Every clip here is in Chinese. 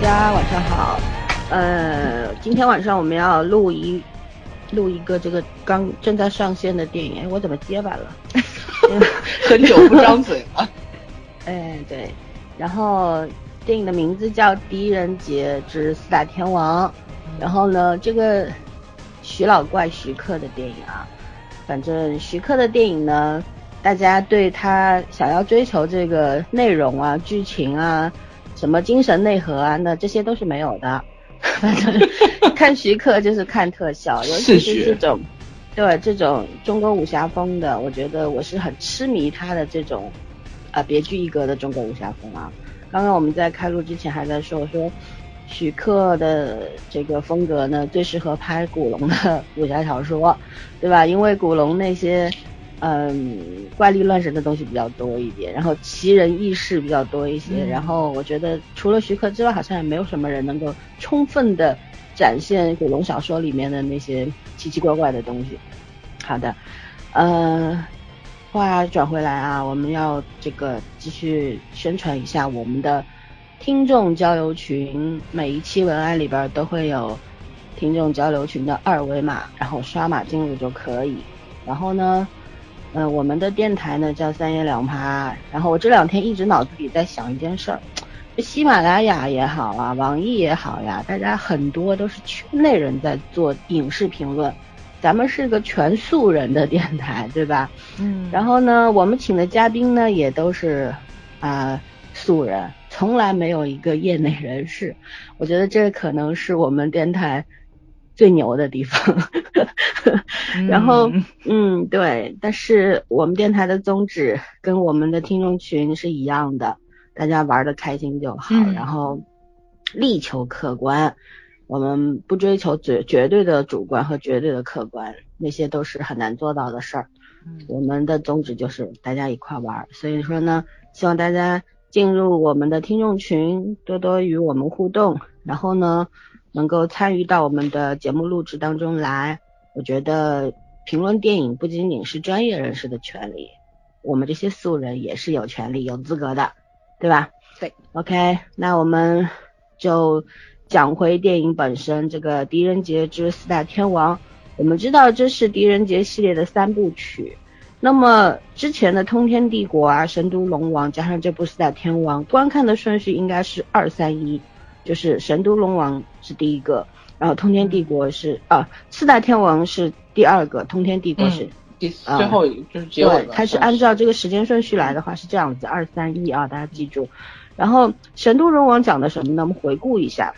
大家晚上好。呃，今天晚上我们要录一录一个这个刚正在上线的电影。哎，我怎么结巴了？很久不张嘴了。哎，对。然后电影的名字叫《狄仁杰之四大天王》。然后呢，这个徐老怪徐克的电影啊，反正徐克的电影呢，大家对他想要追求这个内容啊、剧情啊。什么精神内核啊？那这些都是没有的。反正看徐克就是看特效，尤其是这种，对这种中国武侠风的，我觉得我是很痴迷他的这种，啊别具一格的中国武侠风啊。刚刚我们在开录之前还在说，我说徐克的这个风格呢，最适合拍古龙的武侠小说，对吧？因为古龙那些。嗯，怪力乱神的东西比较多一点，然后奇人异事比较多一些，然后我觉得除了徐克之外，好像也没有什么人能够充分的展现古龙小说里面的那些奇奇怪怪的东西。好的，呃，话转回来啊，我们要这个继续宣传一下我们的听众交流群，每一期文案里边都会有听众交流群的二维码，然后刷码进入就可以。然后呢？嗯，我们的电台呢叫三言两拍，然后我这两天一直脑子里在想一件事儿，这喜马拉雅也好啊，网易也好呀，大家很多都是圈内人在做影视评论，咱们是个全素人的电台，对吧？嗯。然后呢，我们请的嘉宾呢也都是啊素人，从来没有一个业内人士，我觉得这可能是我们电台。最牛的地方，然后嗯对，但是我们电台的宗旨跟我们的听众群是一样的，大家玩的开心就好，然后力求客观，我们不追求绝绝对的主观和绝对的客观，那些都是很难做到的事儿。我们的宗旨就是大家一块玩，所以说呢，希望大家进入我们的听众群，多多与我们互动，然后呢。能够参与到我们的节目录制当中来，我觉得评论电影不仅仅是专业人士的权利，我们这些素人也是有权利、有资格的，对吧？对，OK，那我们就讲回电影本身，这个《狄仁杰之四大天王》，我们知道这是狄仁杰系列的三部曲，那么之前的《通天帝国》啊，《神都龙王》加上这部《四大天王》，观看的顺序应该是二三一。就是神都龙王是第一个，然后通天帝国是啊，四大天王是第二个，通天帝国是第四最后一就是结尾。对，它是按照这个时间顺序来的话是这样子，二三一啊，大家记住。然后神都龙王讲的什么呢？我们回顾一下，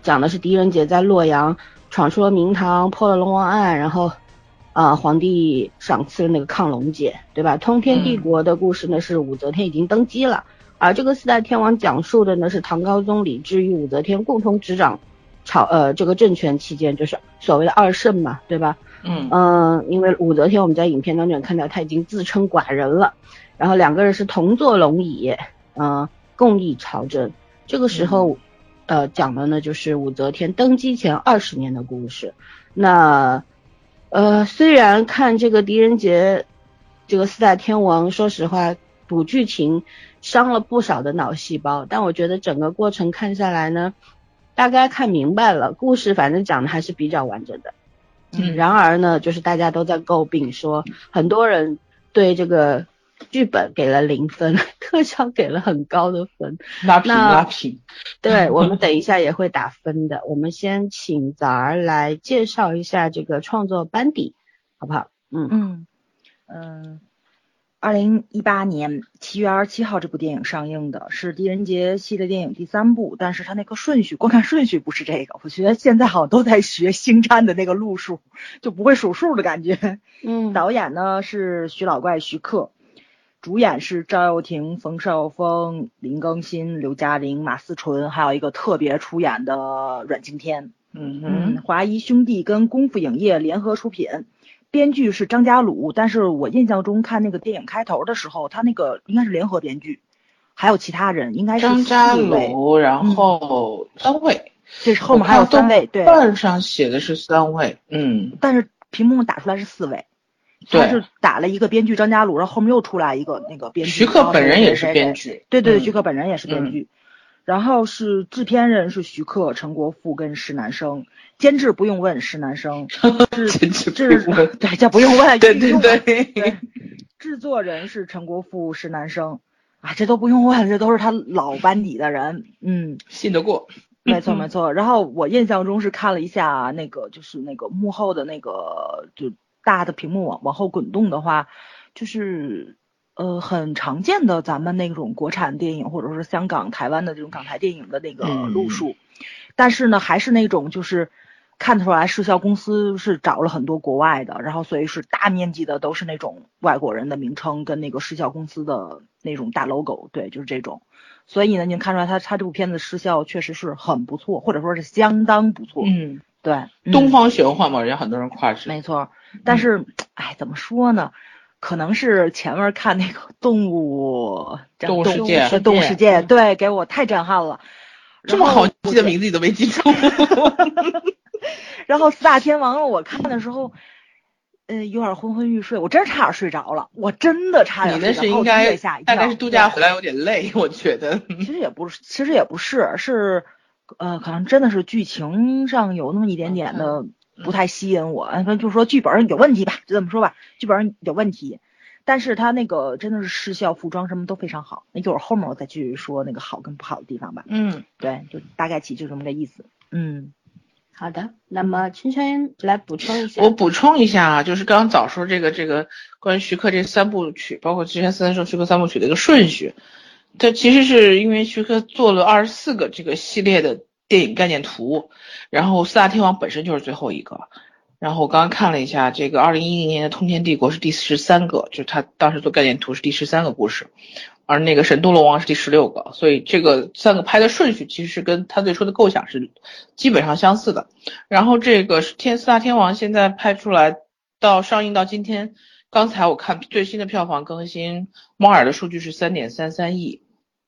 讲的是狄仁杰在洛阳闯出了明堂，破了龙王案，然后啊皇帝赏赐了那个亢龙锏，对吧？通天帝国的故事呢是武则天已经登基了。而这个四大天王讲述的呢是唐高宗李治与武则天共同执掌朝呃这个政权期间，就是所谓的二圣嘛，对吧？嗯嗯，因为武则天我们在影片当中看到她已经自称寡人了，然后两个人是同坐龙椅，嗯，共议朝政。这个时候，呃，讲的呢就是武则天登基前二十年的故事。那呃，虽然看这个狄仁杰这个四大天王，说实话补剧情。伤了不少的脑细胞，但我觉得整个过程看下来呢，大概看明白了，故事反正讲的还是比较完整的。嗯，然而呢，就是大家都在诟病说，很多人对这个剧本给了零分，特效给了很高的分，拉平拉平。对我们等一下也会打分的，我们先请早儿来介绍一下这个创作班底，好不好？嗯嗯嗯。二零一八年七月二十七号，这部电影上映的是狄仁杰系列电影第三部，但是他那个顺序，观看顺序不是这个。我觉得现在好像都在学星战的那个路数，就不会数数的感觉。嗯，导演呢是徐老怪徐克，主演是赵又廷、冯绍峰、林更新、刘嘉玲、马思纯，还有一个特别出演的阮经天。嗯嗯，华谊兄弟跟功夫影业联合出品。编剧是张家鲁，但是我印象中看那个电影开头的时候，他那个应该是联合编剧，还有其他人，应该是张家鲁，然后三位，这是后面还有三位，对，本上写的是三位，嗯，但是屏幕上打出来是四位，他是打了一个编剧张家鲁，然后后面又出来一个那个编剧，徐克本人也是编剧，对对，徐克本人也是编剧，然后是制片人是徐克、陈国富跟石南生，监制不用问石南生，制制对叫不用问，对对对对，制作人是陈国富、石南生，啊这都不用问，这都是他老班底的人，嗯，信得过，没错没错。然后我印象中是看了一下那个就是那个幕后的那个就大的屏幕往往后滚动的话，就是。呃，很常见的咱们那种国产电影，或者是香港、台湾的这种港台电影的那个路数，但是呢，还是那种就是看得出来，视效公司是找了很多国外的，然后所以是大面积的都是那种外国人的名称跟那个视效公司的那种大 logo，对，就是这种。所以呢，您看出来他他这部片子视效确实是很不错，或者说是相当不错。嗯，对，东方玄幻嘛，人家很多人夸是。没错，但是，哎，怎么说呢？可能是前面看那个动物动物世界动物世界，对，给我太震撼了。这么好记的名字你都没记住。然后四大天王我看的时候，嗯，有点昏昏欲睡，我真差点睡着了，我真的差点。你那是应该大概是度假回来有点累，我觉得。其实也不是，其实也不是，是呃，可能真的是剧情上有那么一点点的。不太吸引我，反正就是说剧本有问题吧，就这么说吧，剧本有问题。但是他那个真的是视效、服装什么都非常好。那一会儿后面我再继续说那个好跟不好的地方吧。嗯，对，就大概其就这么个意思。嗯，好的。那么圈圈来补充一下。我补充一下啊，就是刚刚早说这个这个关于徐克这三部曲，包括之前三说徐克三部曲的一个顺序，它其实是因为徐克做了二十四个这个系列的。电影概念图，然后四大天王本身就是最后一个，然后我刚刚看了一下，这个二零一零年的通天帝国是第十三个，就是他当时做概念图是第十三个故事，而那个神都龙王是第十六个，所以这个三个拍的顺序其实是跟他最初的构想是基本上相似的。然后这个天四大天王现在拍出来到上映到今天，刚才我看最新的票房更新，猫耳的数据是三点三三亿。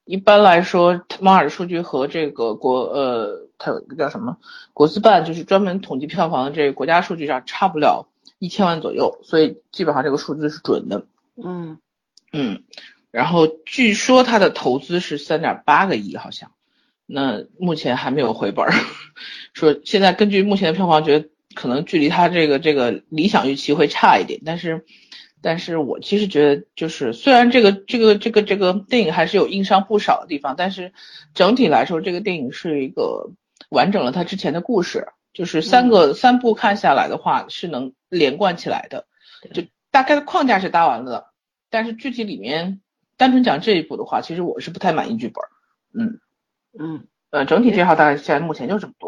一般来说，猫耳的数据和这个国呃，它有一个叫什么国资办，就是专门统计票房的这个国家数据上差不了一千万左右，所以基本上这个数字是准的。嗯嗯，然后据说它的投资是三点八个亿，好像，那目前还没有回本儿。说现在根据目前的票房，觉得可能距离它这个这个理想预期会差一点，但是。但是我其实觉得，就是虽然这个这个这个这个电影还是有硬伤不少的地方，但是整体来说，这个电影是一个完整了它之前的故事，就是三个三部看下来的话是能连贯起来的，就大概的框架是搭完了的。但是具体里面单纯讲这一部的话，其实我是不太满意剧本。嗯嗯呃，整体介绍大概现在目前就这么多吧。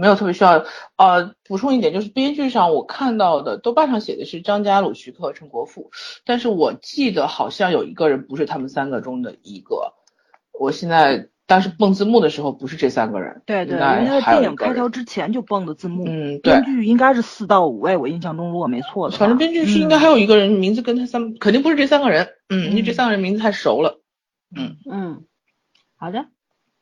没有特别需要，呃，补充一点，就是编剧上我看到的豆瓣上写的是张家鲁、徐克、陈国富，但是我记得好像有一个人不是他们三个中的一个，我现在当时蹦字幕的时候不是这三个人，对对，因为电影开头之前就蹦的字幕，嗯，对，编剧应该是四到五位，我印象中如果没错的话，反正编剧是应该还有一个人名字跟他三，肯定不是这三个人，嗯，因为这三个人名字太熟了，嗯。嗯，好的，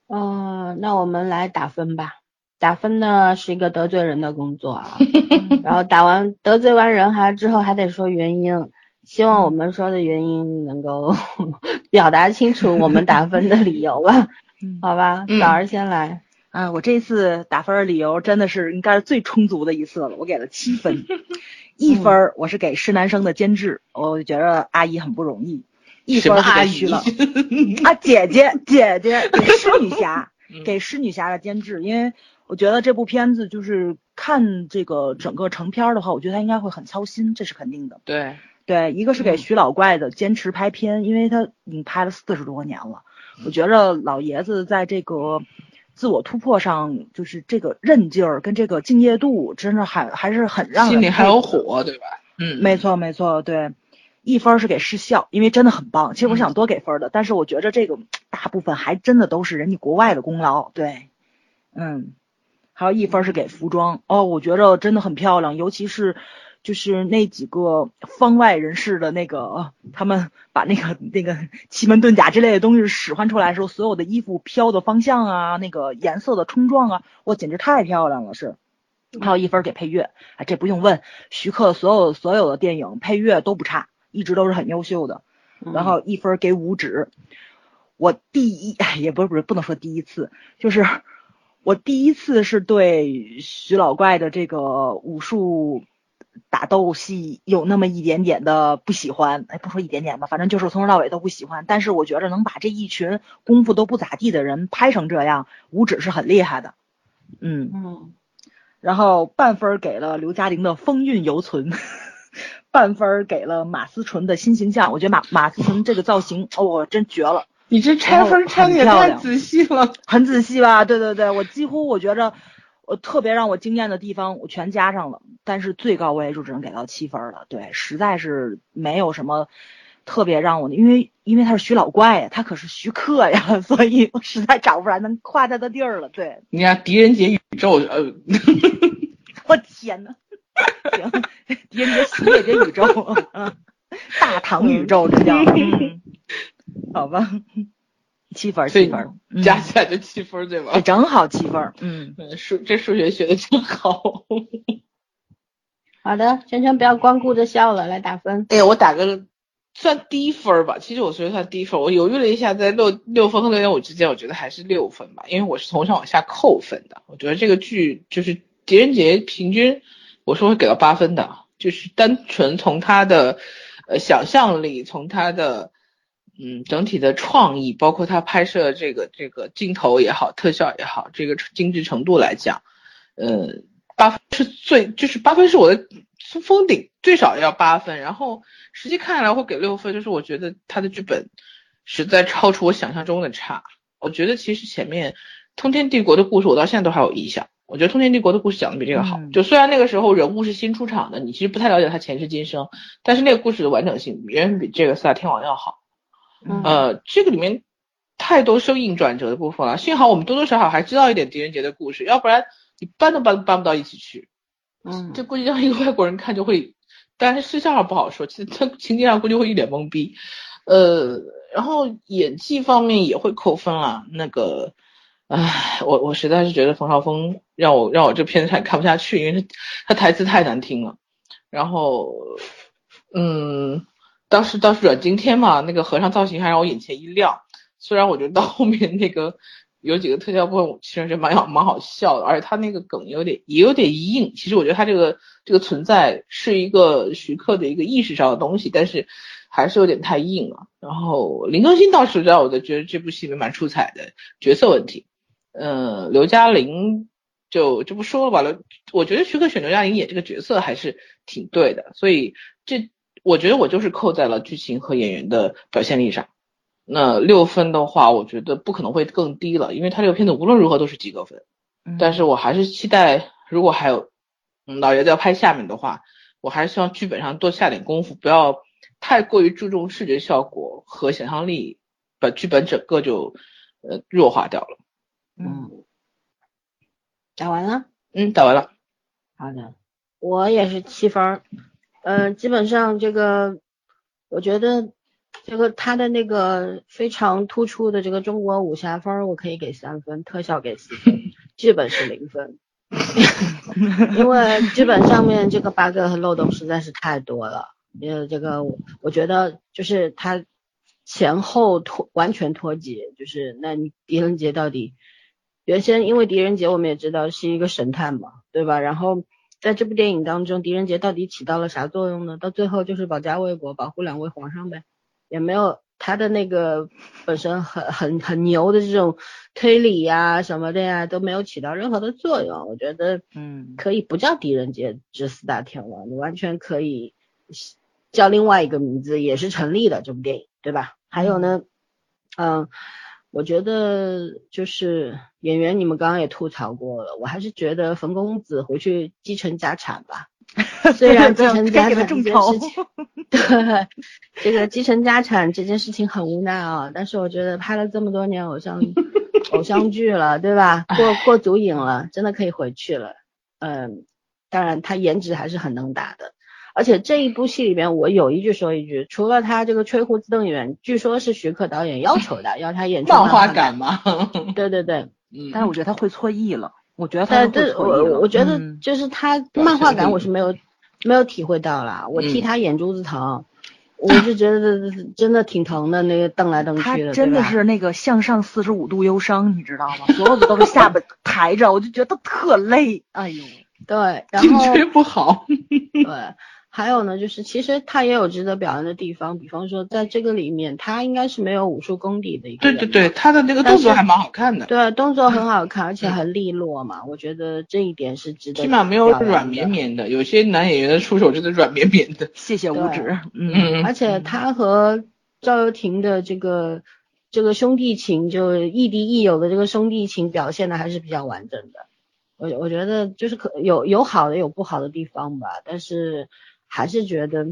嗯，那我们来打分吧。打分呢是一个得罪人的工作啊，然后打完得罪完人还之后还得说原因，希望我们说的原因能够 表达清楚我们打分的理由吧，好吧，早儿先来，啊，我这次打分的理由真的是应该是最充足的一次了，我给了七分，一分我是给施南生的监制，我觉得阿姨很不容易，一分是给徐了，啊姐姐姐姐给施女侠，给施女侠的监制，因为。我觉得这部片子就是看这个整个成片的话，我觉得他应该会很操心，这是肯定的。对对，一个是给徐老怪的坚持拍片，因为他已经拍了四十多年了。我觉着老爷子在这个自我突破上，就是这个韧劲儿跟这个敬业度，真的还还是很让人心里还有火，对吧？嗯，没错没错，对，一分是给失效，因为真的很棒。其实我想多给分的，但是我觉着这个大部分还真的都是人家国外的功劳。对，嗯。还有一分是给服装哦，我觉着真的很漂亮，尤其是就是那几个方外人士的那个，他们 把那个那个奇门遁甲之类的东西使唤出来的时候，所有的衣服飘的方向啊，那个颜色的冲撞啊，哇，简直太漂亮了！是，还有一分给配乐啊，这不用问，徐克所有所有的电影配乐都不差，一直都是很优秀的。然后一分给五指。我第一也不是不是不能说第一次，就是我第一次是对徐老怪的这个武术打斗戏有那么一点点的不喜欢，哎，不说一点点吧，反正就是从头到尾都不喜欢。但是我觉着能把这一群功夫都不咋地的人拍成这样，五指是很厉害的。嗯嗯，然后半分给了刘嘉玲的风韵犹存。半分给了马思纯的新形象，我觉得马马思纯这个造型，哦，真绝了！你这拆分拆的也太仔细了，很仔细吧？对对对，我几乎我觉着，我特别让我惊艳的地方，我全加上了。但是最高我也就只能给到七分了。对，实在是没有什么特别让我，因为因为他是徐老怪呀，他可是徐克呀，所以我实在找不出来能夸他的地儿了。对，你看狄仁杰宇宙，呃，我天呐。行，狄仁杰系列》的宇宙，嗯，大唐宇宙这叫，嗯，好吧，七分七分，加起来就七分对吧？正好七分，嗯，数这数学学的真好。好的，圈圈不要光顾着笑了，来打分。哎，我打个算低分吧，其实我觉得算低分，我犹豫了一下，在六六分和六点五之间，我觉得还是六分吧，因为我是从上往下扣分的，我觉得这个剧就是狄仁杰平均。我是会给到八分的，就是单纯从他的呃想象力，从他的嗯整体的创意，包括他拍摄这个这个镜头也好，特效也好，这个精致程度来讲，呃，八分是最就是八分是我的封顶，最少要八分。然后实际看下来会给六分，就是我觉得他的剧本实在超出我想象中的差。我觉得其实前面通天帝国的故事，我到现在都还有印象。我觉得通天帝国的故事讲的比这个好，就虽然那个时候人物是新出场的，你其实不太了解他前世今生，但是那个故事的完整性远远比这个四大天王要好。呃，这个里面太多生硬转折的部分了，幸好我们多多少少还知道一点狄仁杰的故事，要不然你搬都搬搬不到一起去。嗯，这估计让一个外国人看就会，但是事项上不好说，其实他情节上估计会一脸懵逼。呃，然后演技方面也会扣分了，那个。唉，我我实在是觉得冯绍峰让我让我这片子看看不下去，因为他他台词太难听了。然后，嗯，当时当时阮经天嘛，那个和尚造型还让我眼前一亮。虽然我觉得到后面那个有几个特效部分，其实是蛮好蛮好笑的，而且他那个梗有点也有点硬。其实我觉得他这个这个存在是一个徐克的一个意识上的东西，但是还是有点太硬了。然后林更新倒是让我的觉得这部戏里面蛮出彩的角色问题。嗯，刘嘉玲就就不说了吧。刘，我觉得徐克选刘嘉玲演这个角色还是挺对的，所以这我觉得我就是扣在了剧情和演员的表现力上。那六分的话，我觉得不可能会更低了，因为他这个片子无论如何都是及格分。但是我还是期待，如果还有老爷子要拍下面的话，我还是希望剧本上多下点功夫，不要太过于注重视觉效果和想象力，把剧本整个就呃弱化掉了。嗯，打完了。嗯，打完了。好的，我也是七分。嗯，基本上这个，我觉得这个他的那个非常突出的这个中国武侠风，我可以给三分，特效给四分，剧本是零分。因为剧本上面这个 bug 和漏洞实在是太多了。呃，这个我觉得就是他前后脱完全脱节，就是那你狄仁杰到底？原先因为狄仁杰我们也知道是一个神探嘛，对吧？然后在这部电影当中，狄仁杰到底起到了啥作用呢？到最后就是保家卫国，保护两位皇上呗，也没有他的那个本身很很很牛的这种推理呀什么的呀都没有起到任何的作用。我觉得，嗯，可以不叫狄仁杰之四大天王，你完全可以叫另外一个名字也是成立的这部电影，对吧？还有呢，嗯。我觉得就是演员，你们刚刚也吐槽过了，我还是觉得冯公子回去继承家产吧。虽然继承家产这件事情，对这个继承家产这件事情很无奈啊，但是我觉得拍了这么多年偶像 偶像剧了，对吧？过过足瘾了，真的可以回去了。嗯，当然他颜值还是很能打的。而且这一部戏里边，我有一句说一句，除了他这个吹胡子瞪眼，据说是徐克导演要求的，要他演漫画感吗？对对对，嗯，但是我觉得他会错意了，我觉得他会错意了。我觉得就是他漫画感，我是没有没有体会到啦，我替他眼珠子疼。我就觉得 真的挺疼的，那个瞪来瞪去的，真的是那个向上四十五度忧伤，你知道吗？所有的都是下巴 抬着，我就觉得特累。哎呦，对，然颈后椎不好。对，还有呢，就是其实他也有值得表扬的地方，比方说在这个里面，他应该是没有武术功底的一个人，对对对，他的那个动作还蛮好看的，对，动作很好看，而且很利落嘛，我觉得这一点是值得起码没有软绵绵的。有些男演员的出手真的软绵绵的。谢谢吴指。嗯，嗯，而且他和赵又廷的这个这个兄弟情，就亦敌亦友的这个兄弟情表现的还是比较完整的。我我觉得就是可有有好的有不好的地方吧，但是还是觉得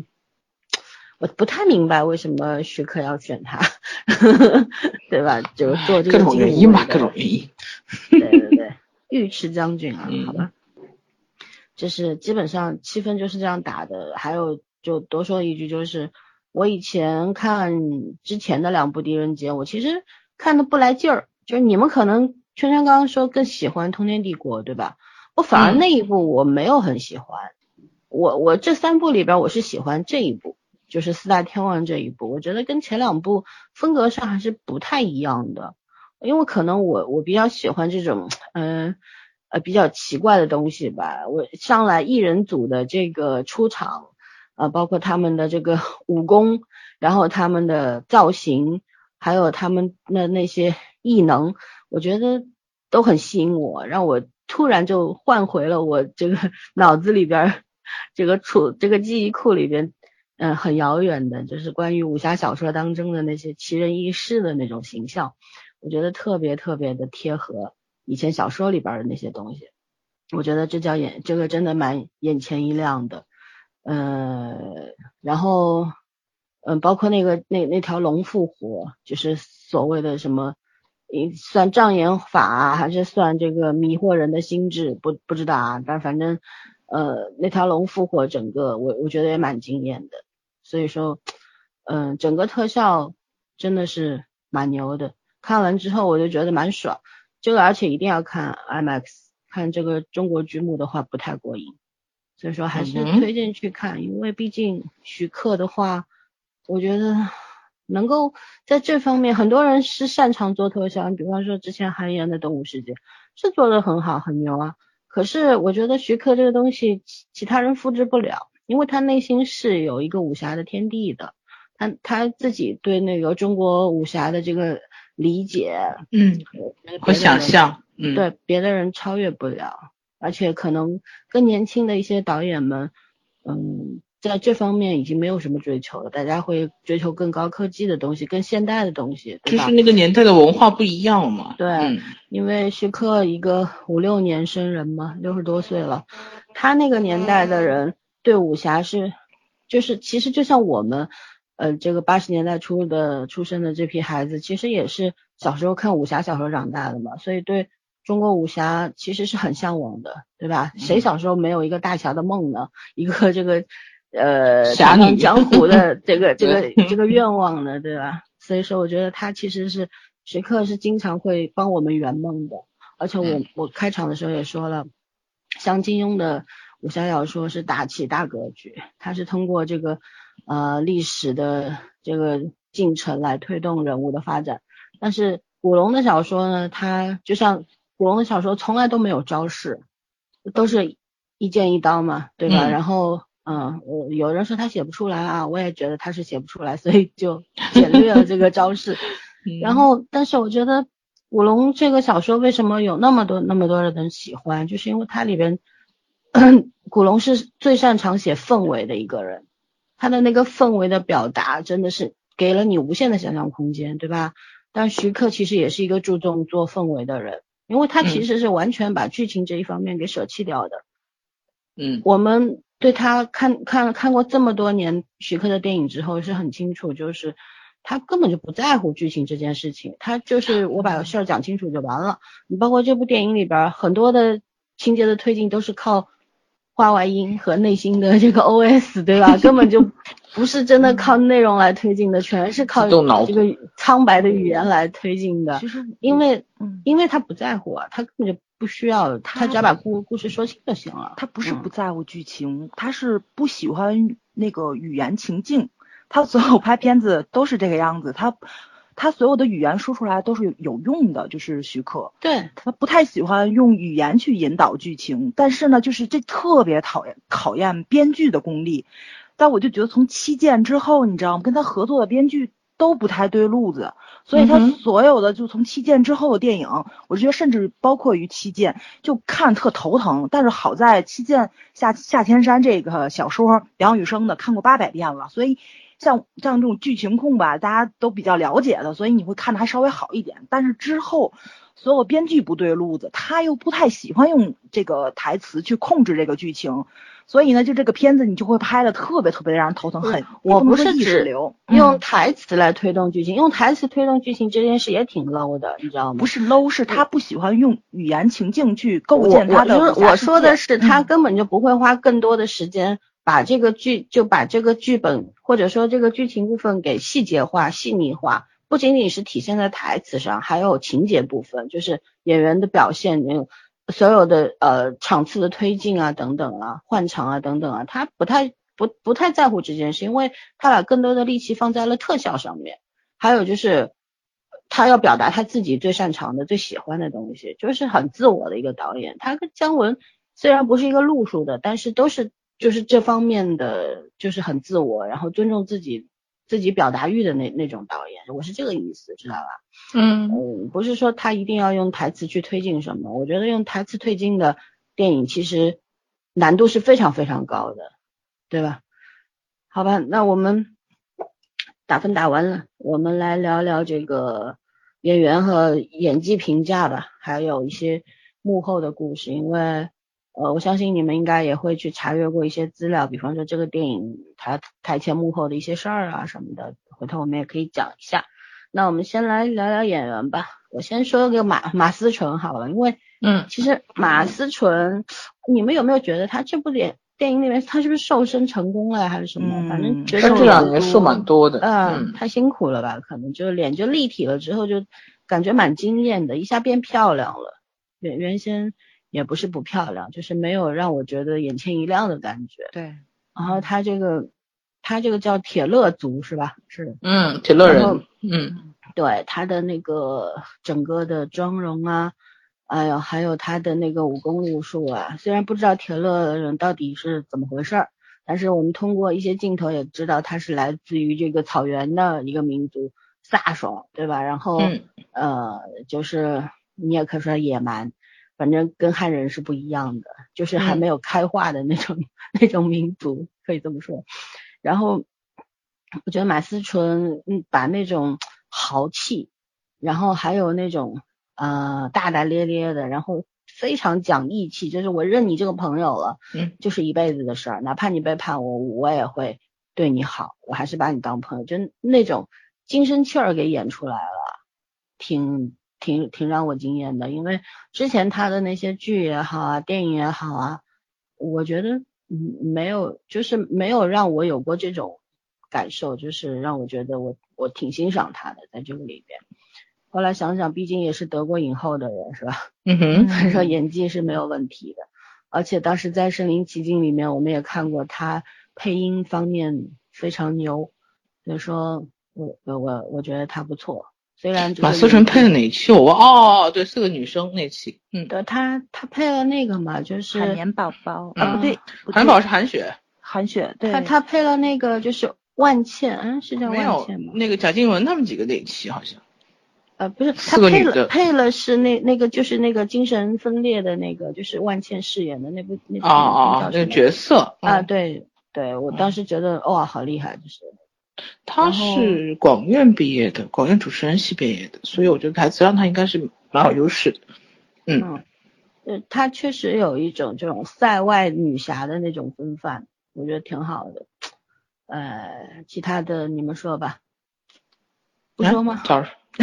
我不太明白为什么徐克要选他，对吧？就是做这各种原因吧，武的各种原因。对对对，尉迟将军啊，嗯好吧，就是基本上气氛就是这样打的。还有就多说一句，就是我以前看之前的两部《狄仁杰》，我其实看的不来劲儿。就是你们可能圈圈刚刚说更喜欢《通天帝国》，对吧？我反而嗯那一部我没有很喜欢。我我这三部里边，我是喜欢这一部，就是四大天王这一部。我觉得跟前两部风格上还是不太一样的。因为可能我我比较喜欢这种嗯呃比较奇怪的东西吧。我上来艺人组的这个出场，呃，包括他们的这个武功，然后他们的造型，还有他们的那些异能，我觉得都很吸引我，让我突然就换回了我这个脑子里边这个储这个记忆库里边。嗯，很遥远的，就是关于武侠小说当中的那些奇人异事的那种形象。我觉得特别特别的贴合以前小说里边的那些东西，我觉得这叫眼这个真的蛮眼前一亮的，呃，然后嗯，包括那个那那条龙复活，就是所谓的什么，算障眼法，还是算这个迷惑人的心智，不不知道啊，但反正呃那条龙复活，整个我我觉得也蛮惊艳的，所以说嗯，整个特效真的是蛮牛的。看完之后我就觉得蛮爽，这个而且一定要看 IMAX，看这个中国剧目的话不太过瘾，所以说还是推荐去看，因为毕竟徐克的话，我觉得能够在这方面，很多人是擅长做特效，你比方说之前韩延的《动物世界》是做的很好，很牛啊，可是我觉得徐克这个东西其其他人复制不了，因为他内心是有一个武侠的天地的，他他自己对那个中国武侠的这个。理解，嗯，和想象，嗯，对别的人超越不了，而且可能更年轻的一些导演们，嗯，在这方面已经没有什么追求了，大家会追求更高科技的东西，更现代的东西，对吧？就是那个年代的文化不一样嘛。对，嗯、因为徐克一个五六年生人嘛，六十多岁了，他那个年代的人对武侠是，就是其实就像我们。呃，这个八十年代初的出生的这批孩子，其实也是小时候看武侠小说长大的嘛，所以对中国武侠其实是很向往的，对吧？谁小时候没有一个大侠的梦呢？一个这个呃侠女江湖的这个 这个这个愿望呢，对吧？所以说，我觉得他其实是徐克是经常会帮我们圆梦的，而且我我开场的时候也说了，像金庸的武侠小说是大起大格局，他是通过这个。呃，历史的这个进程来推动人物的发展，但是古龙的小说呢，它就像古龙的小说从来都没有招式，都是一剑一刀嘛，对吧？嗯、然后，嗯，我有人说他写不出来啊，我也觉得他是写不出来，所以就 简略了这个招式。然后，但是我觉得古龙这个小说为什么有那么多那么多人喜欢，就是因为它里边古龙是最擅长写氛围的一个人。他的那个氛围的表达真的是给了你无限的想象空间，对吧？但徐克其实也是一个注重做氛围的人，因为他其实是完全把剧情这一方面给舍弃掉的。嗯，我们对他看看看过这么多年徐克的电影之后是很清楚，就是他根本就不在乎剧情这件事情，他就是我把事儿讲清楚就完了。你包括这部电影里边很多的情节的推进都是靠。话外音和内心的这个 OS，对吧？根本就不是真的靠内容来推进的，全是靠这个苍白的语言来推进的。其实，因为，嗯，因为他不在乎啊，他根本就不需要，他只要把故故事说清就行了。他不是不在乎剧情，他是不喜欢那个语言情境。他所有拍片子都是这个样子，他他所有的语言说出来都是有有用的，就是徐克。对，他不太喜欢用语言去引导剧情，但是呢，就是这特别讨厌考验编剧的功力。但我就觉得从七剑之后，你知道吗？跟他合作的编剧都不太对路子，所以他所有的就从七剑之后的电影，我觉得甚至包括于七剑，就看特头疼。但是好在七剑下下天山这个小说，梁羽生的看过八百遍了，所以像像这种剧情控吧，大家都比较了解的，所以你会看的还稍微好一点。但是之后所有编剧不对路子，他又不太喜欢用这个台词去控制这个剧情。所以呢，就这个片子你就会拍的特别特别让人头疼，很我不是指用嗯台词来推动剧情，用台词推动剧情这件事也挺 low 的，你知道吗？不是 low，是他不喜欢用语言情境去构建他的我说我说的是，他嗯根本就不会花更多的时间把这个剧就把这个剧本或者说这个剧情部分给细节化、细腻化，不仅仅是体现在台词上，还有情节部分，就是演员的表现，那所有的呃场次的推进啊等等啊，换场啊等等啊，他不太不不太在乎这件事，因为他把更多的力气放在了特效上面，还有就是。他要表达他自己最擅长的、最喜欢的东西，就是很自我的一个导演。他跟姜文虽然不是一个路数的，但是都是就是这方面的，就是很自我，然后尊重自己自己表达欲的那那种导演。我是这个意思，知道吧？嗯嗯，不是说他一定要用台词去推进什么，我觉得用台词推进的电影其实难度是非常非常高的，对吧？好吧，那我们打分打完了，我们来聊聊这个演员和演技评价吧，还有一些幕后的故事，因为呃，我相信你们应该也会去查阅过一些资料，比方说这个电影它台前幕后的一些事儿啊什么的，回头我们也可以讲一下。那我们先来聊聊演员吧，我先说个马马思纯好了，因为嗯其实马思纯，你们有没有觉得他这部电电影里面他是不是瘦身成功了还是什么？嗯反正觉他这两年瘦蛮多的，嗯，太辛苦了吧？可能就是脸就立体了之后，就感觉蛮惊艳的，一下变漂亮了。原原先也不是不漂亮，就是没有让我觉得眼前一亮的感觉。对，然后他这个，他这个叫铁勒族是吧？是，嗯，铁勒人，嗯对他的那个整个的妆容啊，哎呦，还有他的那个武功武术啊，虽然不知道铁勒人到底是怎么回事儿，但是我们通过一些镜头也知道他是来自于这个草原的一个民族，飒爽，对吧？然后、嗯呃，就是你也可以说野蛮，反正跟汉人是不一样的，就是还嗯。没有开化的那种、那种民族，可以这么说。然后我觉得马思纯嗯把那种豪气，然后还有那种呃大大咧咧的，然后非常讲义气，就是我认你这个朋友了，嗯，就是一辈子的事儿，哪怕你背叛我，我也会对你好，我还是把你当朋友，就那种精神气儿给演出来了，挺挺挺让我惊艳的。因为之前他的那些剧也好啊，电影也好啊，我觉得嗯没有，就是没有让我有过这种感受，就是让我觉得我我挺欣赏他的，在这个里边。后来想想，毕竟也是得过影后的人，是吧？嗯哼，他说演技是没有问题的，而且当时在《身临其境》里面，我们也看过他配音方面非常牛，所以说我我我我觉得他不错。虽然马思纯配的哪一期？我忘哦，对，是个女生那期，嗯，对她她配了那个嘛，就是海绵宝宝嗯啊，不对，不对韩宝是韩雪，韩雪，对，她她配了那个就是万茜，嗯，是叫没有万茜吗？那个贾静雯他们几个那一期好像，呃，不是，四他配了个女的配了是那那个就是那个精神分裂的那个，就是万茜饰演的那部那部啊啊啊，那个角色啊，嗯对对，我当时觉得哇，好厉害，就是他是广院毕业的，广院主持人系毕业的，所以我觉得台词上他应该是蛮有优势的。嗯嗯，呃，她确实有一种这种塞外女侠的那种风范，我觉得挺好的。呃，其他的你们说吧，不说吗？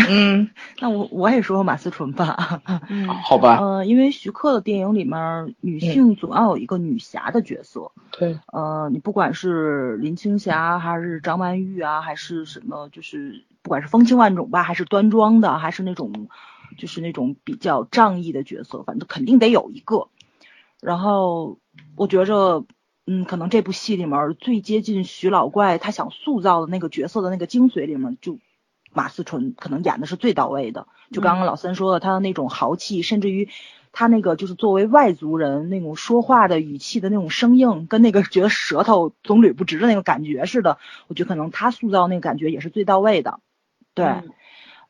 嗯，那我我也说马思纯吧，嗯，好吧，呃，因为徐克的电影里面女性总要有一个女侠的角色，对，呃，你不管是林青霞还是张曼玉啊，还是什么，就是不管是风情万种吧，还是端庄的，还是那种就是那种比较仗义的角色，反正肯定得有一个。然后我觉着嗯，可能这部戏里面最接近徐老怪他想塑造的那个角色的那个精髓里面，就马思纯可能演的是最到位的。就刚刚老三说的，他的那种豪气，甚至于他那个就是作为外族人那种说话的语气的那种生硬，跟那个觉得舌头总捋不直的那个感觉似的，我觉得可能他塑造那个感觉也是最到位的。对。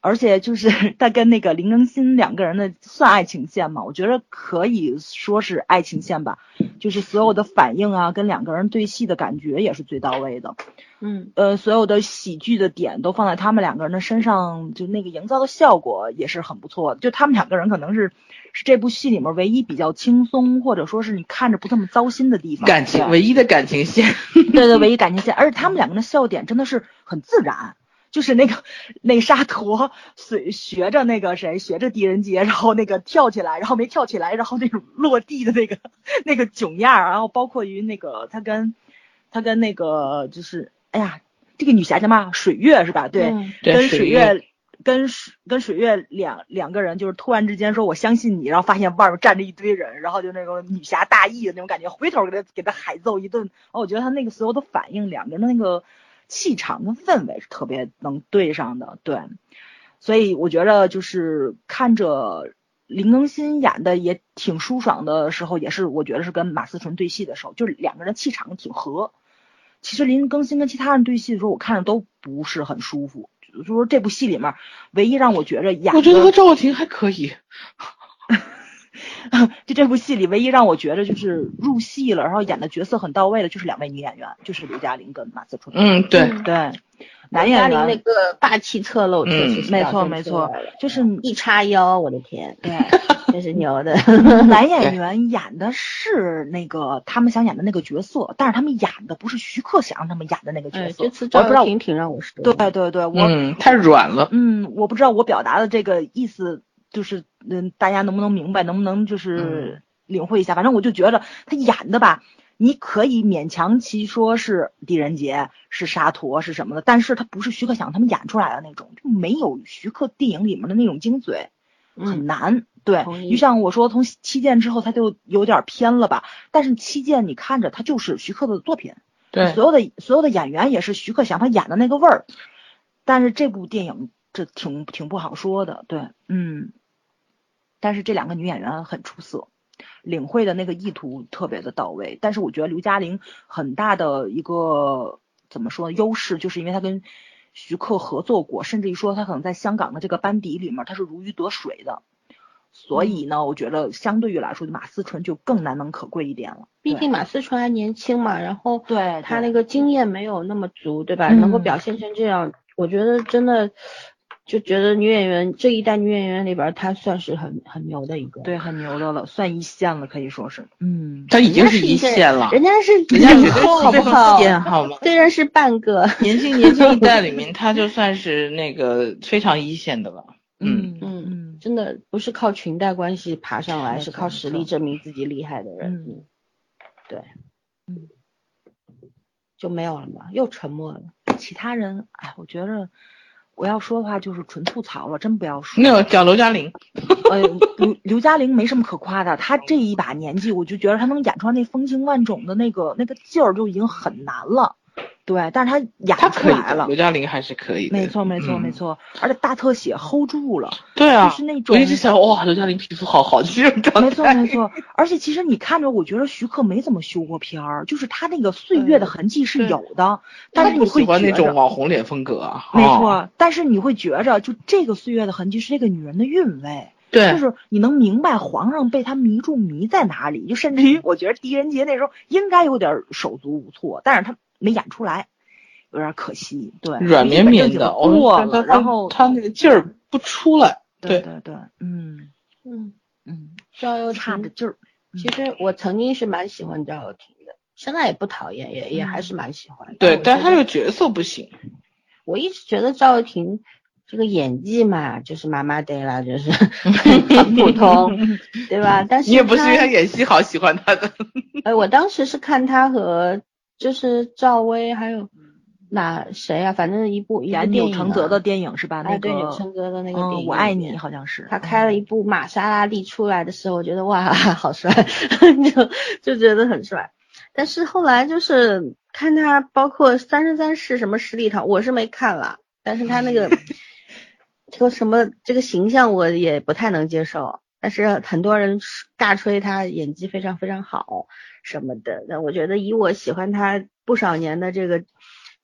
而且就是 他跟那个林更新两个人的算爱情线嘛，我觉得可以说是爱情线吧。就是所有的反应啊，跟两个人对戏的感觉也是最到位的。嗯，呃，所有的喜剧的点都放在他们两个人的身上，就那个营造的效果也是很不错的。就他们两个人可能是是这部戏里面唯一比较轻松，或者说是你看着不这么糟心的地方。感情唯一的感情线。对对，唯一感情线，而且他们两个人的笑点真的是很自然。就是那个那沙陀随学着那个谁学着狄仁杰，然后那个跳起来，然后没跳起来，然后那种落地的那个那个囧样然后包括于那个他跟他跟那个就是哎呀，这个女侠叫嘛水月是吧？对，跟水月跟水跟水月两两个人就是突然之间说我相信你，然后发现外面站着一堆人，然后就那种女侠大义的那种感觉，回头给他给他海揍一顿。哦，我觉得他那个所有的反应，两个人的那个。气场跟氛围是特别能对上的，对，所以我觉得就是看着林更新演的也挺舒爽的时候，也是我觉得是跟马思纯对戏的时候，就是两个人气场挺合。其实林更新跟其他人对戏的时候，我看着都不是很舒服。就说这部戏里面，唯一让我觉着演，我觉得和赵又廷还可以。就这部戏里，唯一让我觉得就是入戏了，然后演的角色很到位的，就是两位女演员，就是刘嘉玲跟马思纯。嗯，对对，男演员那个霸气侧漏，嗯，没错没错，就是一叉腰，我的天，对，真是牛的。男演员演的是那个他们想演的那个角色，但是他们演的不是徐克想让他们演的那个角色。这次赵又廷挺让我失望。对对对，我太软了。嗯，我不知道我表达的这个意思。就是嗯，大家能不能明白？能不能就是领会一下？反正我就觉得他演的吧，你可以勉强其说是狄仁杰，是沙陀，是什么的，但是他不是徐克想他们演出来的那种，就没有徐克电影里面的那种精髓，很难。对，就像我说，从七剑之后他就有点偏了吧？但是七剑你看着他就是徐克的作品，对，所有的所有的演员也是徐克想他演的那个味儿，但是这部电影这挺挺不好说的，对，嗯。但是这两个女演员很出色，领会的那个意图特别的到位。但是我觉得刘嘉玲很大的一个怎么说优势，就是因为她跟徐克合作过，甚至于说她可能在香港的这个班底里面，她是如鱼得水的。所以呢，我觉得相对于来说，马思纯就更难能可贵一点了。毕竟马思纯还年轻嘛，然后对她那个经验没有那么足，对吧？能够表现成这样，我觉得真的。就觉得女演员这一代女演员里边，她算是很很牛的一个，对，很牛的了，算一线了，可以说是，嗯，她已经是一线了，人家是影后，好不好？好吗？虽然是半个 年轻年轻一代里面，她就算是那个非常一线的了，嗯嗯嗯，真的不是靠裙带关系爬上来，是靠实力证明自己厉害的人，嗯，对，嗯，就没有了嘛，又沉默了，其他人，哎，我觉着。我要说的话就是纯吐槽了，真不要说。那个讲刘嘉玲，呃，刘刘嘉玲没什么可夸的，她这一把年纪，我就觉得她能演出来那风情万种的那个那个劲儿就已经很难了。对，但是他演出来了。刘嘉玲还是可以。没错，没错，没错。而且大特写 hold 住了。对啊。就是那种。我一直想，哇，刘嘉玲皮肤好好，就是没错，没错。而且其实你看着，我觉得徐克没怎么修过片儿，就是他那个岁月的痕迹是有的。但是你会喜欢那种网红脸风格啊。没错，但是你会觉着，就这个岁月的痕迹是这个女人的韵味。对。就是你能明白皇上被他迷住迷在哪里，就甚至于我觉得狄仁杰那时候应该有点手足无措，但是他没演出来。有点可惜，对，软绵绵的，过了，然后他那个劲儿不出来，对对对，嗯嗯嗯，赵又差的劲儿。其实我曾经是蛮喜欢赵又廷的，现在也不讨厌，也也还是蛮喜欢。对，但他这个角色不行。我一直觉得赵又廷这个演技嘛，就是麻麻的啦，就是 很普通，对吧？但是你也不是因为他演戏好喜欢他的。哎，我当时是看他和就是赵薇还有。那谁呀？反正一部演钮承泽的电影是吧？那个钮承泽的那个电影，我爱你好像是。他开了一部玛莎拉蒂出来的时候，我觉得哇，好帅，就就觉得很帅。但是后来就是看他包括《三生三世》什么十里桃，我是没看了，但是他那个 这个什么这个形象我也不太能接受，但是很多人大吹他演技非常非常好什么的，那我觉得以我喜欢他不少年的这个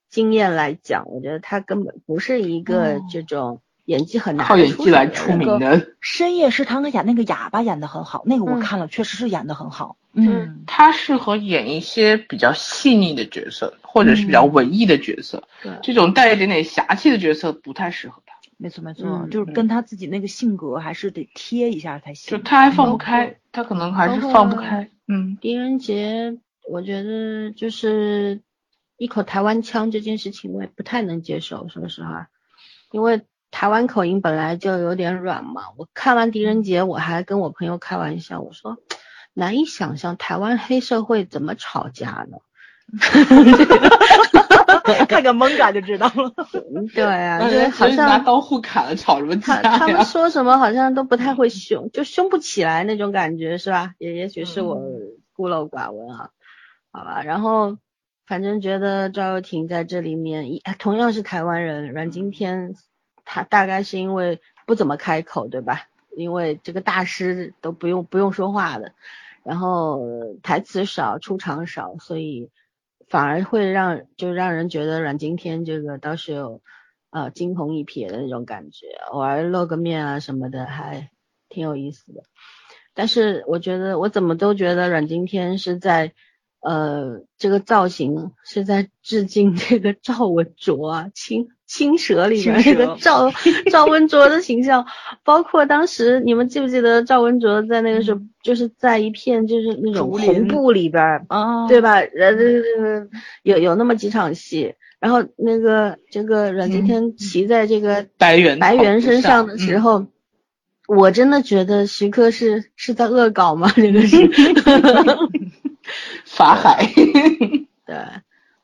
经验来讲，我觉得他根本不是一个这种。演技很难，靠演技来出名的。深夜食堂的演那个哑巴演的很好，那个我看了，确实是演的很好。嗯，他适合演一些比较细腻的角色，或者是比较文艺的角色。对，这种带一点点侠气的角色不太适合他。没错没错，就是跟他自己那个性格还是得贴一下才行。就他还放不开，他可能还是放不开。嗯，狄仁杰，我觉得就是一口台湾腔这件事情，我也不太能接受，说实话，因为。台湾口音本来就有点软嘛，我看完《狄仁杰》，我还跟我朋友开玩笑，我说难以想象台湾黑社会怎么吵架呢？看看蒙嘎就知道了。对啊，就好像拿刀互砍了，吵什么架他他们说什么好像都不太会凶，就凶不起来那种感觉是吧？也也许是我孤陋寡闻啊，好吧。然后反正觉得赵又廷在这里面，一同样是台湾人，阮经天。他大概是因为不怎么开口，对吧？因为这个大师都不用不用说话的，然后台词少，出场少，所以反而会让就让人觉得阮经天这个倒是有呃惊鸿一瞥的那种感觉，偶尔露个面啊什么的，还挺有意思的。但是我觉得我怎么都觉得阮经天是在。呃，这个造型是在致敬这个赵文卓啊，《青青蛇》里面那个赵 赵文卓的形象，包括当时你们记不记得赵文卓在那个时候就是在一片就是那种红布里边，对吧？呃，有有那么几场戏，然后那个这个阮经天骑在这个白猿白猿身上的时候，我真的觉得徐克是是在恶搞吗？这个是。法海，对，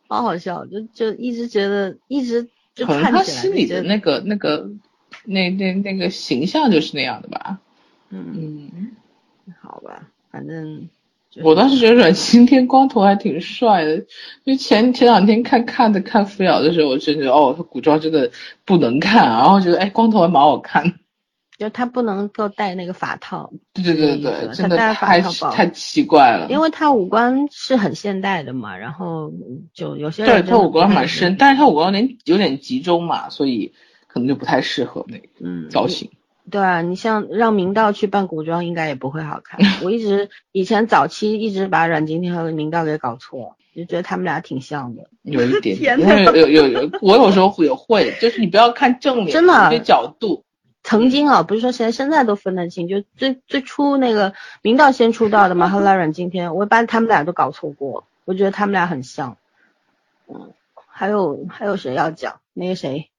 好好笑，就就一直觉得一直就可能他心里的那个那个那那那个形象就是那样的吧。嗯嗯，好吧，反正我当时觉得阮经天光头还挺帅的，就前前两天看看的看扶摇的时候，我真觉得哦，他古装真的不能看，然后觉得哎，光头还蛮好看。就他不能够戴那个法套，对对对对，真的太太奇怪了。因为他五官是很现代的嘛，然后就有些人对他五官蛮深，但是他五官有点有点集中嘛，所以可能就不太适合那个造型。对啊，你像让明道去扮古装，应该也不会好看。我一直 以前早期一直把阮经天和明道给搞错，就觉得他们俩挺像的。有一点，有有有有，我有时候也会，就是你不要看正脸，真的，一角度。曾经啊，不是说现在现在都分得清，就最最初那个明道先出道的嘛，后来阮经天，我把他们俩都搞错过，我觉得他们俩很像。嗯，还有还有谁要讲？那个谁，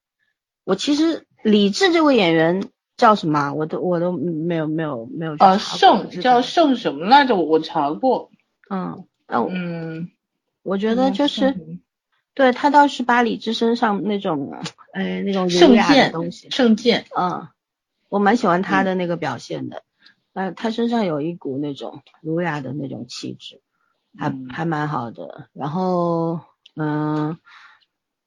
我其实李志这位演员叫什么？我都我都没有没有没有。啊，盛叫盛什么来着？我我查过。嗯，那嗯，我觉得就是。对他倒是把李志身上那种，哎，那种圣剑的东西，圣剑，嗯，我蛮喜欢他的那个表现的，呃，他身上有一股那种儒雅的那种气质，还还蛮好的。然后，嗯，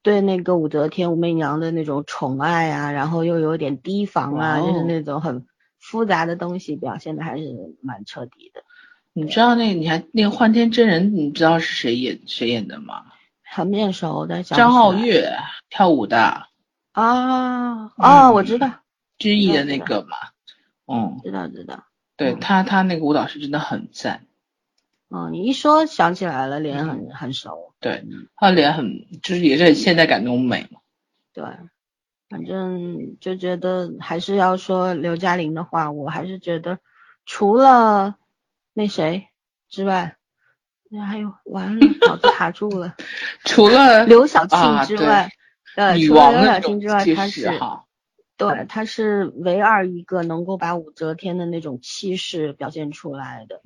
对那个武则天、武媚娘的那种宠爱啊，然后又有点提防啊，就是那种很复杂的东西，表现的还是蛮彻底的。你知道那，你还那个幻天真人，你知道是谁演谁演的吗？很面熟的张傲月跳舞的啊啊，我知道，知意的那个嘛，嗯，知道知道，对他他那个舞蹈是真的很赞。哦，你一说想起来了，脸很很熟。对，他脸很就是也是很现代感那种美嘛。对，反正就觉得还是要说刘嘉玲的话，我还是觉得除了那谁之外。那还有完了，脑子卡住了。除了刘晓庆之外，呃，除了刘晓庆之外，她是对，他是唯二一个能够把武则天的那种气势表现出来的。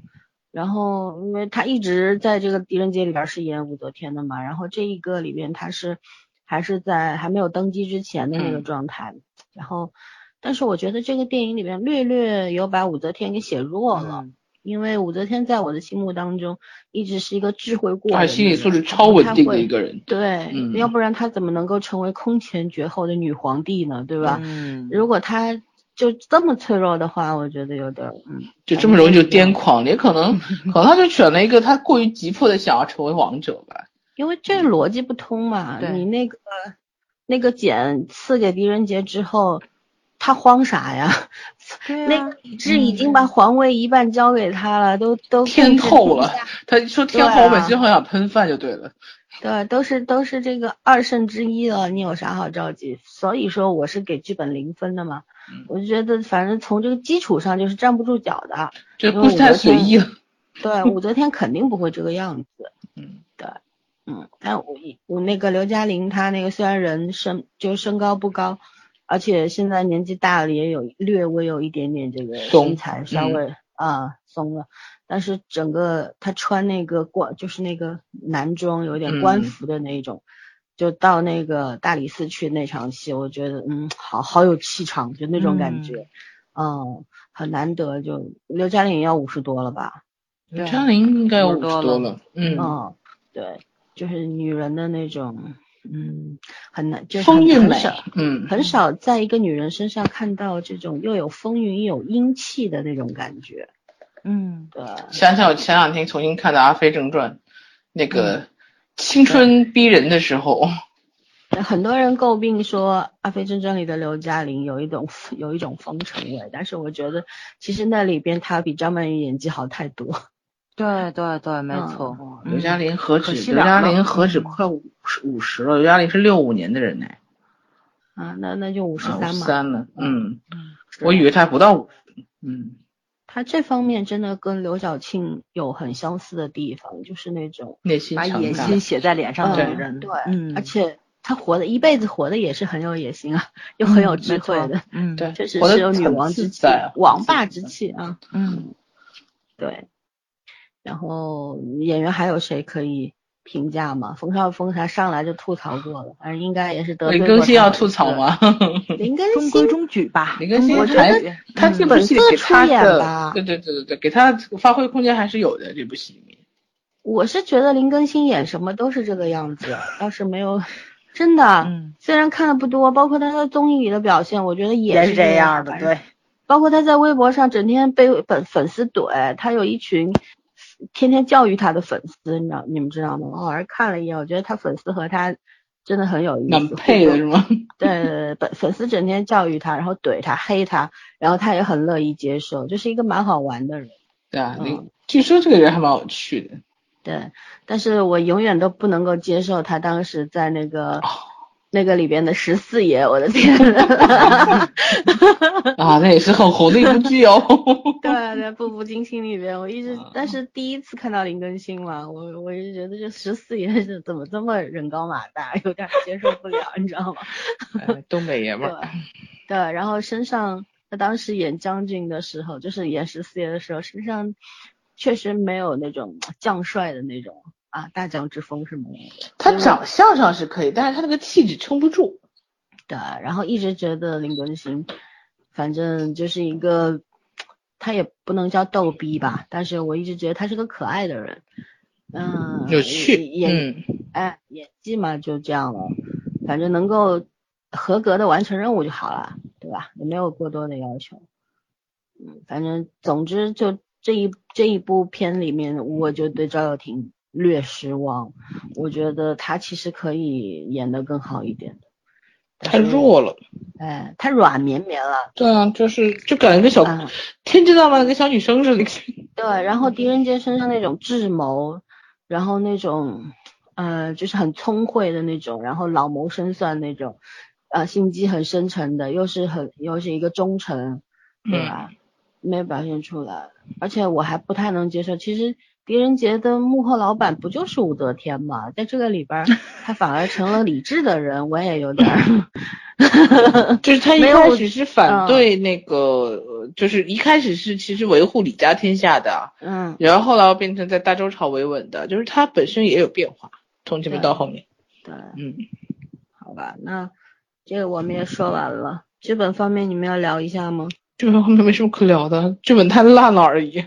然后，因为他一直在这个狄仁杰里边是演武则天的嘛，然后这一个里边他是还是在还没有登基之前的那个状态。然后，但是我觉得这个电影里边略略有把武则天给写弱了。因为武则天在我的心目当中一直是一个智慧过人的他人，心理素质超稳定的一个。人。对，嗯要不然她怎么能够成为空前绝后的女皇帝呢？对吧？嗯，如果她就这么脆弱的话，我觉得有点儿嗯，就这么容易就癫狂，也可能 可能她就选了一个她过于急迫的想要成为王者吧。因为这个逻辑不通嘛。对你那个那个茧赐给狄仁杰之后，他慌啥呀？对啊那个李治已经把皇位一半交给他了，都都 天控制后了他说天后，我每次很想喷饭就对了。对，都是都是这个二圣之一了，你有啥好着急？所以说我是给剧本零分的嘛。嗯我就觉得反正从这个基础上就是站不住脚的。这不是太随意了。对，武则天肯定不会这个样子。嗯，对，嗯，但我我那个刘嘉玲，她那个虽然人身就身高不高，而且现在年纪大了，也有略微有一点点这个松身材稍微啊、松了，但是整个他穿那个官就是那个男装，有点官嗯服的那种。就到那个大理寺去那场戏，我觉得嗯，好好有气场，就那种感觉，嗯，很难得。就刘嘉玲也要五十多了吧？刘嘉玲应该有五十多了多了。嗯，嗯，对，就是女人的那种，嗯，很难，就是风韵美很很少。嗯，很少在一个女人身上看到这种又有风韵又有英气的那种感觉。嗯，对，想想我前两天重新看的《阿飞正传》，那嗯个青春逼人的时候，很多人诟病说《阿飞正传》里的刘嘉玲有一种有一种风尘味，但是我觉得其实那里边她比张曼玉演技好太多。对对对，没嗯错。哇刘嘉玲何止刘嘉玲何止嗯快五十五十了？刘嘉玲是六五年的人呢，啊，那那就五十啊三嘛。三了。嗯，是我以为她不到五十。嗯，她这方面真的跟刘晓庆有很相似的地方，就是那种内心把野。心写在脸上的女人，对，嗯，而且她活的一辈子活的也是很有野心啊，又很有嗯智慧的，，嗯，对确实是有女王之气、王霸之气啊。嗯，对，然后演员还有谁可以评价吗？冯绍峰他上来就吐槽过了，反正应该也是得罪林更新要吐槽吗？林更中规新中矩吧。林更新我觉还得他这部戏里给他本色出演的吧，对对对对对，给他发挥空间还是有的。这部戏里面，我是觉得林更新演什么都是这个样子，倒是没有真的。嗯，虽然看的不多，包括他在综艺里的表现，我觉得也是这样的，对，包括他在微博上整天被粉粉丝怼，他有一群天天教育他的粉丝，你知道你们知道吗？我好像看了一眼，我觉得他粉丝和他真的很有意思，蛮配的是吗？对粉粉丝整天教育他，然后怼他、黑他，然后他也很乐意接受，就是一个蛮好玩的人。对啊，嗯据说这个人还蛮有趣的。对，但是我永远都不能够接受他当时在那个、哦那个里边的十四爷，我的天！啊，那也是很红的一部剧哦。对对，《步步惊心》里边，我一直啊但是第一次看到林更新嘛，我我就觉得这十四爷是怎么这么人高马大，有点接受不了，你知道吗？哎东北爷们儿，对，然后身上他当时演将军的时候，就是演十四爷的时候，身上确实没有那种将帅的那种啊大将之风是没有的。他长相上是可以，但是他那个气质撑不住。对，然后一直觉得林更新，反正就是一个，他也不能叫逗逼吧，但是我一直觉得他是个可爱的人，嗯，有趣演，嗯哎，演技嘛就这样了，反正能够合格的完成任务就好了，对吧？也没有过多的要求，嗯，反正总之就这一这一部片里面，我就对赵又廷略失望，我觉得他其实可以演得更好一点的。太弱了。哎，太软绵绵了。对啊，就是就感觉跟小、啊，天知道吗跟小女生似的。对，然后狄仁杰身上那种智谋，然后那种呃，就是很聪慧的那种，然后老谋深算那种，呃，心机很深沉的，又是很又是一个忠臣，对吧？没有表现出来，而且我还不太能接受，其实狄仁杰的幕后老板不就是武则天吗？在这个里边儿，他反而成了理智的人，我也有点儿。就是他一开始是反嗯对那个，呃就是一开始是其实维护李家天下的，嗯，然后后来变成在大周朝维稳的，就是他本身也有变化，从前面到后面，对，嗯，好吧，那这个我们也说完了。剧本方面，你们要聊一下吗？剧本后面没什么可聊的，剧本太烂了而已。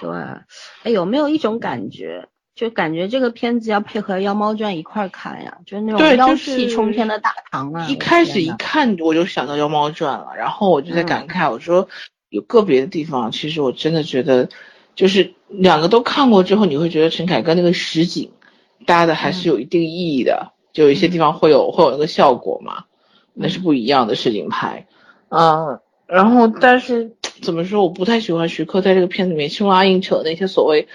对，哎，有没有一种感觉，就感觉这个片子要配合《妖猫传》一块儿看呀？就是那种妖气冲天的大唐啊！一开始一看我就想到《妖猫传》了，然后我就在感慨，我说有个别的地方，其实我真的觉得，就是两个都看过之后，你会觉得陈凯歌那个实景搭的还是有一定意义的，就有一些地方会有会有那个效果嘛，那是不一样的实景拍，嗯，然后但是怎么说，我不太喜欢徐克在这个片子里面凶拉硬扯那些所谓。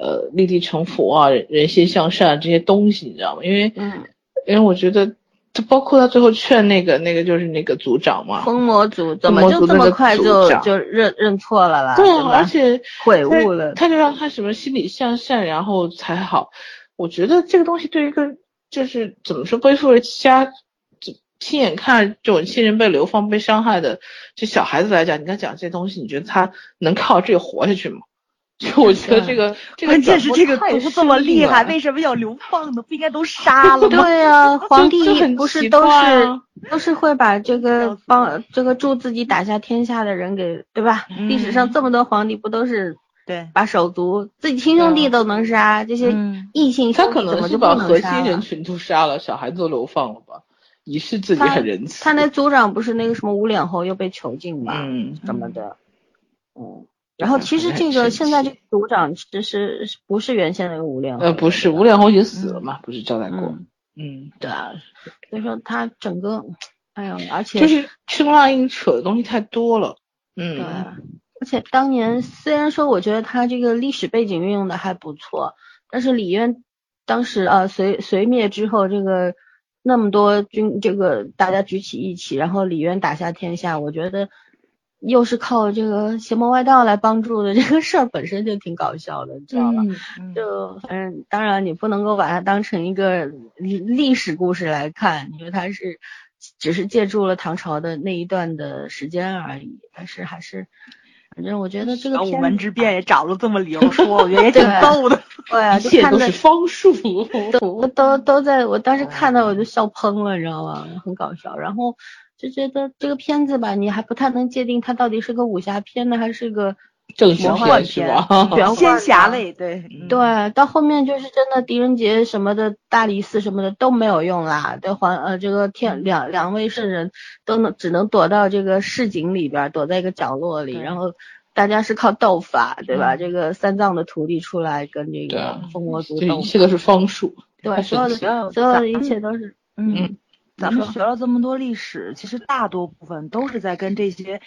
呃，立地成佛啊，人人心向善这些东西，你知道吗？因为嗯，因为我觉得，就包括他最后劝那个那个就是那个组长嘛，疯魔组怎么就这么快就就认认错了啦？对？而且悔悟了他他就让他什么心理向善，然后才好。我觉得这个东西对于一个就是怎么说背负着家，就亲眼看这种亲人被流放、被伤害的这小孩子来讲，你跟他讲这些东西，你觉得他能靠这个活下去吗？就我觉得这个这个关键是这个毒这么厉害，为什么要流放呢？不应该都 杀了吗？对呀、皇帝不是都是、啊都是会把这个帮这个助自己打下天下的人给对吧？历史上嗯这么多皇帝不都是对，把手足自己亲兄弟都能杀，这些嗯异性他可兄弟怎么就不能是把核心人？群都杀了，小孩子都流放了吧，以示自己他很仁慈。他那组长不是那个什么无脸猴又被囚禁嘛，嗯，什么的，嗯。然后其实这个现在这个组长其实是不是原先那个无脸猴？呃，不是，无脸猴已经死了嘛，不是交代过。嗯，嗯，对啊，所以说他整个，哎呀，而且就是凶拉硬扯的东西太多了。对嗯，啊，而且当年虽然说我觉得他这个历史背景运用的还不错，但是李渊当时啊隋隋灭之后，这个那么多军这个大家举起义旗，然后李渊打下天下，我觉得又是靠这个邪魔外道来帮助的，这个事儿本身就挺搞笑的，你知道吧？嗯就反正当然你不能够把它当成一个历历史故事来看，因为它是只是借助了唐朝的那一段的时间而已，但是还是反正我觉得这个武门之变也找了这么理由说，我觉得也挺逗的。对啊，一切就看的都是方术。都都 都在我当时看到我就笑喷了，你知道吗？很搞笑，然后就觉得这个片子吧，你还不太能界定它到底是个武侠片呢，还是个正史魔幻片是片吧？仙侠的类，对嗯对，到后面就是真的狄仁杰什么的，大理寺什么的都没有用啦。对皇呃这个天两两位圣人都能只能躲到这个市井里边儿，躲在一个角落里，对然后大家是靠斗法，对吧？嗯这个三藏的徒弟出来跟这个对啊疯魔族这斗一切都是方术。对，太所有的所有的一切都是嗯嗯，咱们学了这么多历史，其实大多部分都是在跟这些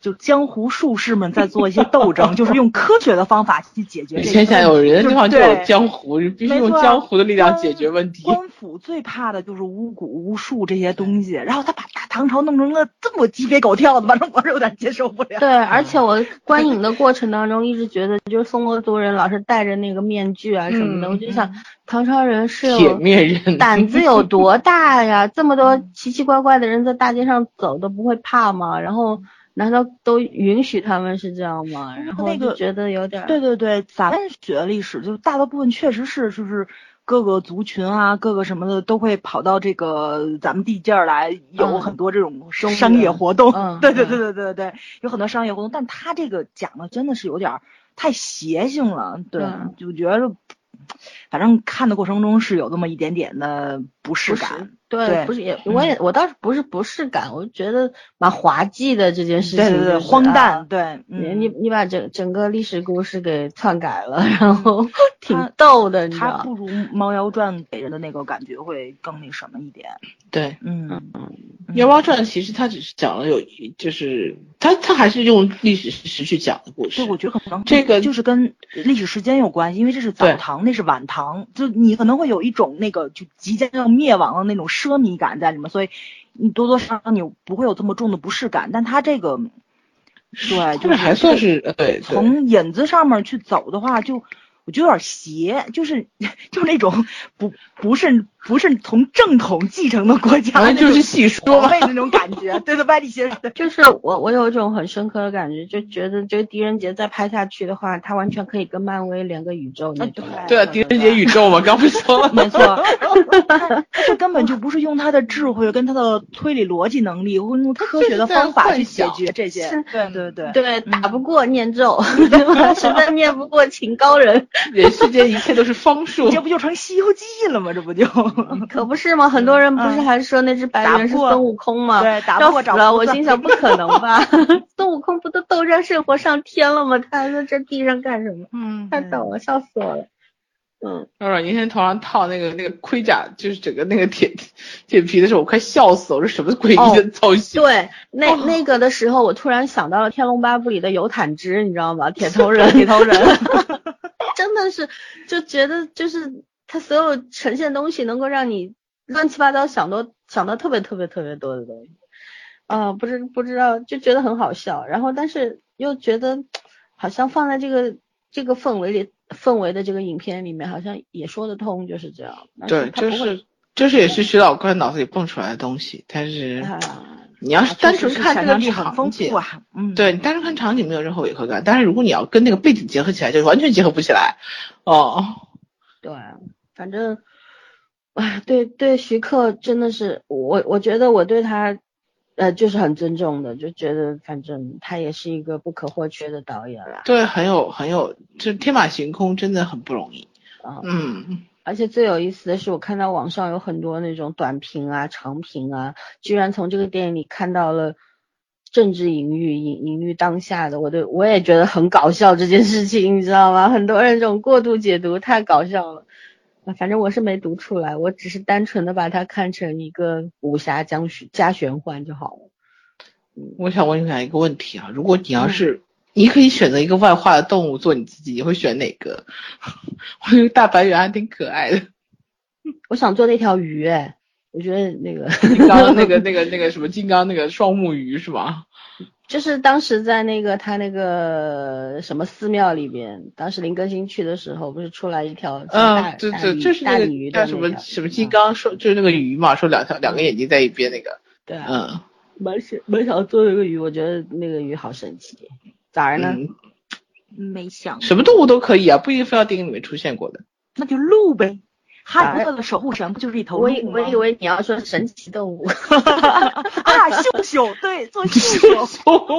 就江湖术士们在做一些斗争，就是用科学的方法去解决这些天下有人的地方就有江湖，必须用江湖的力量解决问题。官府最怕的就是巫蛊、巫术这些东西，然后他把大唐朝弄成了这么鸡飞狗跳的，反正我是有点接受不了。对，而且我观影的过程当中一直觉得，就是宋国族人老是戴着那个面具啊什么的，嗯我就想唐朝人是铁有面人胆子有多大呀？这么多奇奇怪怪的人在大街上走都不会怕吗？然后难道都允许他们是这样吗？然后那个就觉得有点儿对对对，咱们学历史，就大多部分确实是就是各个族群啊，各个什么的都会跑到这个咱们地界儿来，有嗯很多这种中商业活动。嗯对对嗯对对对对，有很多商业活动，但他这个讲的真的是有点儿太邪性了，对，嗯就觉得。反正看的过程中是有那么一点点的不适感，对，对不是也我也我倒是不是不适感，我就觉得蛮滑稽的这件事情，对对对，荒诞，啊对，你嗯你你把整整个历史故事给篡改了，然后挺他逗的，你知道？它不如《猫妖传》给人的那个感觉会更那什么一点，对。嗯，《妖猫传》其实它只是讲了有一，就是它它还是用历史事实去讲的故事。对，我觉得可能这个就是跟历史时间有关系，因为这是早对唐，那是晚唐，就你可能会有一种那个就即将要灭亡的那种奢靡感在里面，所以你多多少少你不会有这么重的不适感。但他这个，对，就是还算是对从引子上面去走的话，就我觉得有点邪，就是就是那种不不是不是从正统继承的国家，就是戏说嘛那种感觉，对对，外地邪 就是我我有一种很深刻的感觉，就觉得这个狄仁杰再拍下去的话，他完全可以跟漫威连个宇宙那种。对啊，狄仁杰宇宙嘛，刚不说了，没错，他这根本就不是用他的智慧跟他的推理逻辑能力，或用科学的方法去解决这些，对对对对，打不过念咒？实在念不过请高人。人世间一切都是方术，这不就成《西游记》了吗？这不就可不是吗？很多人不是还说那只白猿是孙悟空吗？对，打不过死了。我心想不可能吧？孙悟空不都斗战胜佛上天了吗？他还在这地上干什么？嗯，太逗了，笑死我了。嗯，软银天头上套那个那个盔甲，就是整个那个铁铁皮的时候，我快笑死了。我说什么诡异的造型？对，那那个的时候，我突然想到了《天龙八部》里的游坦之，你知道吗？铁头人，铁头人。真的是就觉得就是他所有呈现东西能够让你乱七八糟想多想到特别特别特别多的东西，啊，不知不知道就觉得很好笑，然后但是又觉得好像放在这个这个氛围里氛围的这个影片里面好像也说得通，就是这样。对，就是就是也是徐老怪脑子里蹦出来的东西，但是。你要是单纯看这个场景，嗯，对你单纯看场景没有任何违和感，但是如果你要跟那个背景结合起来，就完全结合不起来。哦，对，反正，哎，对对，徐克真的是我，我觉得我对他，呃，就是很尊重的，就觉得反正他也是一个不可或缺的导演了。对，很有很有，就天马行空真的很不容易。嗯。而且最有意思的是，我看到网上有很多那种短评啊、长评啊，居然从这个电影里看到了政治隐喻、隐隐喻当下的，我对我也觉得很搞笑这件事情，你知道吗？很多人这种过度解读太搞笑了。反正我是没读出来，我只是单纯的把它看成一个武侠加玄加玄幻就好了。我想问一下一个问题啊，如果你要是。你可以选择一个外化的动物做你自己，你会选哪个？我觉得大白猿还挺可爱的。我想做那条鱼，哎，我觉得那个金刚那个 那个那个什么金刚那个双目鱼是吧？就是当时在那个他那个什么寺庙里边，当时林更新去的时候，不是出来一条嗯，对对，就是那个叫什么什么金刚说就是那个鱼嘛，说两条两个眼睛在一边那个。对啊。嗯。蛮想蛮想做一个鱼，我觉得那个鱼好神奇。咋儿呢？没想什么动物都可以啊，不一定非要电影里面出现过的。那就鹿呗，哈利波特的守护神不就是一头鹿吗？我我以为你要说神奇动物。啊，秀秀，对，做秀秀，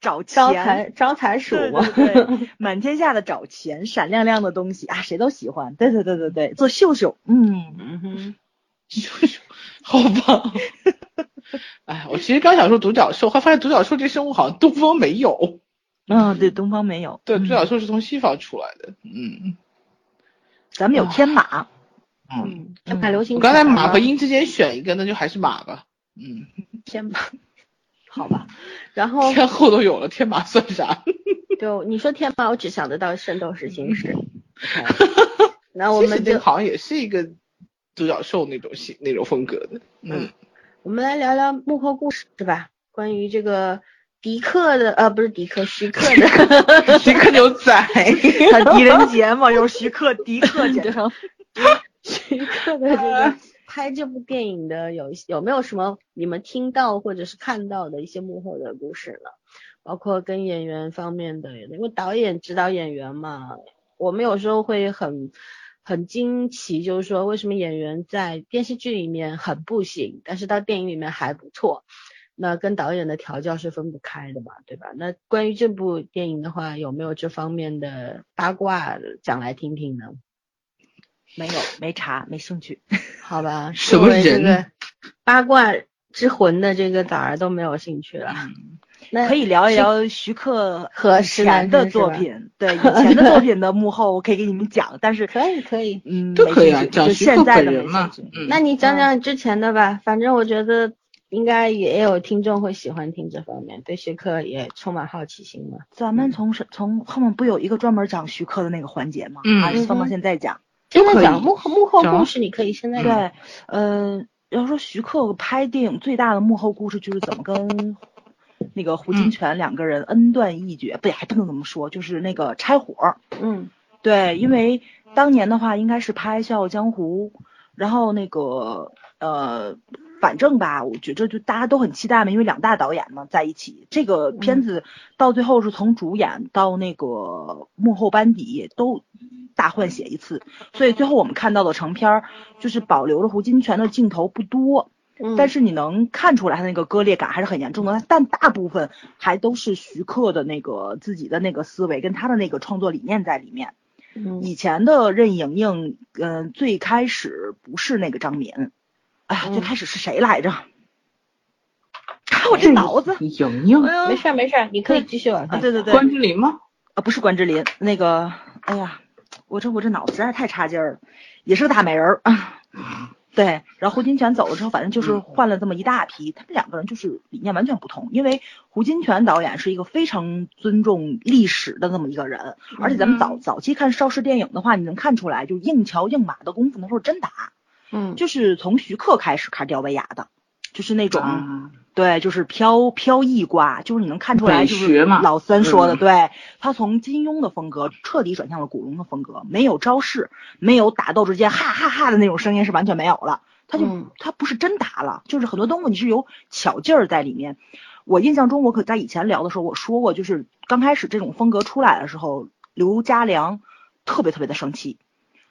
找招财招财鼠，对，满天下的找钱，闪亮亮的东西啊，谁都喜欢。对对对对对，做秀秀，嗯 好棒。哎，我其实刚想说独角兽，还发现独角兽这生物好像东方没有。嗯，对，东方没有。对，独角兽是从西方出来的。嗯，咱们有天马。嗯，天马流星。我刚才马和鹰之间选一个，那就还是马吧。嗯，天马。好吧，然后天后都有了，天马算啥？就你说天马，我只想得到《圣斗士星矢》。那我们就好像也是一个独角兽那种型那种风格的。嗯。我们来聊聊幕后故事是吧？关于这个迪克的，呃，不是迪克，徐克的 徐克牛仔，狄仁杰嘛，又是徐克，迪克简称。徐克的这个拍这部电影的有有没有什么你们听到或者是看到的一些幕后的故事呢？包括跟演员方面的，因为导演指导演员嘛，我们有时候会很。很惊奇，就是说为什么演员在电视剧里面很不行，但是到电影里面还不错？那跟导演的调教是分不开的嘛，对吧？那关于这部电影的话，有没有这方面的八卦讲来听听呢？没有，没查，没兴趣。好吧，什么人？八卦之魂的这个崽儿都没有兴趣了。可以聊一聊徐克和前的作品，对以前的作品的幕后，我可以给你们讲。但是可以可以，嗯，都可以啊，讲徐克本人嘛。那你讲讲之前的吧，反正我觉得应该也有听众会喜欢听这方面，对徐克也充满好奇心嘛。咱们从从后面不有一个专门讲徐克的那个环节吗？嗯，还是放到现在讲？现在讲幕后幕后故事，你可以现在对，嗯，要说徐克拍电影最大的幕后故事就是怎么跟。那个胡金铨两个人恩断义绝，不，还不能这么说，就是那个拆伙。嗯，对，因为当年的话应该是拍《笑傲江湖》，然后那个呃，反正吧，我觉着就大家都很期待嘛，因为两大导演嘛在一起，这个片子到最后是从主演到那个幕后班底都大换血一次，所以最后我们看到的成片儿就是保留了胡金铨的镜头不多。但是你能看出来他那个割裂感还是很严重的，但大部分还都是徐克的那个自己的那个思维跟他的那个创作理念在里面。以前的任盈盈，嗯，最开始不是那个张敏，哎呀，最开始是谁来着？看我这脑子。盈盈，没事没事，你可以继续往下。对对对。关之琳吗？啊，不是关之琳，那个，哎呀，我这我这脑子实在太差劲儿了，也是个大美人儿。对，然后胡金铨走了之后，反正就是换了这么一大批，他们两个人就是理念完全不同。因为胡金铨导演是一个非常尊重历史的这么一个人，而且咱们早早期看邵氏电影的话，你能看出来，就硬桥硬马的功夫那时候真打，嗯，就是从徐克开始开始吊威亚的，就是那种，对，就是飘飘逸挂，就是你能看出来，就是老三说的，对他从金庸的风格彻底转向了古龙的风格，没有招式，没有打斗之间哈哈哈的那种声音是完全没有了，他就他不是真打了，就是很多东西你是有巧劲儿在里面。我印象中，我可在以前聊的时候我说过，就是刚开始这种风格出来的时候，刘家良特别特别的生气，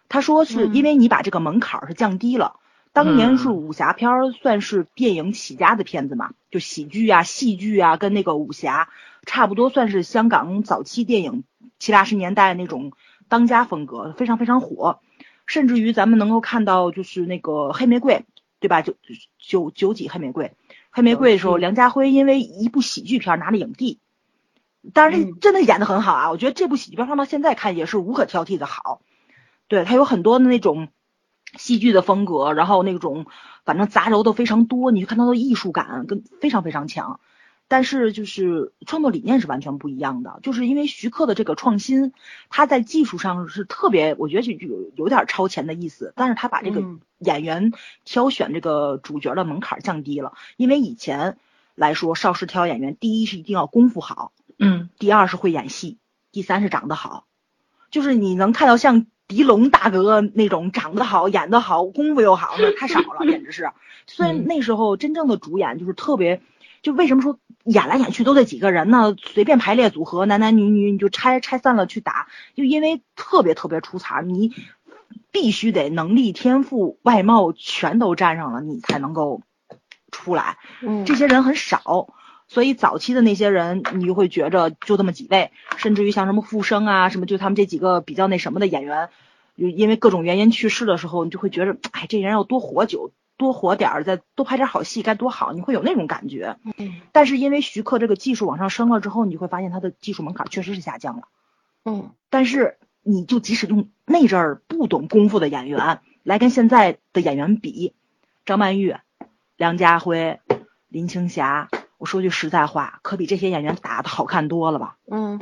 他说是因为你把这个门槛是降低了。当年是武侠片儿，算是电影起家的片子嘛，就喜剧啊、戏剧啊，跟那个武侠差不多，算是香港早期电影七八十年代那种当家风格，非常非常火。甚至于咱们能够看到，就是那个黑玫瑰，对吧？九九九几黑玫瑰，黑玫瑰的时候，梁家辉因为一部喜剧片拿了影帝，当然真的演的很好啊，我觉得这部喜剧片放到现在看也是无可挑剔的好。对他有很多的那种。戏剧的风格，然后那种反正杂糅的非常多，你就看到的艺术感跟非常非常强，但是就是创作理念是完全不一样的。就是因为徐克的这个创新，他在技术上是特别，我觉得就有有点超前的意思。但是他把这个演员挑选这个主角的门槛降低了，因为以前来说邵氏挑演员，第一是一定要功夫好，嗯，第二是会演戏，第三是长得好，就是你能看到像。狄龙大哥那种长得好、演得好、功夫又好，那太少了，简直是。虽然那时候真正的主演就是特别，就为什么说演来演去都这几个人呢？随便排列组合，男男女女你就拆拆散了去打，就因为特别特别出彩，你必须得能力、天赋、外貌全都占上了，你才能够出来。嗯，这些人很少。所以早期的那些人，你就会觉着就这么几位，甚至于像什么傅声啊，什么就他们这几个比较那什么的演员，因为各种原因去世的时候，你就会觉着，哎，这人要多活久，多活点儿，再多拍点好戏该多好，你会有那种感觉。嗯。但是因为徐克这个技术往上升了之后，你会发现他的技术门槛确实是下降了。嗯。但是你就即使用那阵儿不懂功夫的演员来跟现在的演员比，张曼玉、梁家辉、林青霞。我说句实在话，可比这些演员打的好看多了吧？嗯，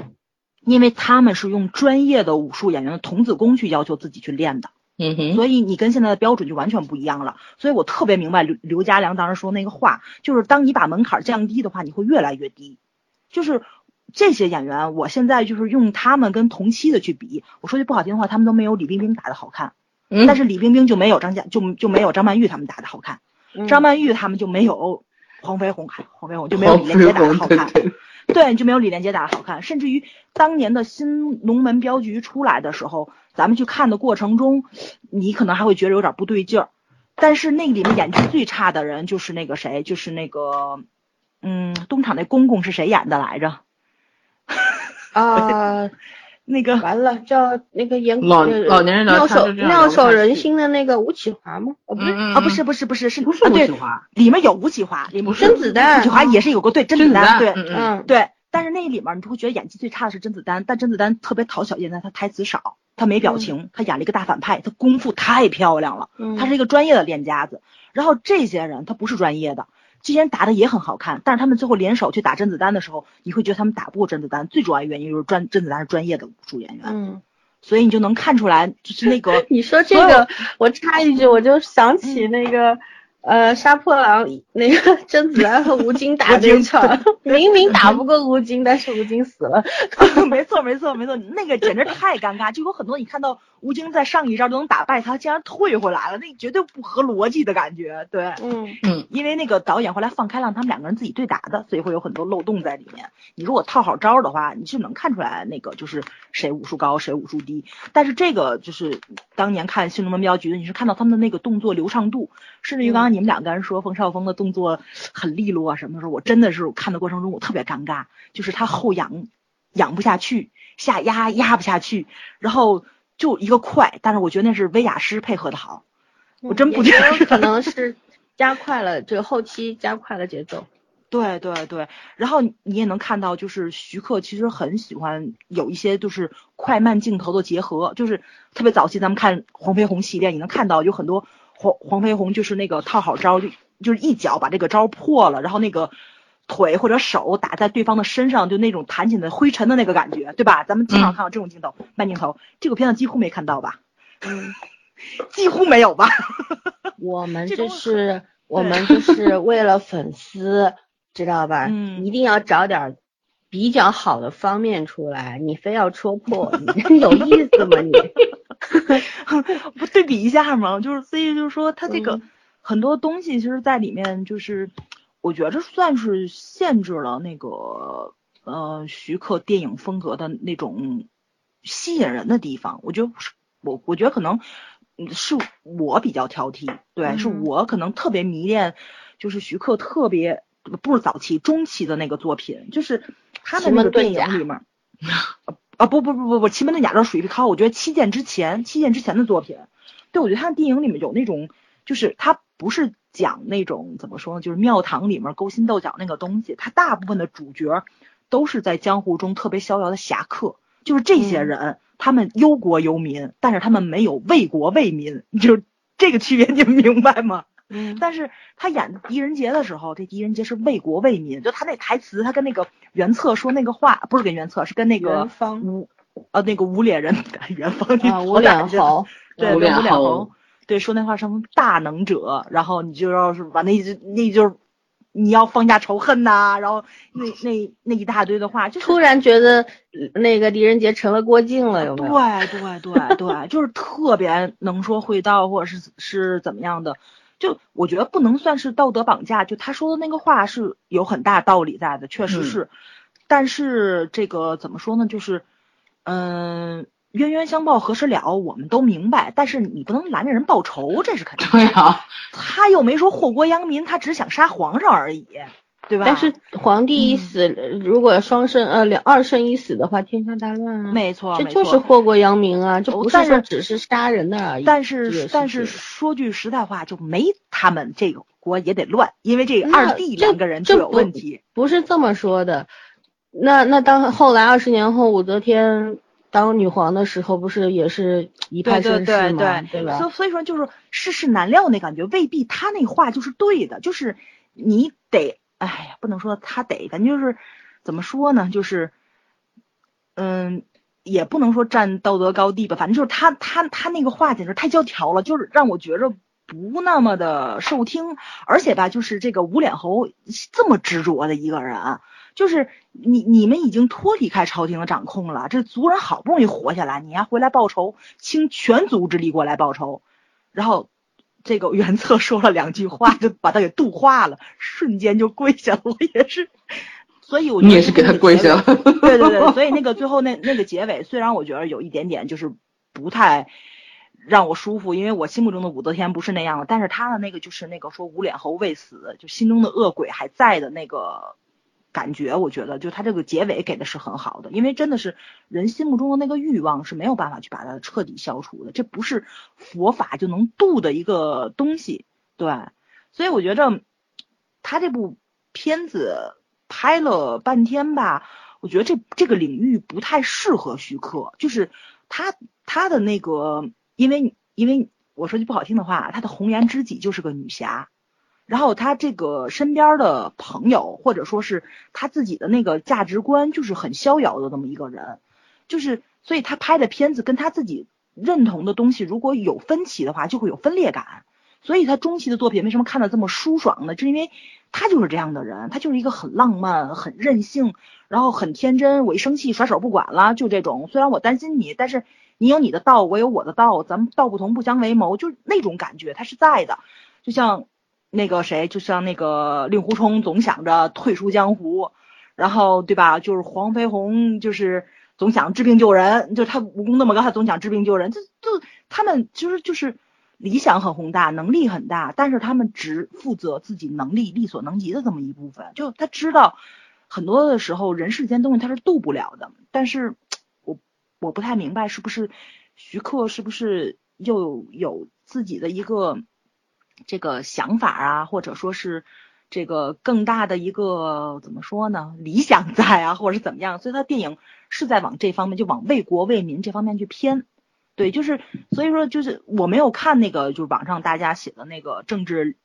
因为他们是用专业的武术演员的童子功去要求自己去练的。嗯哼，所以你跟现在的标准就完全不一样了。所以我特别明白刘刘家良当时说那个话，就是当你把门槛降低的话，你会越来越低。就是这些演员，我现在就是用他们跟同期的去比，我说句不好听的话，他们都没有李冰冰打的好看。嗯，但是李冰冰就没有张家就就没有张曼玉他们打的好看。张曼玉他们就没有。黄飞鸿，黄飞鸿就没有李连杰打的好看，对，就没有李连杰打的好看。甚至于当年的新龙门镖局出来的时候，咱们去看的过程中，你可能还会觉得有点不对劲儿。但是那里面演技最差的人就是那个谁，就是那个，嗯，东厂那公公是谁演的来着？啊。那个完了，叫那个演老老年人妙手妙手仁心的那个吴启华吗？哦不是啊不是不是不是是不是吴启华，里面有吴启华，里面甄子丹，吴启华也是有个对甄子丹对嗯对，但是那里面你就会觉得演技最差的是甄子丹，但甄子丹特别讨小燕子他台词少，他没表情，他演了一个大反派，他功夫太漂亮了，他是一个专业的练家子，然后这些人他不是专业的。这些人打的也很好看，但是他们最后联手去打甄子丹的时候，你会觉得他们打不过甄子丹。最主要原因就是专甄子丹是专业的武术演员，嗯，所以你就能看出来，就是那个 你说这个，我插一句，我就想起那个呃，杀破狼那个甄子丹和吴京打 那场，明明打不过吴京，但是吴京死了。没错，没错，没错，那个简直太尴尬。就有很多你看到吴京在上一招就能打败他，竟然退回来了，那绝对不合逻辑的感觉。对，嗯嗯，因为那个导演后来放开让他们两个人自己对打的，所以会有很多漏洞在里面。你如果套好招的话，你是能看出来那个就是谁武术高，谁武术低。但是这个就是当年看《新龙门镖局》的，你是看到他们的那个动作流畅度，甚至于刚刚你们两个人说冯绍峰的动作很利落啊什么的时候，我真的是看的过程中我特别尴尬，就是他后仰仰不下去，下压压不下去，然后就一个快，但是我觉得那是威亚师配合的好，我真不觉得可能是加快了这个后期加快了节奏。对对对，然后你也能看到，就是徐克其实很喜欢有一些就是快慢镜头的结合，就是特别早期咱们看黄飞鸿系列，你能看到有很多黄黄飞鸿就是那个套好招就就是一脚把这个招破了，然后那个腿或者手打在对方的身上，就那种弹起的灰尘的那个感觉，对吧？咱们经常看到这种镜头，慢镜头，这个片子几乎没看到吧？嗯，几乎没有吧？我们这是我们就是为了粉丝，知道吧？嗯一定要找点比较好的方面出来，你非要戳破，你 有意思吗你？不对比一下吗？就是所以就是说，他这个嗯很多东西，其实在里面就是，我觉着算是限制了那个呃徐克电影风格的那种吸引人的地方。我觉得是我我觉得可能嗯是我比较挑剔，对，是嗯我可能特别迷恋，就是徐克特别不是早期中期的那个作品，就是他的那个电影里面。啊不不不不不，奇门遁甲这属于靠，我觉得七剑之前，七剑之前的作品，对我觉得他的电影里面有那种，就是他不是讲那种怎么说呢，就是庙堂里面勾心斗角那个东西，他大部分的主角都是在江湖中特别逍遥的侠客，就是这些嗯。人，他们忧国忧民，但是他们没有为国为民，就是这个区别，你们明白吗？嗯。但是他演狄仁杰的时候，这狄仁杰是为国为民，就他那台词，他跟那个袁策说那个话，不是跟袁策，是跟那个元芳吴呃那个无脸人 袁方你啊，无脸侯，对，无脸跟无脸侯侯，对，说那话什么大能者，然后你就要是把那一那就是你要放下仇恨呐、然后那那那一大堆的话，就是突然觉得呃那个狄仁杰成了郭靖了，有没有？对对对对，就是特别能说会道，或者是是怎么样的。就我觉得不能算是道德绑架，就他说的那个话是有很大道理在的，确实嗯是。但是这个怎么说呢？就是，嗯、冤冤相报何时了？我们都明白，但是你不能拦着人报仇，这是肯定的。对啊，他又没说祸国殃民，他只想杀皇上而已，对吧？但是皇帝一嗯死，如果双生呃两二胜一死的话，天下大乱啊！没错，这没错就是祸国殃民啊！这不是但是说只是杀人的而已。但是但是是说句实在话，就没他们这个国也得乱，因为这那二弟这两个人就有问题。不是这么说的。那那当后来二十年后武则天当女皇的时候，不是也是一派对对盛世对？吧？所所以说就是世事难料那感觉，未必他那话就是对的，就是你得，哎呀，不能说他得，感觉就是怎么说呢，就是，嗯，也不能说占道德高地吧，反正就是他他他那个话简直太教条了，就是让我觉着不那么的受听，而且吧，就是这个无脸猴这么执着的一个人。就是你你们已经脱离开朝廷的掌控了，这族人好不容易活下来，你还回来报仇，倾全族之力过来报仇，然后这个袁策说了两句话，就把他给度化了，瞬间就跪下了。我也是，所以我觉得你也是给他跪下了。对对对，所以那个 最后那那个结尾，虽然我觉得有一点点就是不太让我舒服，因为我心目中的武则天不是那样的，但是他的那个就是那个说无脸侯未死，就心中的恶鬼还在的那个感觉，我觉得就他这个结尾给的是很好的，因为真的是人心目中的那个欲望是没有办法去把它彻底消除的，这不是佛法就能度的一个东西，对，所以我觉着他这部片子拍了半天吧，我觉得这这个领域不太适合徐克，就是他他的那个，因为因为我说句不好听的话，他的红颜知己就是个女侠，然后他这个身边的朋友或者说是他自己的那个价值观就是很逍遥的那么一个人，就是所以他拍的片子跟他自己认同的东西如果有分歧的话，就会有分裂感。所以他中期的作品为什么看的这么舒爽呢？就是因为他就是这样的人，他就是一个很浪漫、很任性，然后很天真。我一生气甩手不管了，就这种。虽然我担心你，但是你有你的道，我有我的道，咱们道不同不相为谋，就是那种感觉，他是在的。就像那个谁，就像那个令狐冲，总想着退出江湖，然后对吧？就是黄飞鸿，就是总想治病救人，就他武功那么高，他总想治病救人。这就他们其实就是。理想很宏大，能力很大，但是他们只负责自己能力力所能及的这么一部分。就他知道很多的时候，人世间东西他是渡不了的。但是我我不太明白，是不是徐克是不是又有自己的一个这个想法啊，或者说是这个更大的一个怎么说呢？理想在啊，或者是怎么样？所以他电影是在往这方面，就往为国为民这方面去偏。对，就是所以说，就是我没有看那个，就是网上大家写的那个政治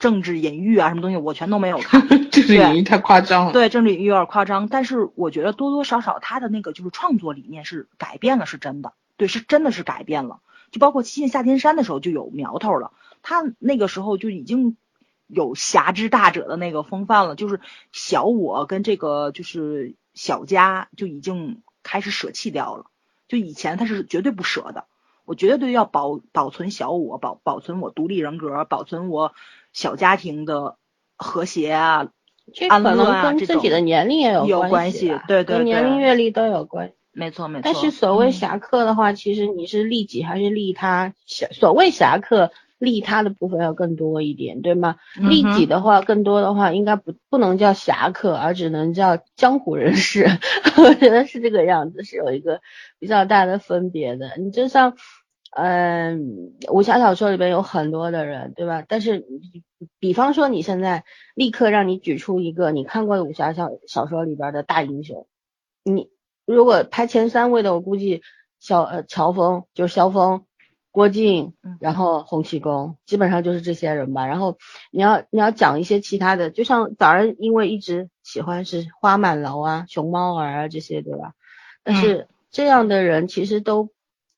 政治隐喻啊，什么东西，我全都没有看。政治隐喻太夸张了。对，政治隐喻有点夸张，但是我觉得多多少少他的那个就是创作理念是改变了，是真的。对，是真的是改变了。就包括《七进下天山》的时候就有苗头了，他那个时候就已经有侠之大者的那个风范了，就是小我跟这个就是小家就已经开始舍弃掉了。就以前他是绝对不舍的，我绝对要保保存小我，保保存我独立人格，保存我小家庭的和谐啊，这可能，跟自己的年龄也有关系，对对，跟年龄阅历都有关系。没错没错。但是所谓侠客的话，其实你是利己还是利他？所谓侠客。利他的部分要更多一点，对吗？利己的话，更多的话应该不不能叫侠客，而只能叫江湖人士。我觉得是这个样子，是有一个比较大的分别的。你就像，嗯，武侠小说里边有很多的人，对吧？但是，比方说你现在立刻让你举出一个你看过的武侠小小说里边的大英雄，你如果排前三位的，我估计小呃乔峰就是萧峰。郭靖，然后洪七公，基本上就是这些人吧。然后你要你要讲一些其他的，就像早上因为一直喜欢是花满楼啊、熊猫儿啊这些，对吧？但是这样的人其实都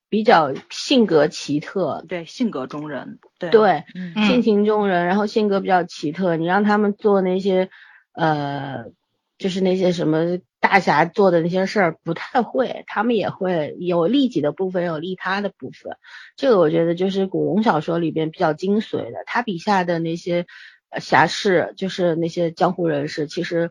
比较性格奇特，对，性格中人，对，对，性情中人，然后性格比较奇特。你让他们做那些，呃，就是那些什么。大侠做的那些事儿不太会，他们也会有利己的部分，有利他的部分。这个我觉得就是古龙小说里边比较精髓的。他笔下的那些侠士，就是那些江湖人士，其实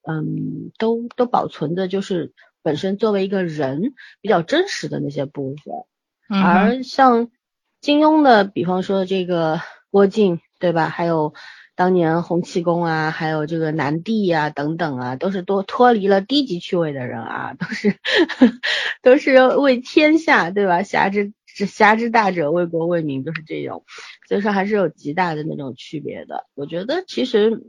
嗯，都都保存的就是本身作为一个人比较真实的那些部分。而像金庸的，比方说这个郭靖，对吧？还有。当年洪七公啊，还有这个南帝呀，等等啊，都是多脱离了低级趣味的人啊，都是 都是为天下，对吧？侠之侠之大者，为国为民，都是这种，所以说还是有极大的那种区别的。我觉得其实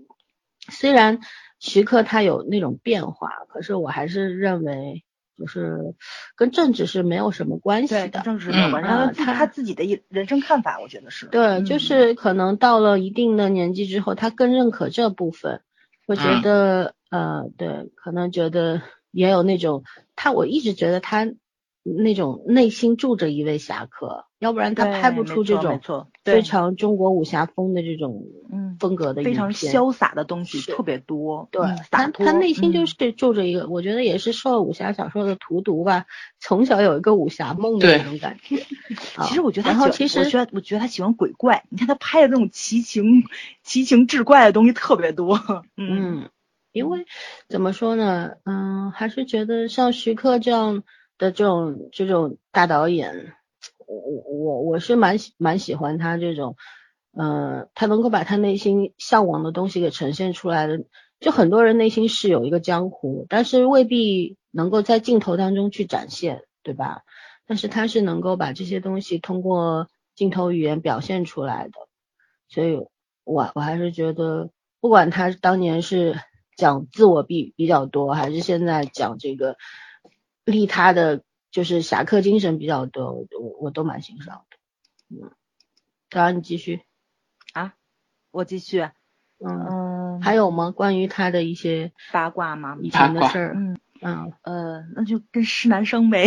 虽然徐克他有那种变化，可是我还是认为。就是跟政治是没有什么关系的，跟政治没有关系。他他自己的一人生看法，我觉得是。对，就是可能到了一定的年纪之后，他更认可这部分，我觉得呃，对，可能觉得也有那种他，我一直觉得他那种内心住着一位侠客。要不然他拍不出这种非常中国武侠风的这种风格的非常潇洒的东西特别多。对，他他内心就是住着一个，我觉得也是受了武侠小说的荼毒吧，从小有一个武侠梦的那种感觉。其实我觉得，然后其实我觉得我觉得他喜欢鬼怪，你看他拍的那种奇情奇情志怪的东西特别多。嗯，因为怎么说呢，嗯，还是觉得像徐克这样的这种这种大导演。我我我是蛮蛮喜欢他这种，嗯，他能够把他内心向往的东西给呈现出来的。就很多人内心是有一个江湖，但是未必能够在镜头当中去展现，对吧？但是他是能够把这些东西通过镜头语言表现出来的。所以，我我还是觉得，不管他当年是讲自我比比较多，还是现在讲这个利他的。就是侠客精神比较多，我我都蛮欣赏的。嗯，然后你继续啊，我继续。嗯，还有吗？关于他的一些八卦吗？以前的事儿。嗯嗯呃，那就跟施南生呗。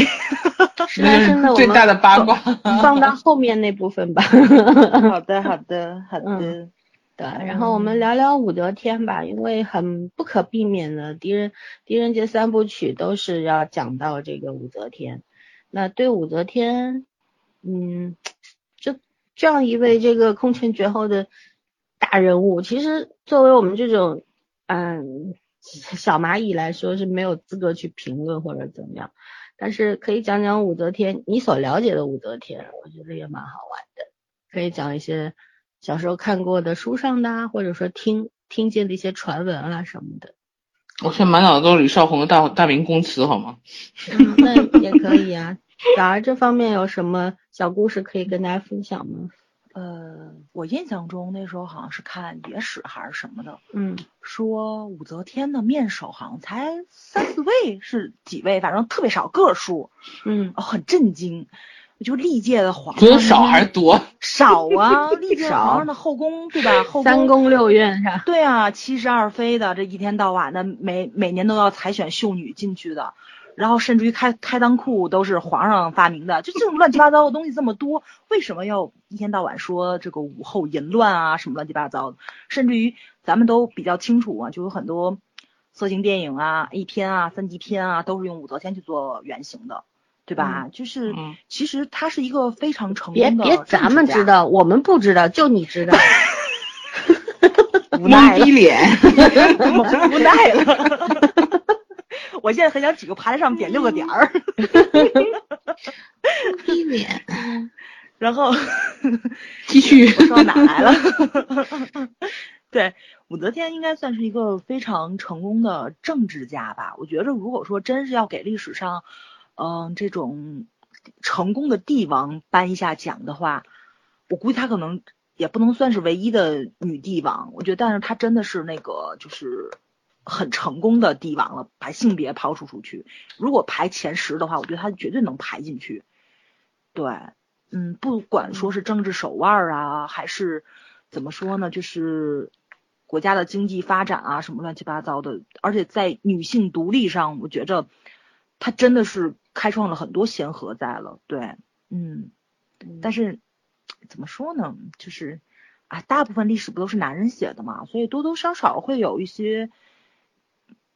实男生的我们最大的八卦，放到后面那部分吧。好的，好的，好的。嗯对，然后我们聊聊武则天吧，因为很不可避免的，狄仁狄仁杰三部曲都是要讲到这个武则天。那对武则天，嗯，这这样一位这个空前绝后的大人物，其实作为我们这种嗯小蚂蚁来说是没有资格去评论或者怎么样，但是可以讲讲武则天，你所了解的武则天，我觉得也蛮好玩的，可以讲一些。小时候看过的书上的，或者说听听见的一些传闻啊什么的。我现在满脑子都是李少红的大大明宫词，好吗？嗯，那也可以啊。小儿这方面有什么小故事可以跟大家分享吗？呃，我印象中那时候好像是看野史还是什么的，嗯，说武则天的面首好像才三四位是几位，反正特别少个数，嗯，哦，很震惊。就历届的皇上，觉得少还是多？少啊，历届皇上的后宫对吧？后宫三宫六院是吧？对啊，七十二妃的，这一天到晚的，每每年都要采选秀女进去的，然后甚至于开开裆裤都是皇上发明的，就这种乱七八糟的东西这么多，为什么要一天到晚说这个武后淫乱啊什么乱七八糟的？甚至于咱们都比较清楚啊，就有很多色情电影啊、A 片啊、三级片啊，都是用武则天去做原型的。对吧？就是，其实他是一个非常成功的。别别，咱们知道，我们不知道，就你知道。无奈逼脸，无奈了。我现在很想举个牌子上面点六个点儿。逼脸。然后继续。我说哪来了？对，武则天应该算是一个非常成功的政治家吧？我觉得，如果说真是要给历史上。嗯，这种成功的帝王颁一下奖的话，我估计她可能也不能算是唯一的女帝王。我觉得，但是她真的是那个就是很成功的帝王了。把性别抛除出去，如果排前十的话，我觉得她绝对能排进去。对，嗯，不管说是政治手腕啊，还是怎么说呢，就是国家的经济发展啊，什么乱七八糟的，而且在女性独立上，我觉着她真的是。开创了很多先河在了，对，嗯，但是怎么说呢？就是啊，大部分历史不都是男人写的嘛，所以多多少少会有一些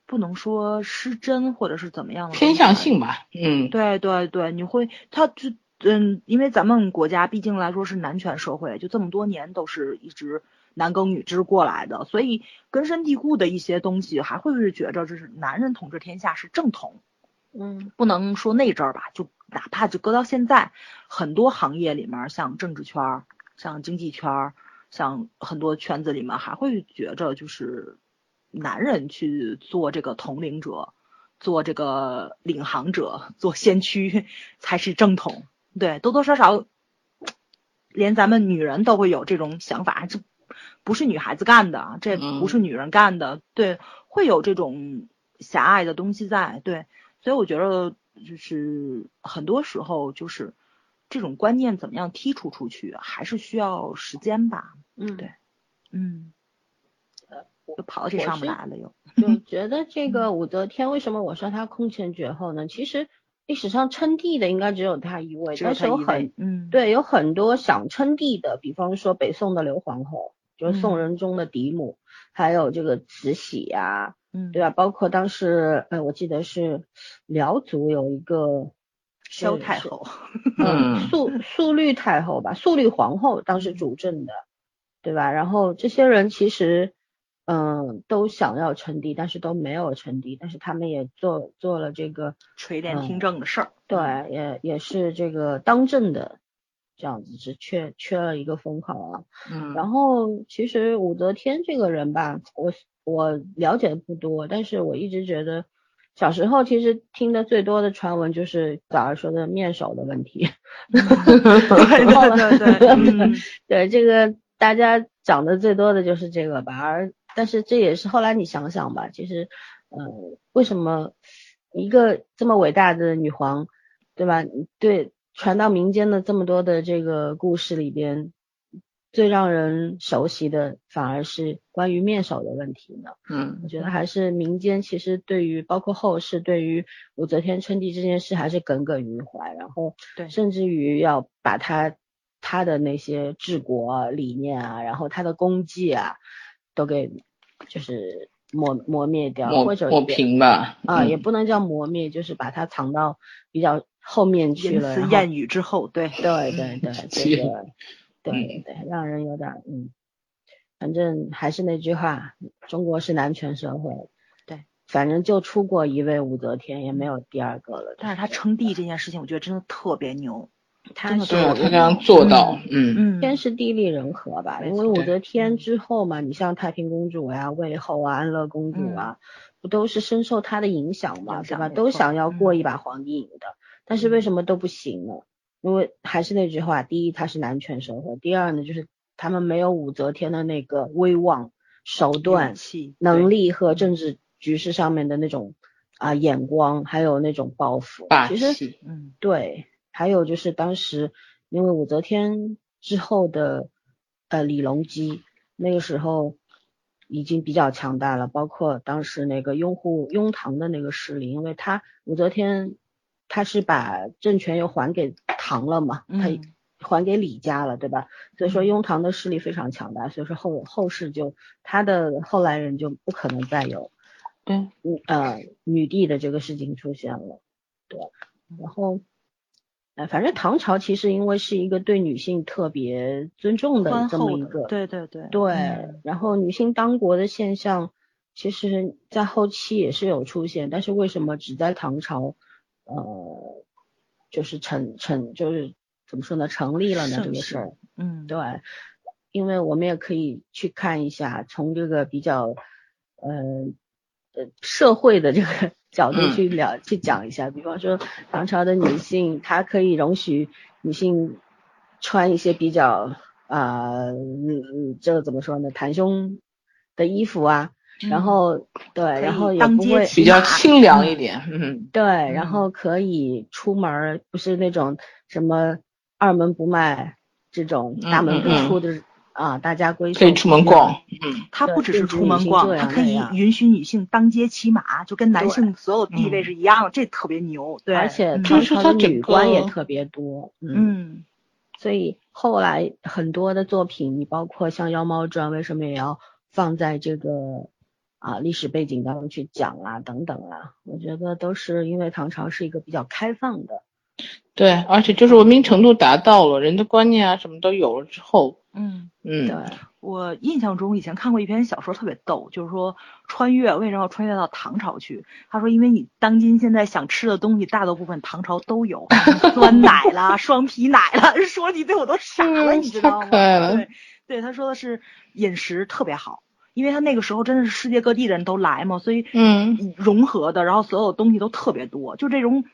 不能说失真或者是怎么样的偏向性吧。嗯，对对对，你会他就嗯，因为咱们国家毕竟来说是男权社会，就这么多年都是一直男耕女织过来的，所以根深蒂固的一些东西还会是觉着这是男人统治天下是正统。嗯，不能说那阵儿吧，就哪怕就搁到现在，很多行业里面，像政治圈、像经济圈、像很多圈子里面，还会觉着就是男人去做这个统领者，做这个领航者，做先驱才是正统。对，多多少少，连咱们女人都会有这种想法，这不是女孩子干的，这不是女人干的。对，会有这种狭隘的东西在。对。所以我觉得，就是很多时候，就是这种观念怎么样剔除出去，还是需要时间吧。嗯，对，嗯，呃，又跑到这上面来了，又就 觉得这个武则天为什么我说她空前绝后呢？其实历史上称帝的应该只有她一位，但是有很嗯，对，有很多想称帝的，比方说北宋的刘皇后，就是宋仁宗的嫡母，还有这个慈禧呀。嗯，对吧？包括当时，呃，我记得是辽族有一个萧太后，嗯，肃肃律太后吧，肃律皇后当时主政的，对吧？然后这些人其实，嗯，都想要称帝，但是都没有称帝，但是他们也做做了这个垂帘听政的事儿，对，也也是这个当政的。这样子是缺缺了一个封号啊，嗯，然后其实武则天这个人吧，我我了解的不多，但是我一直觉得小时候其实听的最多的传闻就是早上说的面首的问题，对对对对，对 这个大家讲的最多的就是这个吧，而但是这也是后来你想想吧，其实呃为什么一个这么伟大的女皇，对吧？对。传到民间的这么多的这个故事里边，最让人熟悉的反而是关于面首的问题呢。嗯我觉得还是民间其实对于包括后世对于武则天称帝这件事还是耿耿于怀，然后对甚至于要把他他的那些治国理念啊，然后他的功绩啊，都给就是磨磨灭掉，或者也抹平吧。啊，嗯也不能叫磨灭，就是把它藏到比较后面去了。言辞然后谚语之后，对，对对对，这个对对 对，让人有点儿嗯，反正还是那句话，中国是男权社会，对，反正就出过一位武则天，也没有第二个了。但是他称帝这件事情，我觉得真的特别牛。他是他这样做到，嗯嗯，天时地利人和吧，因为武则嗯天之后嘛，你像太平公主呀、魏后啊、安乐公主啊，不都是深受她的影响嘛，对吧？都想要过嗯一把皇帝瘾的，但是为什么都不行呢？因为还是那句话，第一，他是男权社会；第二呢，就是他们没有武则天的那个威望、手段能力和政治局势上面的那种啊、眼光，还有那种抱负。其实，嗯对，还有就是当时因为武则天之后的呃李隆基那个时候已经比较强大了，包括当时那个拥护雍唐的那个势力，因为他武则天他是把政权又还给唐了嘛，他嗯还给李家了，对吧？所以说嗯雍唐的势力非常强大，所以说后后世就他的后来人就不可能再有对，嗯呃女帝的这个事情出现了，对，然后。呃，反正唐朝其实因为是一个对女性特别尊重的这么一个，对对对对，嗯然后女性当国的现象，其实在后期也是有出现，但是为什么只在唐朝，呃，就是成成就是怎么说呢，成立了呢这个事儿？嗯对，因为我们也可以去看一下，从这个比较呃呃社会的这个 角度嗯去了、去讲一下，比方说唐朝的女性，她可以容许女性穿一些比较啊、嗯，这个怎么说呢，袒胸的衣服啊，然后对，然后当也不会街骑比较清凉一点，嗯对，然嗯。后可以出门儿，不是那种什么二门不迈这种大门不嗯。嗯出的、啊，大家闺秀可以出门逛，嗯。对它不只是出门逛，女性这它可以允许女性当街骑马，就跟男性所有地位嗯。是一样的，这特别牛。对，而且嗯。唐就是朝的女官也特别多，嗯，嗯。所以后来很多的作品，你包括像《妖猫传》，为什么也要放在这个啊历史背景当中去讲啊，等等啊，我觉得都是因为唐朝是一个比较开放的，对，而且就是文明程度达到了，人的观念啊什么都有了之后，嗯。嗯对，我印象中以前看过一篇小说，特别逗，就是说穿越为什么要穿越到唐朝去？他说，因为你当今现在想吃的东西，大多部分唐朝都有，酸奶啦、双皮奶啦，说你对我都傻了，嗯你知道吗？太可爱了对，对，他说的是饮食特别好，因为他那个时候真的是世界各地的人都来嘛，所以嗯。融合的，然后所有东西都特别多，就这种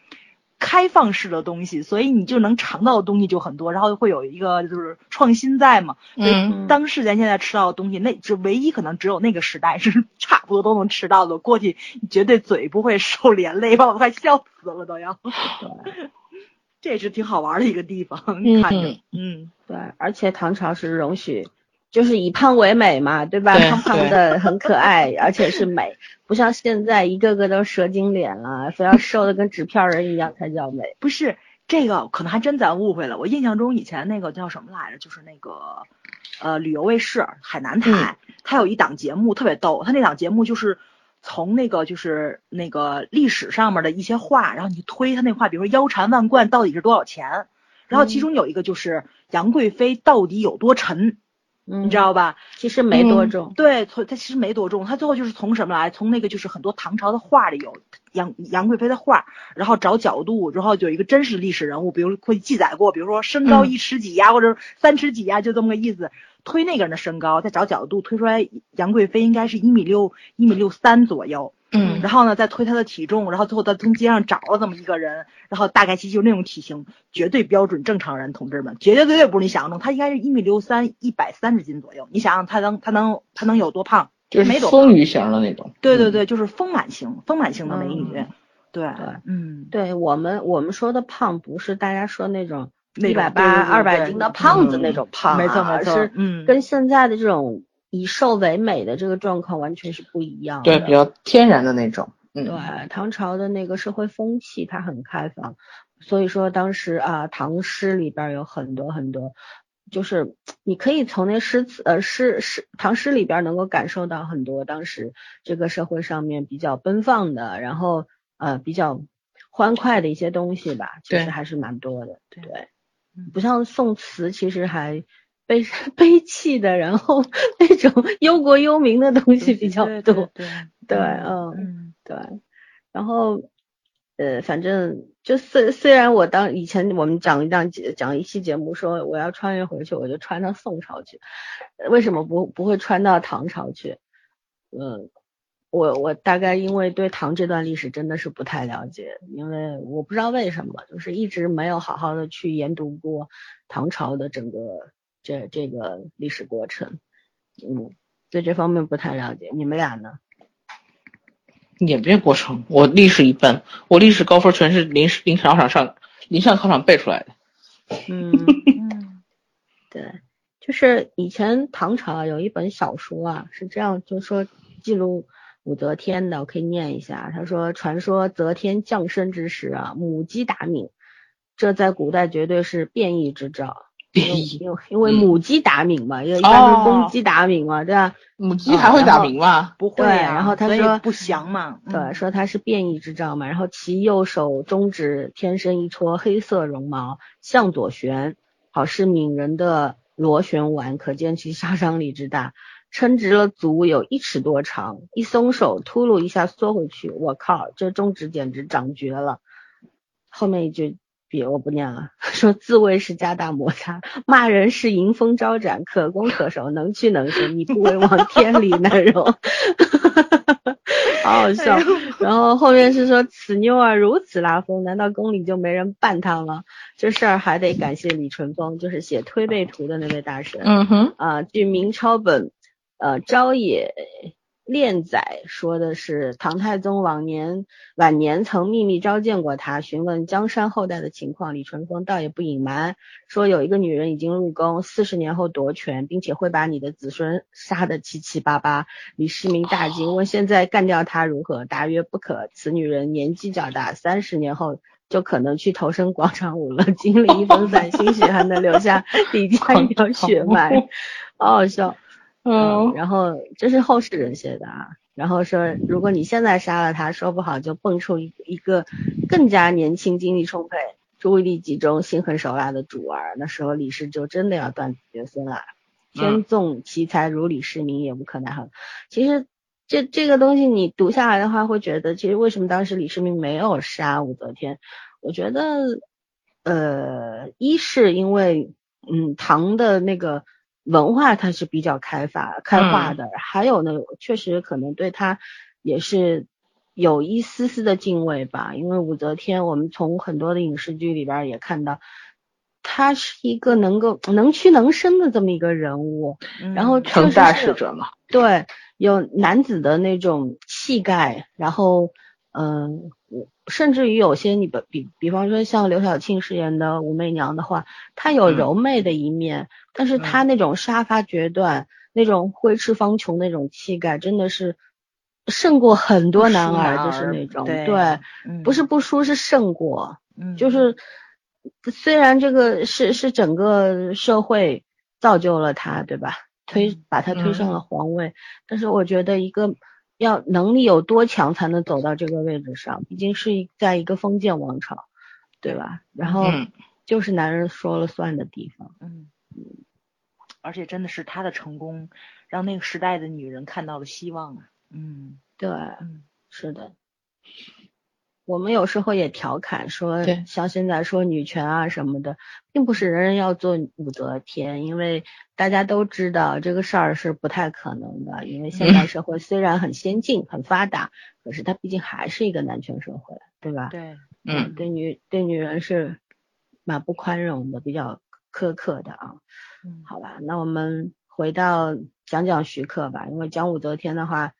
开放式的东西，所以你就能尝到的东西就很多，然后会有一个就是创新在嘛。所以嗯。当世咱现在吃到的东西，那只唯一可能只有那个时代是 差不多都能吃到的，过去绝对嘴不会受连累，把我快笑死了都要。这也是挺好玩的一个地方，嗯。看着，嗯，对，而且唐朝是容许，就是以胖为美嘛，对吧？对胖胖的很可爱，而且是美，不像现在一个个都蛇精脸了，非要瘦的跟纸片人一样才叫美。不是这个，可能还真咱误会了。我印象中以前那个叫什么来着，就是那个呃旅游卫视海南台，它有一档节目特别逗，它那档节目就是从那个就是那个历史上面的一些话，然后你推它那话，比如说腰缠万贯到底是多少钱，然后其中有一个就是杨贵妃到底有多沉，嗯，你知道吧？其实没多嗯重。对，从它其实没多重，他最后就是从什么来？从那个就是很多唐朝的画里有杨杨贵妃的画，然后找角度，然后有一个真实历史人物，比如会记载过，比如说身高嗯一尺几呀，或者三尺几呀，就这么个意思。推那个人的身高，再找角度推出来，杨贵妃应该是一米六一米六三左右。嗯然后呢，再推他的体重，然后最后再从街上找了这么一个人，然后大概其实就那种体型，绝对标准正常人，同志们，绝对绝对对不是你想象中，他应该是一米六三，一百三十斤左右。你想想他能他能他能有多胖？就是丰腴型的那种，对对对，就是丰满型，丰满型的美女。嗯对对嗯，对我们我们说的胖，不是大家说那种一百八、二百斤的胖子嗯那种胖啊，没错没错是嗯跟现在的这种以瘦为美的这个状况完全是不一样的。对，比较天然的那种。嗯，对，唐朝的那个社会风气它很开放，所以说当时啊，唐诗里边有很多很多，就是你可以从那诗词呃诗诗唐诗里边能够感受到很多当时这个社会上面比较奔放的，然后呃比较欢快的一些东西吧，其实还是蛮多的。对不像宋词，其实还悲 悲戚的，然后 那种忧国忧民的东西比较多。对对对嗯对，然后呃，反正就虽虽然我当以前我们讲一档节讲一期节目说我要穿越回去，我就穿到宋朝去，呃为什么不不会穿到唐朝去？嗯，我我大概因为对唐这段历史真的是不太了解，因为我不知道为什么，就是一直没有好好的去研读过唐朝的整个这这个历史过程，嗯，对这方面不太了解。你们俩呢？演变过程，我历史一般，我历史高分全是临时临考场上临上考场背出来的。嗯。嗯对，就是以前唐朝啊有一本小说啊，是这样，就说记录武则天的，我可以念一下。他说，传说则天降生之时啊，母鸡打鸣，这在古代绝对是变异之兆。因为母鸡打鸣嘛，因为一般是公哦鸡打鸣嘛，对吧？母鸡还会打鸣吗？不会呀，然后他说不祥嘛，对，嗯说它是变异之兆嘛，然后其右手中指天生一撮黑色绒毛，向左旋，好似敏人的螺旋丸，可见其杀伤力之大。撑直了足有一尺多长，一松手，秃噜一下缩回去，我靠，这中指简直长绝了。后面一句别我不念了，说自慰是加大摩擦，骂人是迎风招展，可攻可守，能屈能伸，你不为往天理难容。好好笑。然后后面是说此妞儿如此拉风，难道宫里就没人办她了？这事儿还得感谢李淳风，就是写《推背图》的那位大神。嗯哼，啊，据明抄本，呃，朝野练载说的是唐太宗往年晚年曾秘密召见过他，询问江山后代的情况。李淳风倒也不隐瞒，说有一个女人已经入宫，四十年后夺权，并且会把你的子孙杀得七七八八。李世民大惊，问现在干掉她如何？答曰不可，此女人年纪较大，三十年后。就可能去投身广场舞了，经历一分 散，兴许还能留下李家一条血脉，好好笑。嗯，然后这是后世人写的啊。然后说，如果你现在杀了他，说不好就蹦出一一个更加年轻、精力充沛、注意力集中、心狠手辣的主儿，那时候李氏就真的要断子绝孙了。天纵奇才如李世民，也无可奈何。其实这这个东西你读下来的话，会觉得其实为什么当时李世民没有杀武则天？我觉得，呃，一是因为嗯唐的那个。文化它是比较开发开化的，还有呢，确实可能对他也是有一丝丝的敬畏吧。因为武则天，我们从很多的影视剧里边也看到，她是一个能够能屈能伸的这么一个人物，然后成大事者嘛，对，有男子的那种气概，然后嗯。甚至于有些你比比比方说像刘晓庆饰演的武媚娘的话，她有柔媚的一面，嗯、但是她那种杀伐决断、嗯、那种挥斥方遒那种气概，真的是胜过很多男儿，就是那种对，对嗯、不是不输是胜过，嗯，就是虽然这个是是整个社会造就了他，对吧？推把他推上了皇位，嗯、但是我觉得一个。要能力有多强才能走到这个位置上？毕竟是在一个封建王朝，对吧？然后就是男人说了算的地方。嗯嗯，而且真的是他的成功，让那个时代的女人看到了希望啊。嗯，对，嗯，是的。我们有时候也调侃说，像现在说女权啊什么的，并不是人人要做武则天，因为大家都知道这个事儿是不太可能的。因为现代社会虽然很先进、很发达，可是它毕竟还是一个男权社会，对吧？对，嗯，对女对女人是蛮不宽容的，比较苛刻的啊。嗯，好吧，那我们回到讲讲徐克吧，因为讲武则天的话。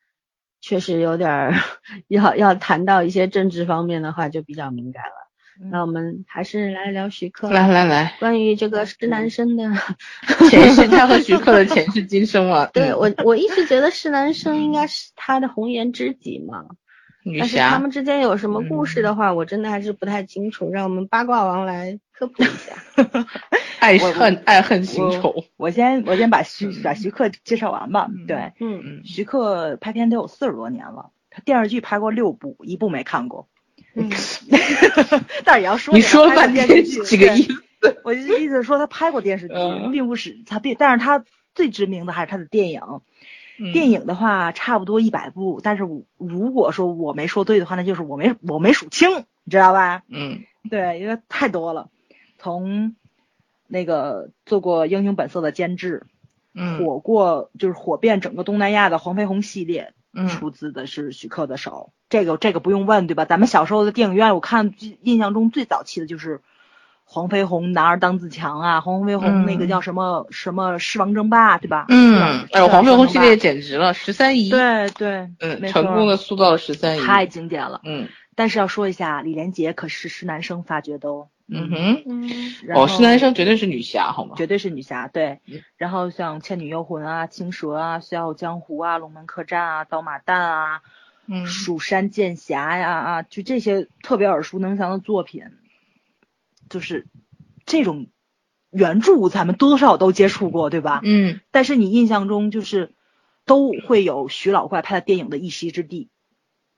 确实有点儿 要要谈到一些政治方面的话，就比较敏感了。那我们还是来聊徐克。来来来，关于这个施南生的 前世，他和 徐克的前世今生嘛。对我，我一直觉得施南生应该是他的红颜知己嘛。女但是他，们之间有什么故事的话，我真的还是不太清楚。让我们八卦王来科普一下。爱恨爱恨情仇。我先我先把徐把徐克介绍完吧。对，嗯，嗯，徐克拍片得有四十多年了，他电视剧拍过六部，一部没看过。嗯 但是也要说，你说了半电天视剧几个意思？我就意思是说他拍过电视剧，嗯并不是他并，但是他最知名的还是他的电影。电影的话，差不多一百部，但是如果说我没说对的话，那就是我没我没数清，你知道吧？嗯对，因为太多了。从那个做过《英雄本色》的监制，嗯火过就是火遍整个东南亚的黄飞鸿系列，嗯出自的是徐克的手。这个这个不用问对吧？咱们小时候的电影院，我看印象中最早期的就是黄飞鸿男儿当自强啊，黄飞鸿那个嗯叫什么、什么狮王争霸对吧？嗯，哎呦，黄飞鸿系列简直了，十三姨，对对，嗯，成功的塑造了十三姨。太经典了。嗯但是要说一下，李连杰可是施南生发掘的哦。嗯哼，嗯然后哦，是男生绝对是女侠，好吗？绝对是女侠，对嗯。然后像《倩女幽魂》啊、《青蛇》啊、《笑傲江湖》啊、《龙门客栈》啊、《刀马旦》啊、嗯蜀山剑侠呀啊，就这些特别耳熟能详的作品，就是这种原著咱们多多少少都接触过，对吧？嗯但是你印象中就是都会有徐老怪拍的电影的一席之地。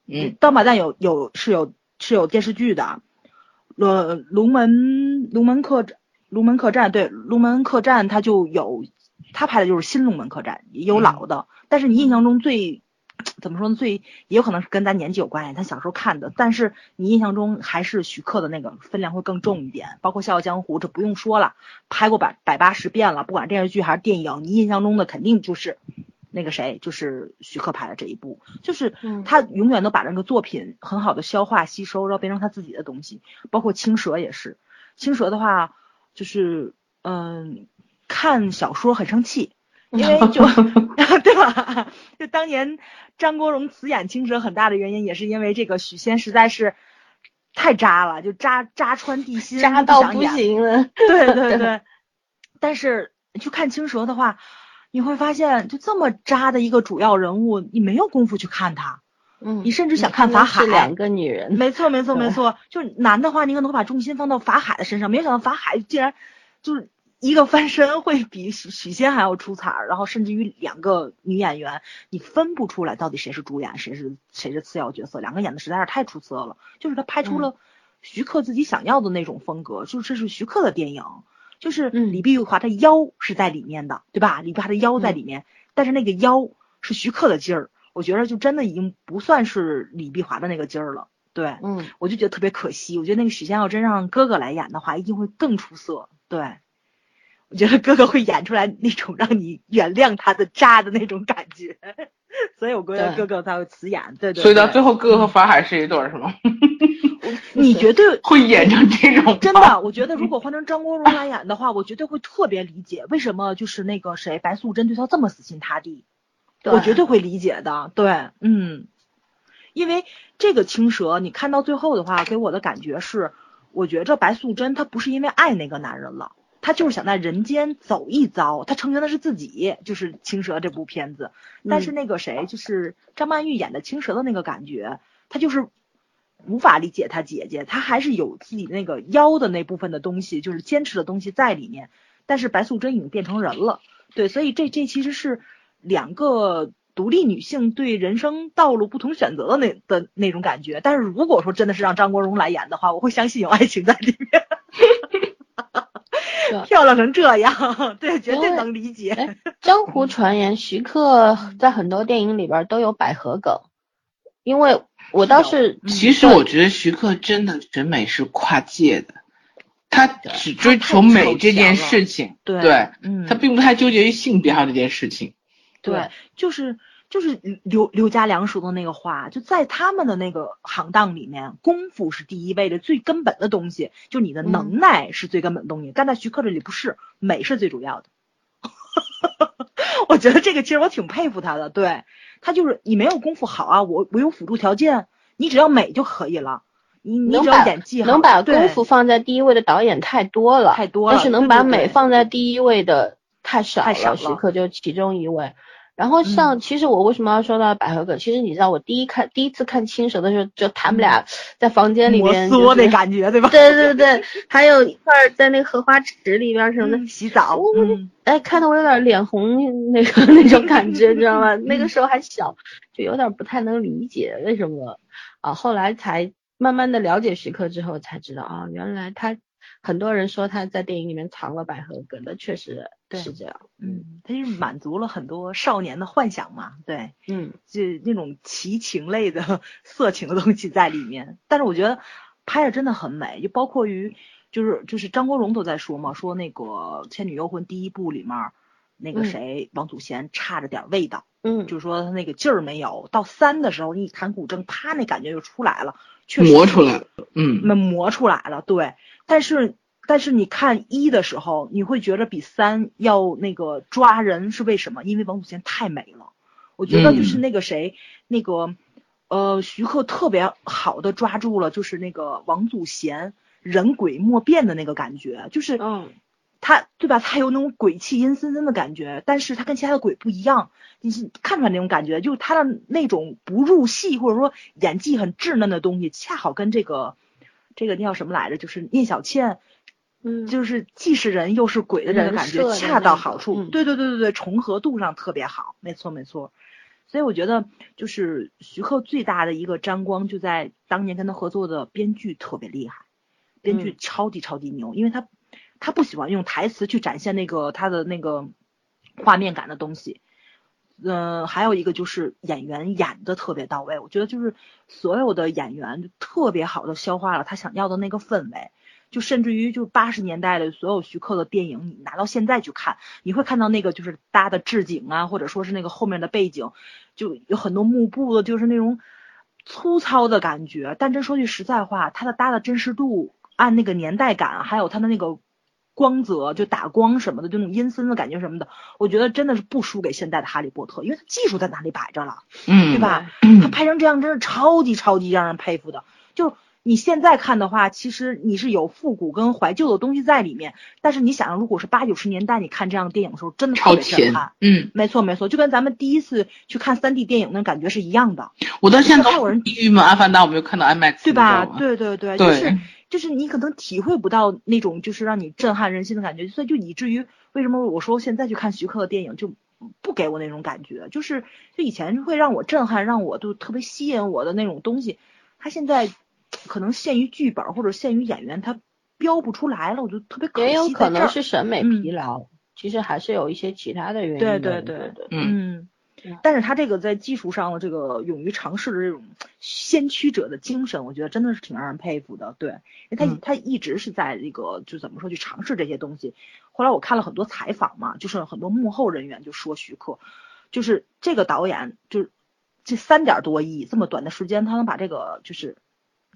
嗯刀马旦有有是有是有电视剧的，呃，龙门龙门客龙门客栈对龙门客栈它就有，他拍的就是新龙门客栈，也有老的，但是你印象中最 怎么说呢？最也有可能是跟咱年纪有关系，他小时候看的，但是你印象中还是徐克的那个分量会更重一点，包括《笑傲江湖》，这不用说了，拍过百百八十遍了，不管电视剧还是电影，你印象中的肯定就是。那个谁，就是徐克拍的这一部，就是嗯他永远都把那个作品很好的消化吸收，然后变成他自己的东西。包括青蛇也是，青蛇的话就是嗯，看小说很生气，因为就 对吧？就当年张国荣辞演青蛇很大的原因，也是因为这个许仙实在是太渣了，就渣渣穿地心，渣到不行了。对对 对，但是你去看青蛇的话，你会发现，就这么渣的一个主要人物，你没有功夫去看他。嗯，你甚至想看法海是两个女人。没错没错没错，就是男的话，你可能会把重心放到法海的身上，没有想到法海竟然就是一个翻身会比许许仙还要出彩儿，然后甚至于两个女演员，你分不出来到底谁是主演，谁是谁是次要角色，两个演的实在是太出色了，就是他拍出了徐克自己想要的那种风格，就是这是徐克的电影。就是嗯李碧华的腰是在里面的，对吧？李碧华的腰在里面，但是那个腰是徐克的劲儿，我觉得就真的已经不算是李碧华的那个劲儿了。对，嗯我就觉得特别可惜。我觉得那个许仙要真让哥哥来演的话，一定会更出色。对，我觉得哥哥会演出来那种让你原谅他的渣的那种感觉，所以我觉得哥哥才会辞演。对对所以到最后哥哥和法海是一对儿是吗？你绝对 会演成这种真的，我觉得如 果换成张国荣来演的话，我绝对会特别理解为什么就是那个谁白素贞对他这么死心塌地，我绝对会理解的。对，嗯，因为这个青蛇，你看到最后的话，给我的感觉是，我觉着白素贞她不是因为爱那个男人了。她就是想在人间走一遭，他成全的是自己，就是《青蛇》这部片子。但是那个谁，就是张曼玉演的青蛇的那个感觉，他就是无法理解他姐姐，他还是有自己那个妖的那部分的东西，就是坚持的东西在里面。但是白素贞已经变成人了，对，所以这这其实是两个独立女性对人生道路不同选择的那的那种感觉。但是如果说真的是让张国荣来演的话，我会相信有爱情在里面。对漂亮成这样，对，绝对能理解。哎，江湖传言徐克在很多电影里边都有百合梗，因为我倒是嗯其实我觉得徐克真的审美是跨界的，他只追求美这件事情，对对，嗯，他并不太纠结于性别上这件事情。对，就是就是刘刘家良说的那个话，就在他们的那个行当里面，功夫是第一位的，最根本的东西，就你的能耐是最根本的东西。但在徐克这里不是，美是最主要的。我觉得这个其实我挺佩服他的，对他就是你没有功夫好啊，我我有辅助条件，你只要美就可以了。你你只能把要演技好，能把功夫放在第一位的导演太多了，太多了，但是能把美放在第一位的太少太少了徐克就其中一位。然后像，其实我为什么要说到百合梗？其实你知道，我第一看第一次看青蛇的时候，就他们俩在房间里摩面、挲就是那感觉，对吧？对对对，还有一块儿在那个荷花池里边什么的，嗯洗澡，哎，看得我有点脸红，那个那种感觉，你知道吗？那个时候还小，就有点不太能理解为什么啊。后来才慢慢的了解徐克之后，才知道啊，原来他很多人说他在电影里面藏了百合梗，那确实是这样。嗯，他就是满足了很多少年的幻想嘛，对，嗯就那种奇情类的 色情的东西在里面。但是我觉得拍的真的很美，就包括于就是就是张国荣都在说嘛，说那个《倩女幽魂》第一部里面那个嗯谁、王祖贤差着点味道，嗯，就是说他那个劲儿没有。到三的时候，你一弹古筝，啪，那感觉就出来了，确实磨出来了，嗯，那磨出来了，对。但是但是你看一的时候，你会觉得比三要那个抓人，是为什么？因为王祖贤太美了。我觉得就是嗯那个谁，那个呃徐克特别好的抓住了，就是那个王祖贤人鬼莫辨的那个感觉，就是嗯他对吧？他有那种鬼气阴森森的感觉，但是他跟其他的鬼不一样，你是看出来那种感觉，就是他的那种不入戏或者说演技很稚嫩的东西，恰好跟这个这个叫什么来着？就是聂小倩，嗯，就是既是人又是鬼的这个感觉，恰到好处。对对对对对，重合度上特别好，没错没错。所以我觉得，就是徐克最大的一个沾光，就在当年跟他合作的编剧特别厉害，编剧嗯超级超级牛，因为他他不喜欢用台词去展现那个他的那个画面感的东西。嗯、还有一个就是演员演的特别到位，我觉得就是所有的演员特别好的消化了他想要的那个氛围。就甚至于就八十年代的所有徐克的电影，你拿到现在去看，你会看到那个就是搭的置景啊，或者说是那个后面的背景，就有很多幕布的，就是那种粗糙的感觉。但真说句实在话，他的搭的真实度，按那个年代感，还有他的那个光泽，就打光什么的，就那种阴森的感觉什么的，我觉得真的是不输给现代的哈利波特，因为它技术在哪里摆着了。嗯，对吧？嗯他拍成这样真是超级超级让人佩服的。就你现在看的话，其实你是有复古跟怀旧的东西在里面，但是你想，如果是八九十年代你看这样的电影的时候，真的超级震前撼。，嗯，没错没错，就跟咱们第一次去看三 D 电影那感觉是一样的，我到现在都还有人地狱门阿凡达我没有看到 IMAX，对吧？对对，对就是就是你可能体会不到那种就是让你震撼人心的感觉，所以就以至于为什么我说现在去看徐克的电影就不给我那种感觉，就是就以前会让我震撼，让我就特别吸引我的那种东西，他现在可能限于剧本或者限于演员，他标不出来了，我就特别可惜也有可能是审美嗯。疲劳，其实还是有一些其他的原因对的。对对嗯，但是他这个在技术上的这个勇于尝试的这种先驱者的精神，我觉得真的是挺让人佩服的。对，因为他、嗯他一直是在这个就怎么说去尝试这些东西。后来我看了很多采访嘛，就是很多幕后人员就说徐克，就是这个导演就是这三点多亿这么短的时间，他能把这个就是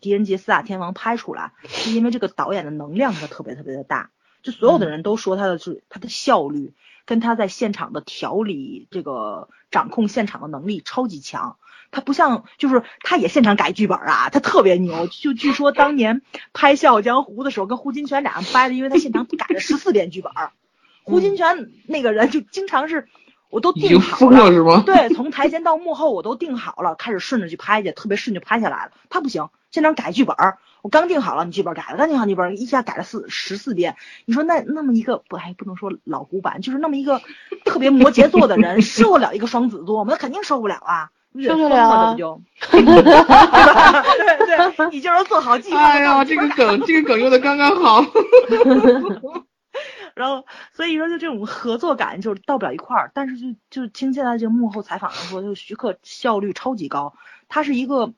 狄仁杰四大天王拍出来，是因为这个导演的能量他特别特别的大。就所有的人都说他的是他的效率，跟他在现场的调理这个掌控现场的能力超级强。他不像，就是他也现场改剧本啊，他特别牛。就据说当年拍《笑傲江湖》的时候，跟胡金铨俩人掰的，因为他现场改了十四遍剧本。胡金铨那个人就经常是，我都定好疯了是吗？对，从台前到幕后我都定好了，开始顺着去拍去，特别顺就拍下来了。他不行，现场改剧本儿，我刚定好了，你剧本改了，刚定好剧本，一下改了四十四遍。你说那那么一个不还不能说老古板，就是那么一个特别摩羯座的人，受得了一个双子座吗？他肯定受不了啊，受得了啊这不就，对吧？对对，你就是做好计划。哎呀，这个梗，这个梗用的刚刚好。然后所以说就这种合作感就是到不了一块儿，但是就就听现在这个幕后采访上说，就徐克效率超级高，他是一个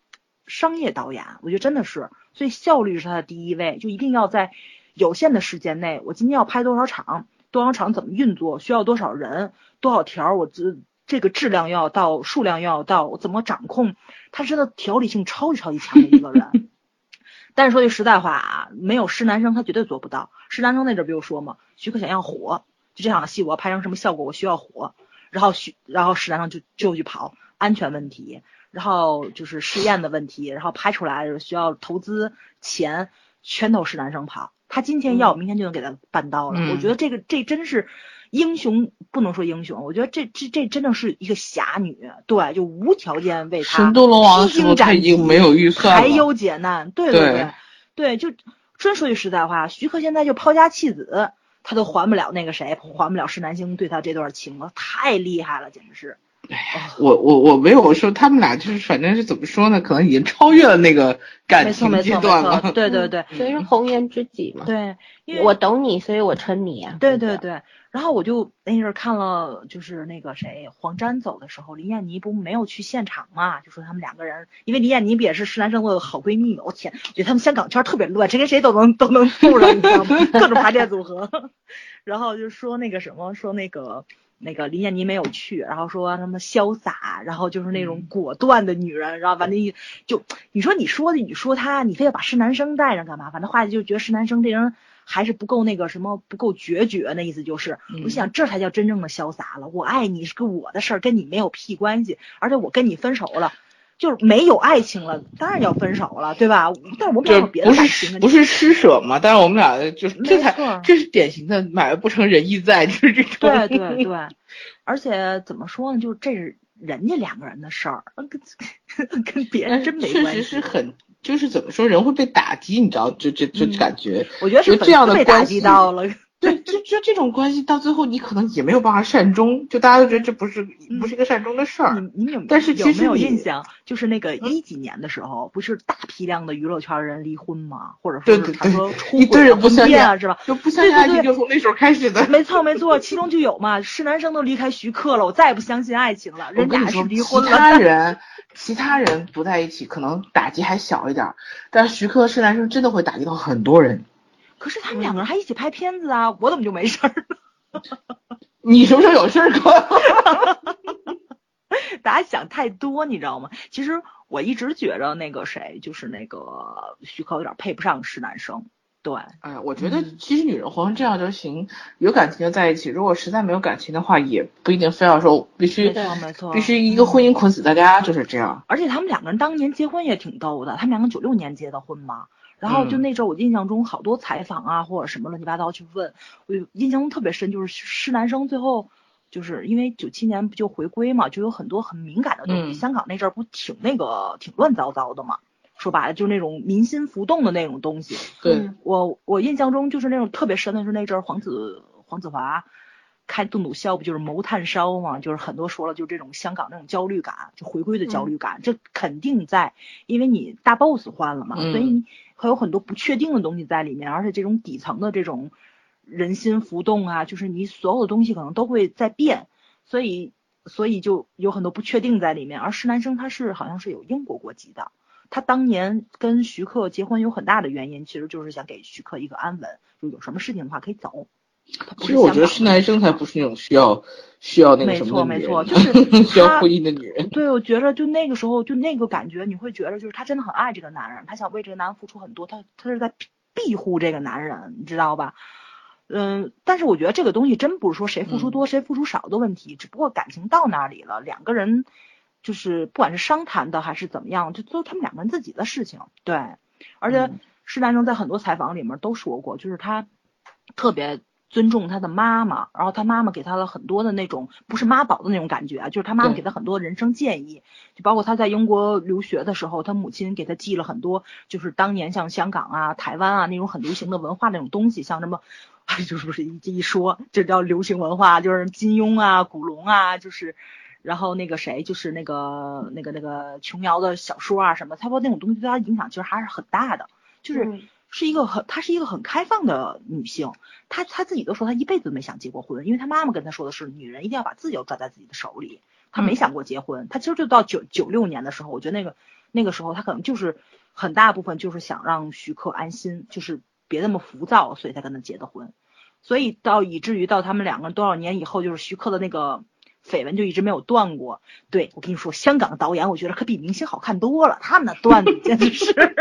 商业导演，我觉得真的是，所以效率是他的第一位，就一定要在有限的时间内，我今天要拍多少场，多少场怎么运作，需要多少人，多少条，我这这个质量要到，数量要到，我怎么掌控，他真的条理性超级超级强的一个人。但是说句实在话啊，没有施南生他绝对做不到。施南生那阵儿不就说嘛，徐克想要火，就这场戏我要拍成什么效果，我需要火，然后徐然后施南生就就去跑安全问题，然后就是试验的问题，然后拍出来需要投资钱，全都是男生跑。他今天要，明天就能给他办到了。我觉得这个这真是英雄，不能说英雄，我觉得这这这真的是一个侠女，对，就无条件为他神都龙王是不是他已经没有预算排忧解难，对对对对，就真说句实在话，徐克现在就抛家弃子，他都还不了那个谁，还不了施南星对他这段情了，太厉害了，简直是。哎呀，我我我没有说他们俩就是反正是怎么说呢？可能已经超越了那个感情阶段了。对对对，所以是红颜知己嘛。对，因为我懂你，所以我称你啊。对对对，然后我就那阵看了，就是那个谁黄沾走的时候，林燕妮不没有去现场嘛？就说他们两个人，因为林燕妮不也是施南生的好闺蜜嘛？我天，我觉得他们香港圈特别乱，谁跟谁都能都能处了，你知道吗？各种排列组合。然后就说那个什么，说那个。那个林燕妮没有去，然后说什么潇洒，然后就是那种果断的女人，然后完了，就你说你说的，你说她，你非要把施南生带上干嘛？反正话就觉得施南生这人还是不够那个什么，不够决绝，那意思就是，我想这才叫真正的潇洒了。我爱你是个我的事儿，跟你没有屁关系，而且我跟你分手了。就是没有爱情了，当然要分手了，对吧？但是我们俩有别的感情，不是施舍嘛？但是我们俩就是这才这是典型的买卖不成仁义在，就是这种。对对对，而且怎么说呢？就是这是人家两个人的事儿，跟跟别人真没关系。确实是很，就是怎么说，人会被打击，你知道？就就就感觉，我觉得是这样的打击到了。对，就就这种关系到最后，你可能也没有办法善终，就大家都觉得这不是不是一个善终的事儿。你你有，但是有没有印象？就是那个一几年的时候，不是大批量的娱乐圈人离婚吗？或者说他说出轨啊、相信啊，是吧？就不相信爱情，就从那时候开始的。没错没错，其中就有嘛，是男生都离开徐克了，我再也不相信爱情了。人家是离婚了。其他人 其他人不在一起，可能打击还小一点，但是徐克是男生，真的会打击到很多人。可是他们两个人还一起拍片子啊，我怎么就没事儿呢？你什么时候有事儿过？大家想太多，你知道吗？其实我一直觉着那个谁，就是那个徐克有点配不上施南生。对，哎，我觉得其实女人活成这样就行，有感情就在一起。如果实在没有感情的话，也不一定非要说必须，没错，必须一个婚姻捆死大家，就是这样。而且他们两个人当年结婚也挺逗的，他们两个九六年结的婚嘛。然后就那阵儿，我印象中好多采访啊，或者什么乱七八糟去问，我印象中特别深，就是施南生最后就是因为九七年不就回归嘛，就有很多很敏感的东西。香港那阵儿不挺那个挺乱糟糟的嘛，说白了就是那种民心浮动的那种东西。对，我我印象中就是那种特别深的是那阵儿黄子黄子华。开邓笃笑不就是谋炭烧嘛？就是很多说了，就这种香港那种焦虑感，就回归的焦虑感，这肯定在，因为你大 boss 换了嘛，所以会有很多不确定的东西在里面，而且这种底层的这种人心浮动啊，就是你所有的东西可能都会在变，所以所以就有很多不确定在里面。而施南生他是好像是有英国国籍的，他当年跟徐克结婚有很大的原因，其实就是想给徐克一个安稳，就有什么事情的话可以走。其实我觉得是男生才不是那种需要需要那个什么没错没 错，就是需要婚姻的女人。对，我觉得就那个时候就那个感觉，你会觉得就是他真的很爱这个男人，他想为这个男人付出很多，他他是在庇护这个男人，你知道吧？嗯，但是我觉得这个东西真不是说谁付出多谁付出少的问题，只不过感情到那里了，两个人就是不管是商谈的还是怎么样，就都他们两个人自己的事情。对，而且施南生在很多采访里面都说过，就是他特别。尊重他的妈妈，然后他妈妈给他了很多的那种不是妈宝的那种感觉啊，就是他妈妈给他很多人生建议，就包括他在英国留学的时候，他母亲给他寄了很多，就是当年像香港啊、台湾啊那种很流行的文化那种东西，像什么，就是不是一一说这叫流行文化，就是金庸啊、古龙啊，就是，然后那个谁，就是那个那个那个琼瑶的小说啊什么，他说那种东西对他影响其实还是很大的，就是。是一个很，她是一个很开放的女性，她她自己都说她一辈子都没想结过婚，因为她妈妈跟她说的是，女人一定要把自己要抓在自己的手里，她没想过结婚。她其实就到九九六年的时候，我觉得那个那个时候她可能就是很大部分就是想让徐克安心，就是别那么浮躁，所以才跟他结的婚。所以到以至于到他们两个人多少年以后，就是徐克的那个绯闻就一直没有断过。对我跟你说，香港的导演我觉得可比明星好看多了，他们的段子简直是。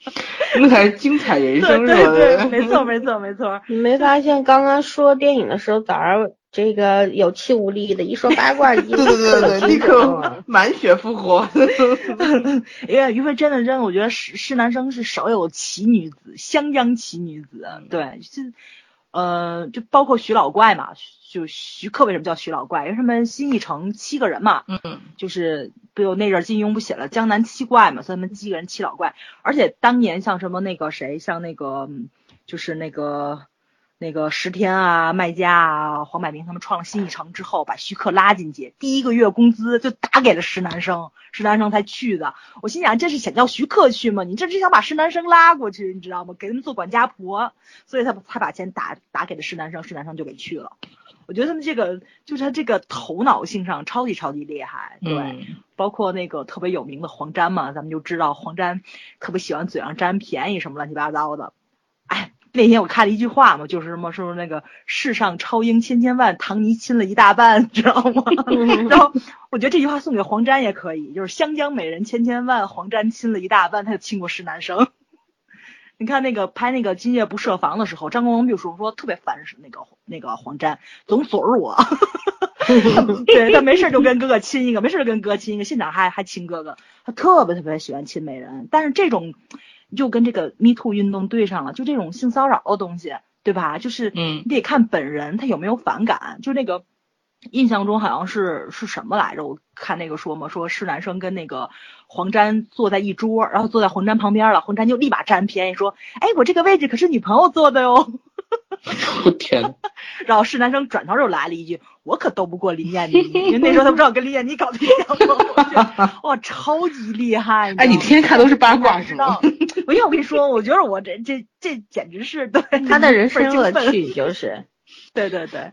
那才是精彩人生，对对对，没错没错没错。你没发现刚刚说电影的时候，早上这个有气无力的，一说八卦，对对对对，立刻满血复活。因为于飞真的真的，我觉得是是男生是少有奇女子，湘江奇女子。对，是呃，就包括徐老怪嘛，就徐克为什么叫徐老怪？因为他们新艺城七个人嘛，嗯，就是不有那阵金庸不写了江南七怪嘛，所以他们七个人七老怪。而且当年像什么那个谁，像那个就是那个。那个石天啊，麦家啊，黄百鸣他们创了新艺城之后，把徐克拉进去，第一个月工资就打给了石南生，石南生才去的。我心想，这是想叫徐克去吗？你这是想把石南生拉过去，你知道吗？给他们做管家婆，所以他他把钱打打给了石南生，石南生就给去了。我觉得他们这个就是他这个头脑性上超级超级厉害，对，包括那个特别有名的黄沾嘛，咱们就知道黄沾特别喜欢嘴上占便宜什么乱七八糟的，哎。那天我看了一句话嘛，就是什么说那个世上超英千千万，唐尼亲了一大半，知道吗？然后我觉得这句话送给黄沾也可以，就是湘江美人千千万，黄沾亲了一大半，他就亲过石南生。你看那个拍那个今夜不设防的时候，张国荣就说说特别烦是那个那个黄沾总锁着我，对他没事就跟哥哥亲一个，没事就跟哥亲一个，现场还还亲哥哥，他特别特别喜欢亲美人，但是这种。就跟这个 Me Too 运动对上了，就这种性骚扰的东西，对吧？就是嗯，你得看本人他有没有反感。就那个印象中好像是是什么来着？我看那个说嘛，说是男生跟那个黄沾坐在一桌，然后坐在黄沾旁边了，黄沾就立马占便宜说：“哎，我这个位置可是女朋友坐的哟。”我天！然后是男生转头就来了一句：“我可斗不过林燕妮，因为那时候他不知道跟林燕妮搞对象吗？哇，超级厉害！哎，你天天看都是八卦是吗？因为我跟你说，我觉得我这这这简直是对他的人生乐趣，就是，对对对，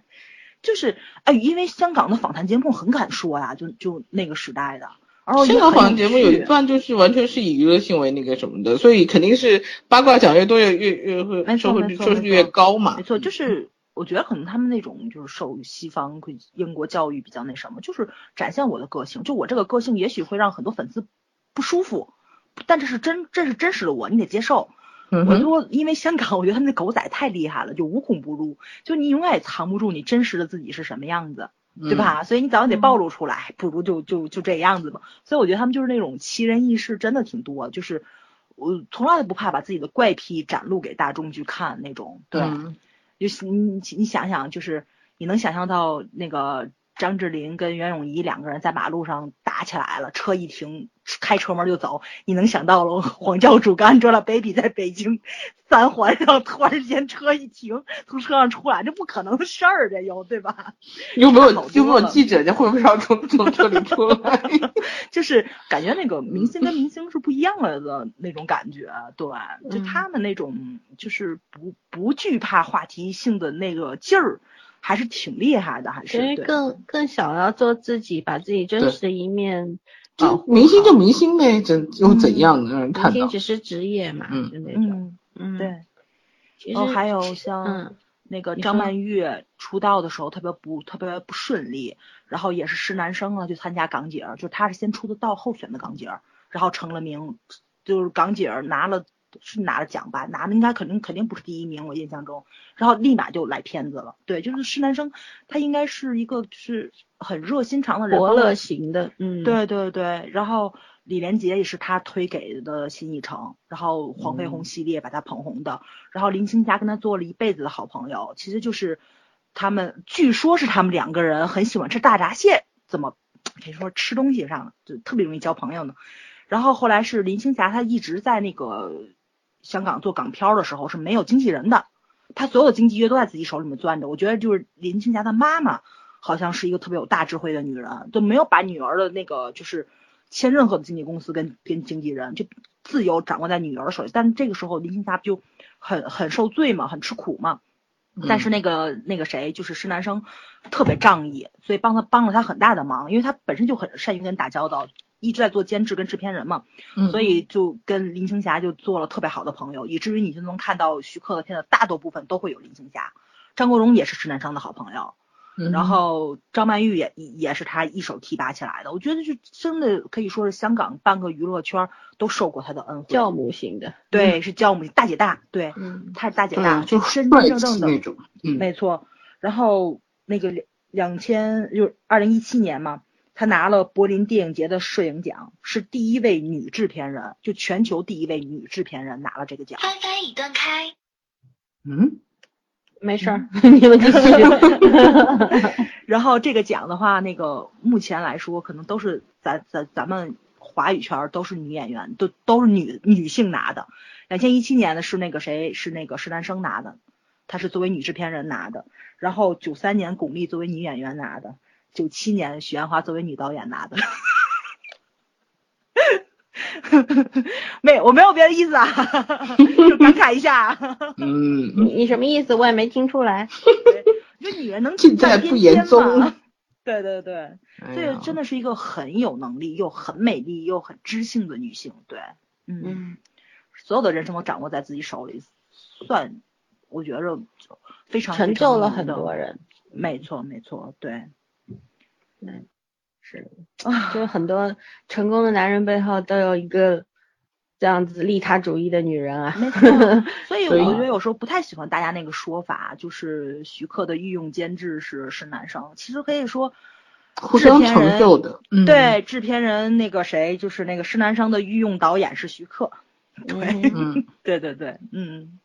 就是哎，因为香港的访谈节目很敢说呀，就就那个时代的。然后香港访谈节目有一段就是完全是以娱乐性为那个什么的，所以肯定是八卦讲越多越越越会收视收视率越高嘛。没错，就是我觉得可能他们那种就是受西方英国教育比较那什么，就是展现我的个性。就我这个个性也许会让很多粉丝不舒服，但这是真这是真实的我，你得接受。我就因为香港，我觉得他们那狗仔太厉害了，就无孔不入，就你永远也藏不住你真实的自己是什么样子。对吧？所以你早晚得暴露出来，不如就就就这样子嘛。所以我觉得他们就是那种奇人异事，真的挺多。就是我从来都不怕把自己的怪癖展露给大众去看那种。对，就是你你想想，就是你能想象到那个。张智霖跟袁咏仪两个人在马路上打起来了，车一停，开车门就走。你能想到了 黄教主跟 Angelababy 在北京三环上突然间车一停，从车上出来，这不可能的事儿，这又对吧？有没有有没有记者家会不会要从从车里出来？就是感觉那个明星跟明星是不一样了的那种感觉，对，就他们那种就是不不惧怕话题性的那个劲儿。还是挺厉害的，还是因为更更想要做自己，把自己真实的一面。就明星就明星呗，怎又怎样让人看到？明星只是职业嘛，就那种嗯，对。哦，还有像那个张曼玉出道的时候特别不特别不顺利，然后也是师男生了，就参加港姐，就她是先出的道后选的港姐，然后成了名，就是港姐拿了。是拿了奖吧，拿的应该肯定肯定不是第一名，我印象中，然后立马就来片子了。对，就是施南生，他应该是一个就是很热心肠的人，伯乐型的，嗯，对对对。然后李连杰也是他推给的新艺城，然后黄飞鸿系列把他捧红的，然后林青霞跟他做了一辈子的好朋友，其实就是他们，据说是他们两个人很喜欢吃大闸蟹，怎么可以说吃东西上就特别容易交朋友呢？然后后来是林青霞，她一直在那个。香港做港漂的时候是没有经纪人的，他所有的经纪约都在自己手里面攥着。我觉得就是林青霞的妈妈好像是一个特别有大智慧的女人，就没有把女儿的那个就是签任何的经纪公司跟跟经纪人，就自由掌握在女儿手里。但是这个时候林青霞不就很很受罪嘛，很吃苦嘛。但是那个那个谁就是施南生特别仗义，所以帮他帮了他很大的忙，因为他本身就很善于跟人打交道。一直在做监制跟制片人嘛，所以就跟林青霞就做了特别好的朋友，以至于你就能看到徐克的片子大多部分都会有林青霞，张国荣也是施南生的好朋友，然后张曼玉也也是他一手提拔起来的，我觉得就真的可以说是香港半个娱乐圈都受过他的恩惠，教母型的，对，是教母大姐大，对，她是大姐大，就真真正正的那种，没错，然后。那个两两千就二零一七年嘛，她拿了柏林电影节的摄影奖，是第一位女制片人，就全球第一位女制片人拿了这个奖。翻翻已断开。嗯，没事儿，你们继续。然后这个奖的话，那个目前来说，可能都是咱咱咱们华语圈儿都是女演员，都都是女女性拿的。两千一七年的是那个谁，是那个施南生拿的，她是作为女制片人拿的。然后九三年巩俐作为女演员拿的，九七年许鞍华作为女导演拿的。没，我没有别的意思啊，就感慨一下。嗯，你你什么意思？我也没听出来。就女人能尽在不言中。对对对，这个真的是一个很有能力又很美丽又很知性的女性。对，嗯，嗯，所有的人生都掌握在自己手里，算我觉着非常成就了很。多人。没错没错，对是，啊，就是很多成功的男人背后都有一个这样子利他主义的女人啊。没错。所以所以我觉得有时候不太喜欢大家那个说法，就是徐克的御用监制是是男生，其实可以说。互相成就的。嗯，对，制片人那个谁，就是那个施南生的御用导演是徐克。对，嗯，对对对，嗯，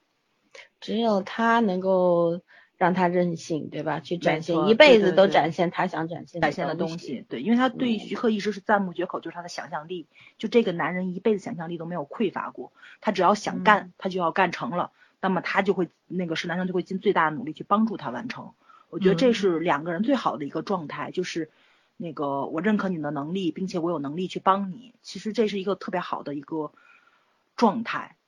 只有他能够让他任性，对吧？去展现一辈子都展现他想展现展现的东东西，对，因为他对嗯徐克一直是赞不绝口，就是他的想象力，就这个男人一辈子想象力都没有匮乏过，他只要想干，嗯他就要干成了，那么他就会那个施南生就会尽最大的努力去帮助他完成。我觉得这嗯是两个人最好的一个状态，就是那个我认可你的能力，并且我有能力去帮你。其实这是一个特别好的一个状态，对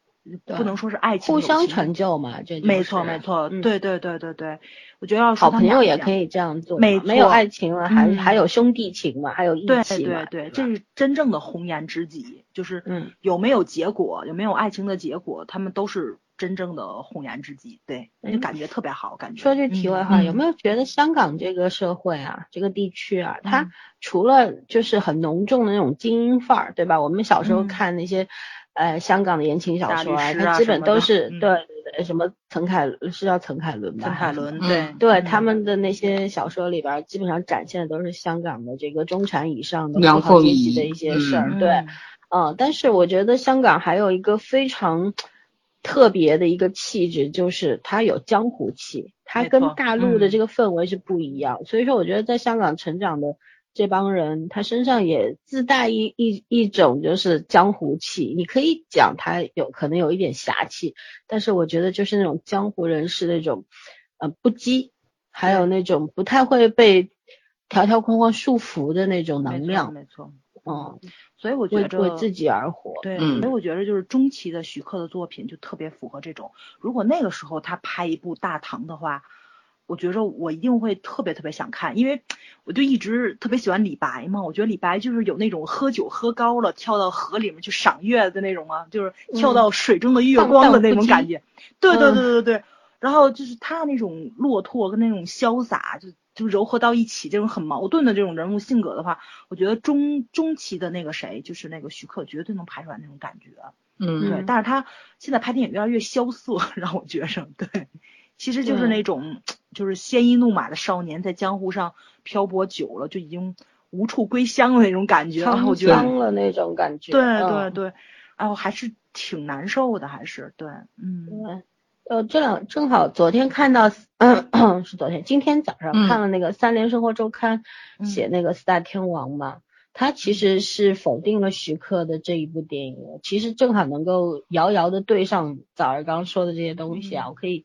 不能说是爱情，互相成就嘛，这就是没错没错，嗯对对对对对，我觉得要说好朋友也可以这样做，没没有爱情了，还嗯还有兄弟情嘛，还有义气嘛，对对，对这是真正的红颜知己，就是嗯有没有结果，有没有爱情的结果，他们都是真正的红颜知己，对，那就嗯感觉特别好，感觉。说句题外话，嗯有没有觉得香港这个社会啊，这个地区啊，它嗯除了就是很浓重的那种精英范儿，对吧？我们小时候嗯看那些、呃香港的言情小说啊，师它基本都是、嗯对对对，什么陈凯是叫陈凯伦吧？陈凯伦，嗯对对嗯他们的那些小说里边儿，基本上展现的都是香港的这个中产以上的梁富豪凤仪阶级的一些事儿，嗯对。嗯嗯，但是我觉得香港还有一个非常特别的一个气质，就是它有江湖气，它跟大陆的嗯这个氛围是不一样。所以说，我觉得在香港成长的这帮人，他身上也自带一一一种就是江湖气。你可以讲他有可能有一点侠气，但是我觉得就是那种江湖人士那种呃不羁，还有那种不太会被条条框框束缚的那种能量。没错，嗯，所以我觉得为为自己而活。对，嗯所以我觉得就是中期的徐克的作品就特别符合这种。如果那个时候他拍一部大唐的话，我觉着我一定会特别特别想看，因为我就一直特别喜欢李白嘛。我觉得李白就是有那种喝酒喝高了跳到河里面去赏月的那种啊，就是跳嗯到水中的月光的那种感觉。对对嗯对对对。然后就是他那种落拓跟那种潇洒，就就柔合到一起，这种很矛盾的这种人物性格的话，我觉得中中期的那个谁，就是那个徐克，绝对能拍出来那种感觉。嗯对，嗯但是他现在拍电影越来越萧瑟，让我觉着，对，其实就是那种就是鲜衣怒马的少年，在江湖上漂泊久了，就已经无处归乡的那种感觉。然后我沧觉得，桑了那种感觉。对嗯对对，然后还是挺难受的，还是对，嗯对，呃，这两正好昨天看到，嗯，是昨天，今天早上嗯看了那个《三联生活周刊》嗯写那个四大天王嘛，他其实是否定了徐克的这一部电影，其实正好能够遥遥的对上早儿刚说的这些东西啊，嗯我可以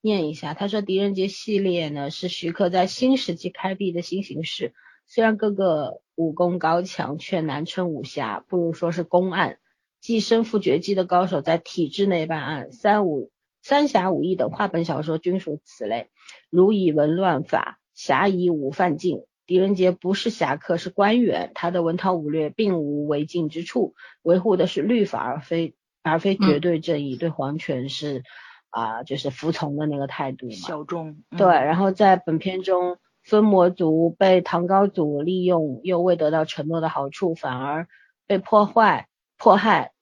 念一下，他说《狄仁杰》系列呢是徐克在新时期开辟的新形式，虽然各个武功高强，却难称武侠，不如说是公案。既身负绝技的高手在体制内办案，三武、三侠五义等话本小说均属此类。如以文乱法，侠以武犯禁。狄仁杰不是侠客，是官员，他的文韬武略并无违禁之处，维护的是律法，而非而非绝对正义，对皇权是啊、就是服从的那个态度嘛。小众，嗯对，然后在本片中，分魔族被唐高祖利用，又未得到承诺的好处，反而被破坏、迫害，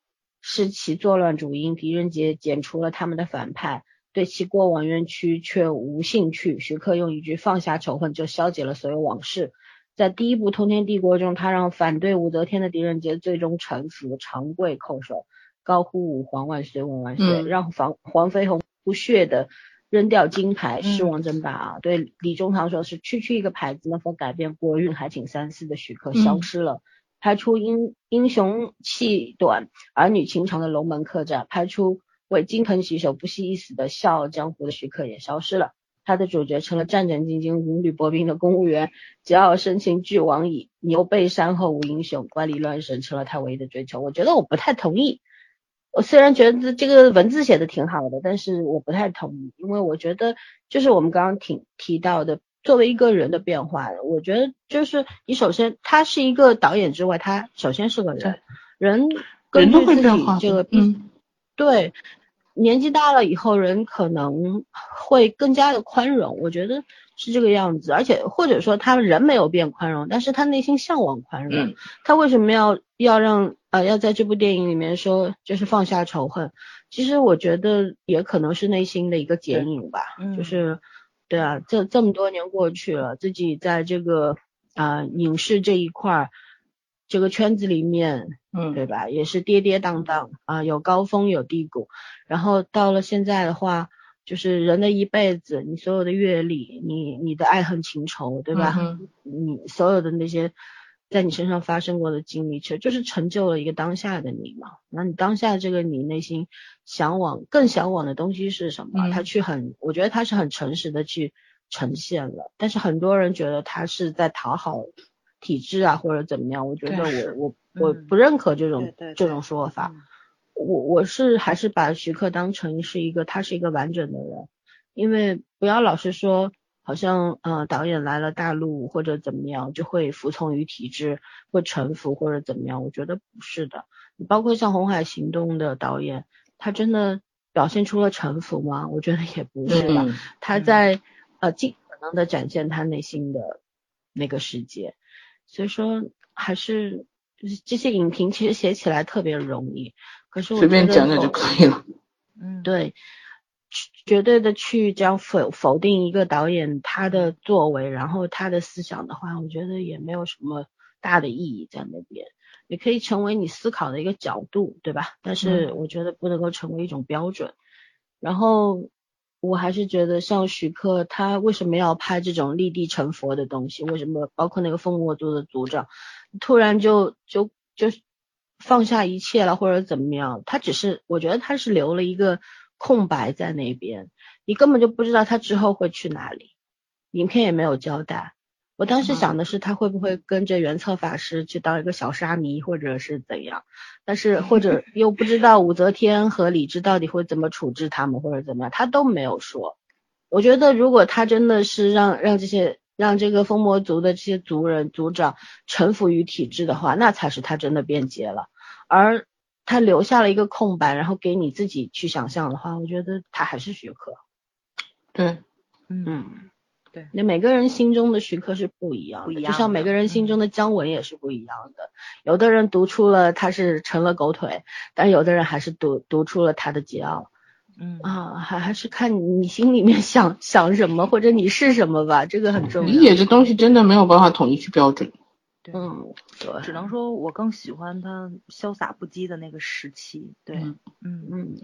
是其作乱主因。狄仁杰剪除了他们的反派，对其过往冤屈却无兴趣。徐克用一句“放下仇恨”就消解了所有往事。在第一部《通天帝国》中，他让反对武则天的狄仁杰最终臣服，长跪叩首，高呼“吾皇万岁，万万岁”，让黄黄飞鸿不屑的。扔掉金牌，失望争霸啊！对李中堂说是区区一个牌子能否改变国运，还请三思的许可消失了。拍出英英雄气短，儿女情长的龙门客栈，拍出为金盆洗手不惜一死的笑傲江湖的许可也消失了。他的主角成了战战兢兢、如履薄冰的公务员，桀骜深情俱往矣。牛背山后无英雄，官力乱神成了他唯一的追求。我觉得我不太同意。我虽然觉得这个文字写的挺好的，但是我不太同意，因为我觉得就是我们刚刚挺提到的，作为一个人的变化，我觉得就是你首先他是一个导演之外，他首先是个人，人根据自己这个嗯，对，年纪大了以后，人可能会更加的宽容，我觉得是这个样子，而且或者说他人没有变宽容，但是他内心向往宽容，他为什么要要让？呃，要在这部电影里面说，就是放下仇恨。其实我觉得也可能是内心的一个剪影吧。就是，对啊，这这么多年过去了，自己在这个啊影视这一块这个圈子里面，嗯，对吧？也是跌跌宕宕啊，有高峰有低谷。然后到了现在的话，就是人的一辈子，你所有的阅历，你你的爱恨情仇，对吧？你所有的那些。在你身上发生过的经历，其实就是成就了一个当下的你嘛。那你当下这个你内心向往、更向往的东西是什么？他去很，我觉得他是很诚实的去呈现了。但是很多人觉得他是在讨好体制啊，或者怎么样？我觉得我我我不认可这种这种说法。我我是还是把徐克当成是一个他是一个完整的人，因为不要老是说。好像呃导演来了大陆或者怎么样就会服从于体制会臣服或者怎么样？我觉得不是的。你包括像《红海行动》的导演，他真的表现出了臣服吗？我觉得也不是吧。他在呃尽可能的展现他内心的那个世界。所以说还是就是这些影评其实写起来特别容易，可是我随便讲讲就可以了。嗯，对。绝对的去将否否定一个导演他的作为，然后他的思想的话，我觉得也没有什么大的意义在那边。也可以成为你思考的一个角度，对吧？但是我觉得不能够成为一种标准。然后我还是觉得像徐克，他为什么要拍这种立地成佛的东西？为什么包括那个蜂窝族的族长，突然就就就放下一切了，或者怎么样？他只是我觉得他是留了一个。空白在那边，你根本就不知道他之后会去哪里，影片也没有交代。我当时想的是他会不会跟着原策法师去当一个小沙弥，或者是怎样，但是或者 又不知道武则天和李治到底会怎么处置他们，或者怎么样，他都没有说。我觉得如果他真的是让让这些让这个风魔族的这些族人族长臣服于体制的话，那才是他真的变节了，而。他留下了一个空白，然后给你自己去想象的话，我觉得他还是徐克。对，嗯，对，那每个人心中的徐克是不一样的，就像每个人心中的姜文也是不一样的。有的人读出了他是成了狗腿，但有的人还是读读出了他的桀骜。嗯啊，还还是看你心里面想想什么，或者你是什么吧，这个很重要。理解这东西真的没有办法统一去标准。嗯，对，只能说我更喜欢他潇洒不羁的那个时期。对，嗯嗯，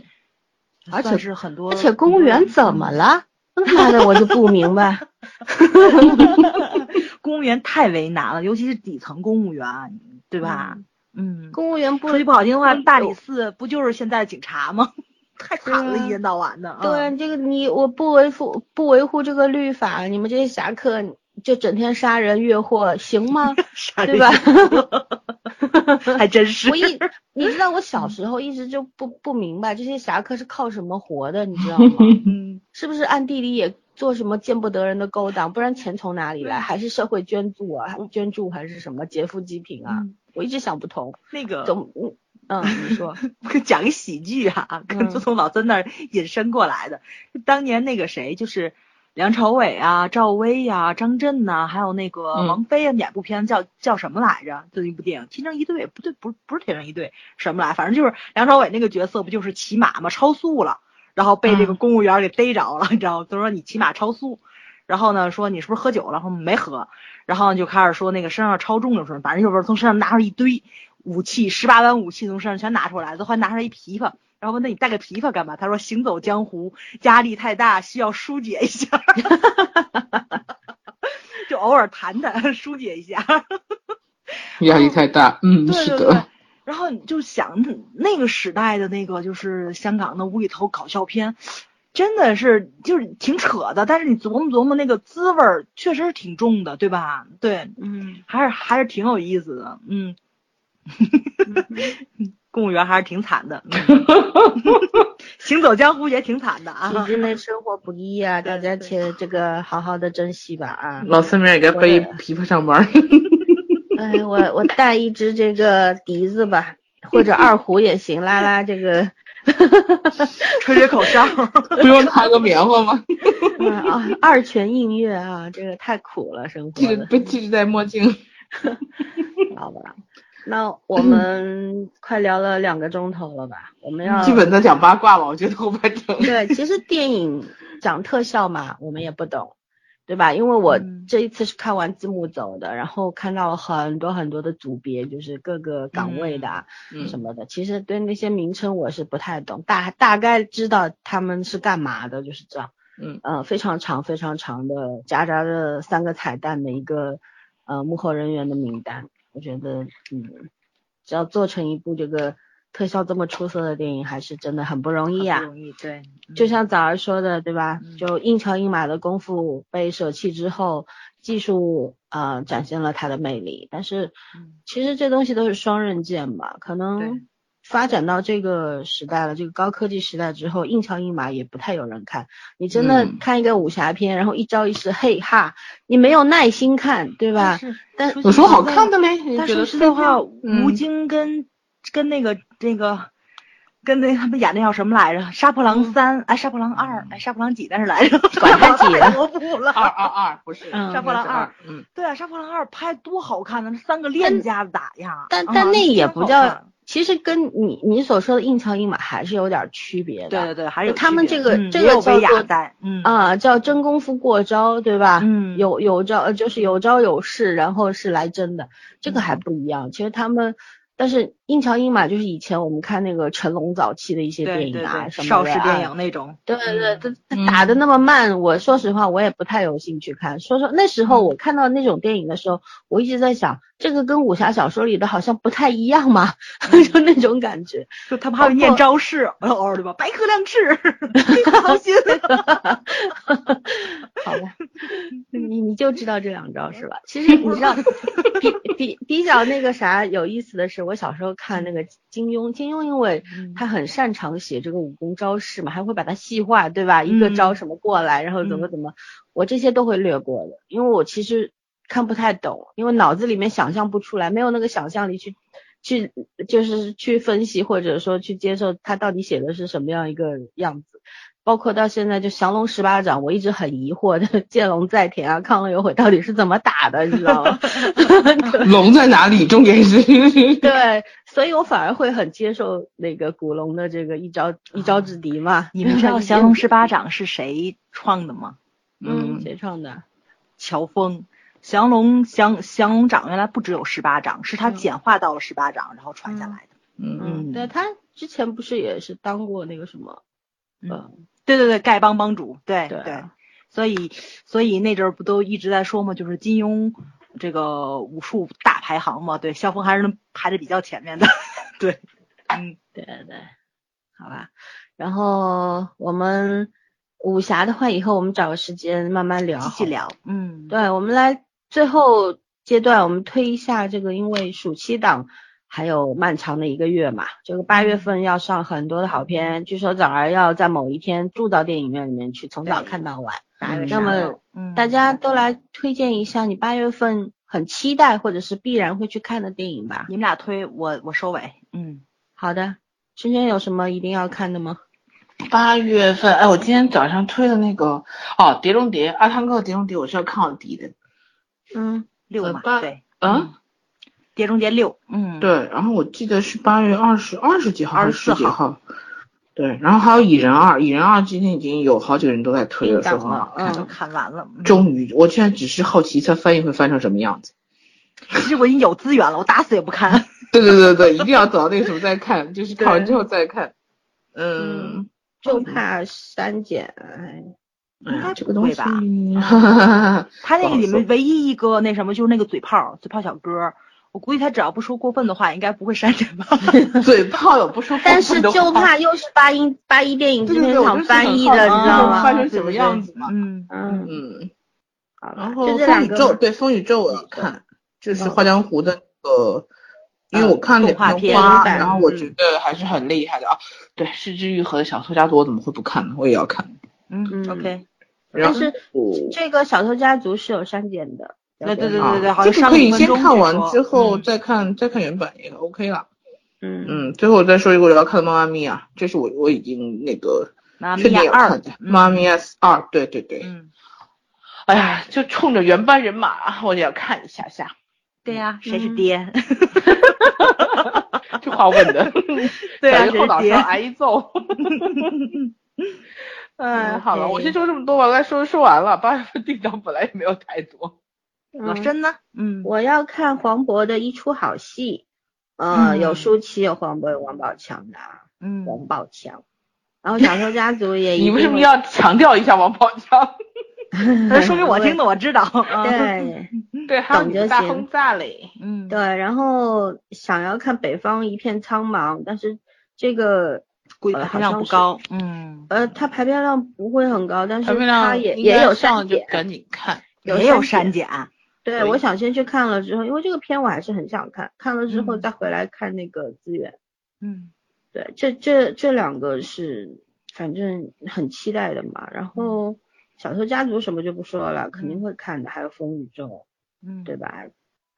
而且是很多，而且公务员怎么了？妈的，我就不明白。公务员太为难了，尤其是底层公务员，对吧？嗯，公务员不说句不好听的话，大理寺不就是现在的警察吗？太惨了，一天到晚的。对，这个你我不维护不维护这个律法，你们这些侠客。就整天杀人越货行吗？对吧？还真是。我一你知道我小时候一直就不不明白这些侠客是靠什么活的，你知道吗？是不是暗地里也做什么见不得人的勾当？不然钱从哪里来？还是社会捐助啊？捐助还是什么劫富济贫啊？我一直想不通。那个总嗯，你说 讲个喜剧啊，跟从老曾那儿引申过来的。当年那个谁就是。梁朝伟啊，赵薇呀，张震呐，还有那个王菲啊，演部片叫叫什么来着？就一部电影《天生一对》，不对，不不是《天生一对》，什么来？反正就是梁朝伟那个角色，不就是骑马嘛？超速了，然后被这个嗯公务员给逮着了，你知道吗？就说你骑马超速，然后呢说你是不是喝酒了？然后没喝，然后就开始说那个身上超重的时候，反正就是从身上拿出一堆武器，十八般武器从身上全拿出来，最后还拿出来一琵琶。然后问那你带个琵琶干嘛？他说行走江湖压力太大，需要疏解一下，就偶尔弹弹疏解一下。压力太大，嗯，对是的，。然后你就想那个时代的那个就是香港的无厘头搞笑片，真的是就是挺扯的，但是你琢磨琢磨那个滋味儿，确实是挺重的，对吧？对，嗯，还是还是挺有意思的，嗯。公务员还是挺惨的，嗯 行走江湖也挺惨的啊。体制内生活不易啊，大家对且这个好好的珍惜吧啊。老四面也该背琵琶上班。哎，我我带一支这个笛子吧，或者二胡也行，拉拉这个吹吹口哨，不用弹个棉花吗？嗯啊二泉映月啊，这个太苦了，生活的。着被记着戴墨镜。好吧，那我们快聊了两个钟头了吧？我们要基本在讲八卦吧，我觉得后半程。对，其实电影讲特效嘛，我们也不懂，对吧？因为我嗯这一次是看完字幕走的，然后看到了很多很多的组别，就是各个岗位的啊、嗯什么的。其实对那些名称我是不太懂，大大概知道他们是干嘛的，就是这样。嗯呃，非常长非常长的夹杂着三个彩蛋的一个呃幕后人员的名单，我觉得嗯，只要做成一部这个特效这么出色的电影，还是真的很不容易啊。不容易，对，就像早儿说的，对吧？嗯就硬桥硬马的功夫被舍弃之后，技术啊、呃展现了它的魅力。但是嗯其实这东西都是双刃剑吧，可能发展到这个时代了，这个高科技时代之后，硬桥硬马也不太有人看。你真的嗯看一个武侠片，然后一招一式，嘿哈，你没有耐心看，对吧？是但说有什么好看的嘞？你但觉得说实在话，嗯吴京跟跟那个那个跟那他们演的叫什么来着？《杀破狼三》哎，《杀破狼二》哎，《杀破狼几》但是来着？管他几 了太多部了。二二二不是，嗯杀破狼二嗯，对啊，《杀破狼二》拍多好看呢，那三个练家子打呀。啊但但那也不叫看，其实跟你你所说的硬桥硬马还是有点区别的。对对对，还是他们这个这个叫做嗯啊，叫真功夫过招，对吧？嗯有有招，呃就是有招有式，然后是来真的，这个嗯还不一样。其实他们，但是硬桥硬马就是以前我们看那个成龙早期的一些电影啊对对，什么邵氏电影那种。对对，对打的那么慢，我说实话我也不太有兴趣看。说说那时嗯候我看到那种电影的时候，我一直在想，这个跟武侠小说里的好像不太一样嘛，就那种感觉。就他们还会念招式，偶尔对吧？白鹤亮翅，飞鹤藏心。好吧，你你就知道这两招是吧？其实你知道，比比比较那个啥有意思的是，我小时候看那个金庸，金庸因为嗯他很擅长写这个武功招式嘛，还会把它细化，对吧？一个嗯招什么过来，然后怎么怎么，我这些都会略过的，因为我其实看不太懂，因为脑子里面想象不出来，没有那个想象力去。去就是去分析或者说去接受他到底写的是什么样一个样子，包括到现在就降龙十八掌，我一直很疑惑的见龙在田啊，亢龙有悔到底是怎么打的，你知道吗？龙在哪里？重点是，对，所以我反而会很接受那个古龙的这个一招一招制敌嘛。你们知道降龙十八掌是谁创的吗？嗯，谁创的？乔峰。降龙降降龙掌原来不只有十八掌，是他嗯简化到了十八掌，然后传下来的。嗯嗯，对他之前不是也是当过那个什么？嗯，嗯，对对对，丐帮帮主，对对啊所以所以那阵儿不都一直在说嘛，就是金庸这个武术大排行嘛，对，萧峰还是能排的比较前面的，对，嗯，对对，好吧。然后我们武侠的话，以后我们找个时间慢慢聊，继续。聊，嗯，对，我们来最后阶段，我们推一下这个，因为暑期档还有漫长的一个月嘛，这个八月份要上很多的好片，据说早儿要在某一天住到电影院里面去，从早看到晚。那么嗯，大家都来推荐一下你八月份很期待或者是必然会去看的电影吧。你们俩推我我收尾，嗯，好的，萱萱有什么一定要看的吗？八月份，哎，我今天早上推的那个哦，《碟中谍》，阿汤哥的《碟中谍》，我是要看到底的。嗯，六嘛，八对，嗯，碟中谍六，嗯，，对，然后我记得是八月二十二十几号还是24十几号？对，然后还有蚁人二，蚁人二今天已经有好几个人都在推了，说很好看。都看完了，嗯终于，我现在只是好奇它翻译会翻成什么样子。其实我已经有资源了，我打死也不看。对对对对，一定要等到那个时候再看，就是看完之后再看。嗯，就怕删减。哎哎呀，这个东西吧，他那个里面唯一一个那什么就是那个嘴炮，嘴炮小哥。我估计他只要不说过分的话，应该不会删减吧。嘴炮有不说过分的话，但是就怕又是八音八一电影制片厂就是很翻译的，你知道吗？翻成什么样子嘛？嗯嗯，嗯，然后就这两个风宇宙，对风宇宙我要看，就是画江湖的那个，因为我看了动画片花，然后我嗯觉得还是很厉害的啊。对，失之愈合的小说家族我怎么会不看呢？我也要看。嗯嗯，OK。然后但是这个小偷家族是有删减的。对对对啊对对好这个可以先看完之后嗯再看再看原版也 OK 了。嗯嗯，最后我再说一个我要看的《妈妈咪呀》，这是我我已经那个妈咪确定呀二要看的《妈咪呀二》，对对对，嗯，哎呀，就冲着原班人马，我也要看一下下。对呀，谁是嗯爹？这话问的，对啊后脑谁是爹勺挨一揍。哎，好了，我先说这么多吧，该说说完了。八月份定档本来也没有太多。嗯老申呢？嗯，我要看黄渤的一出好戏，呃，嗯有舒淇，有黄渤，有王宝强的啊，嗯，王宝强。然后小偷家族也 你为什么要强调一下王宝强？那说明我听的我知道。啊，对对，还有大轰炸嘞。嗯，对，然后想要看北方一片苍茫，但是这个呃估计排量好像是不高。嗯，呃，它排片量不会很高，但是它也也有上删减，就赶紧看。有也有删删减。对，我想先去看了之后，因为这个片我还是很想看，看了之后嗯再回来看那个资源。嗯对，这这这两个是反正很期待的嘛。然后小偷家族什么就不说了，肯定会看的，还有风宇宙，嗯，对吧？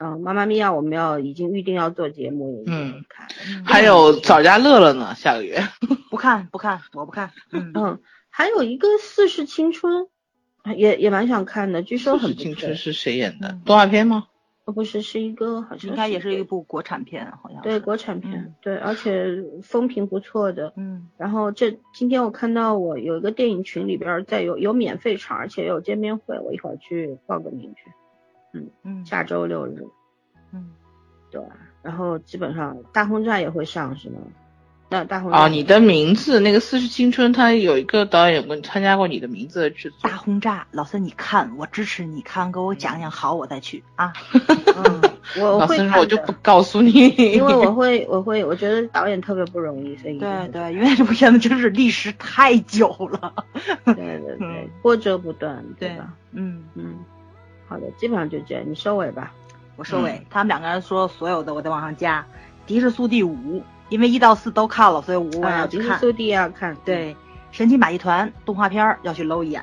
嗯，妈妈咪呀，我们要已经预定要做节目，嗯还有早家乐乐呢，下个月。不看不看，我不看。嗯嗯，还有一个《四世青春》，也也蛮想看的，据说很青春。是谁演的嗯？动画片吗？呃不是，是一个好像应该也是一部国产片，好像对国产片嗯，对，而且风评不错的。嗯然后这今天我看到我有一个电影群里边儿在有有免费场，而且有见面会，我一会儿去报个名去。嗯下周六日，嗯，对吧？然后基本上大轰炸也会上是吗？那大轰炸哦，你的名字那个《四世青春》，他有一个导演有过参加过你的名字的制作大。轰炸，老孙你看，我支持你看，给我讲讲好，我再去啊。嗯，我老会看三说我就不，告诉你，因为我会 我会我觉得导演特别不容易，所以对对，因为这部片子真是历时太久了。对对对嗯，波折不断，对吧？嗯，嗯，好的，基本上就这样，你收尾吧。我收尾，他们两个人说所有的我再往上加，迪士苏第五，因为一到四都看了，所以五我要去看。迪士苏迪要看，对，神奇马戏团动画片儿要去搂一眼，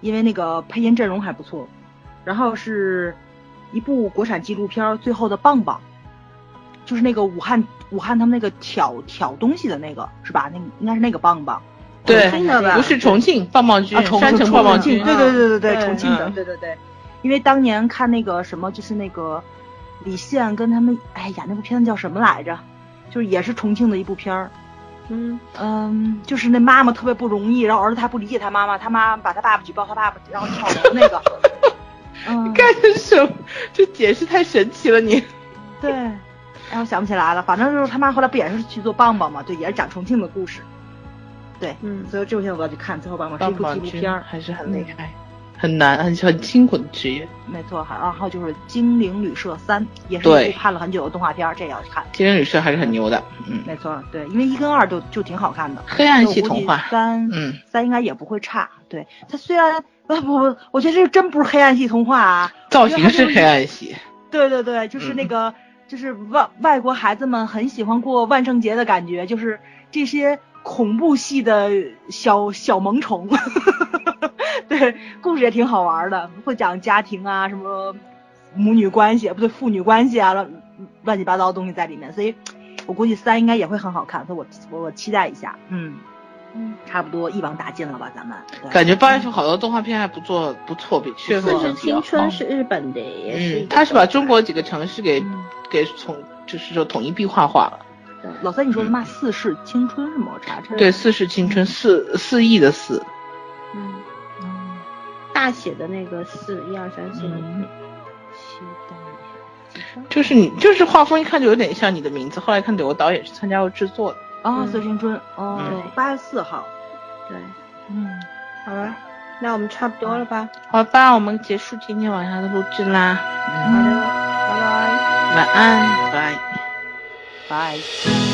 因为那个配音阵容还不错。然后是一部国产纪录片儿《最后的棒棒》，就是那个武汉武汉他们那个挑挑东西的那个是吧？那个应该是那个棒棒。对不是重庆棒棒军啊，，重山城棒棒军。对对对对对，重庆的，嗯对对对。因为当年看那个什么，就是那个李现跟他们哎呀那部片子叫什么来着？就是也是重庆的一部片儿。嗯，嗯，就是那妈妈特别不容易，然后儿子他不理解他妈妈，他妈把他爸爸举报他爸爸，然后跳楼那个。嗯，干什么？这解释太神奇了你。对，哎，我想不起来了，反正就是他妈后来不也是去做棒棒嘛？对，也是讲重庆的故事。对，嗯所以这部片我要去看，最后棒棒是一部纪录片儿。还是很厉害，很难，很很辛苦的职业。没错，还然后就是《精灵旅社三》，也是对一部盼了很久的动画片儿，这也要去看。精灵旅社还是很牛的，嗯，没错，对，因为一跟二就就挺好看的。黑暗系童话，三，嗯，三应该也不会差。对，它虽然 不不不，我觉得这真不是黑暗系童话啊，造型是黑暗系，对对对，就是那个，就是外外国孩子们很喜欢过万圣节的感觉，就是这些恐怖系的小小萌宠，对，故事也挺好玩的，会讲家庭啊，什么母女关系，不对，父女关系啊，乱乱七八糟的东西在里面，所以我估计三应该也会很好看，所以我我我期待一下，嗯嗯，差不多一网打尽了吧，咱们感觉八月份好多动画片还不错，不错，比七月份四世相比较好青春是日本的，也是嗯，个他是把中国几个城市给嗯。给统，就是说统一壁画化了。老三，你说的嘛？四世青春是吗？我查查。对，四世青春，四四亿的四。嗯，嗯，大写的那个四，一二三四。就是你，就是画风一看就有点像你的名字，后来看有个导演是参加过制作的。啊，嗯四青春哦对，八月四号。对，嗯，好了，那我们差不多了吧？好吧，我们结束今天晚上的录制啦，好的，拜拜。晚安，拜。Bye.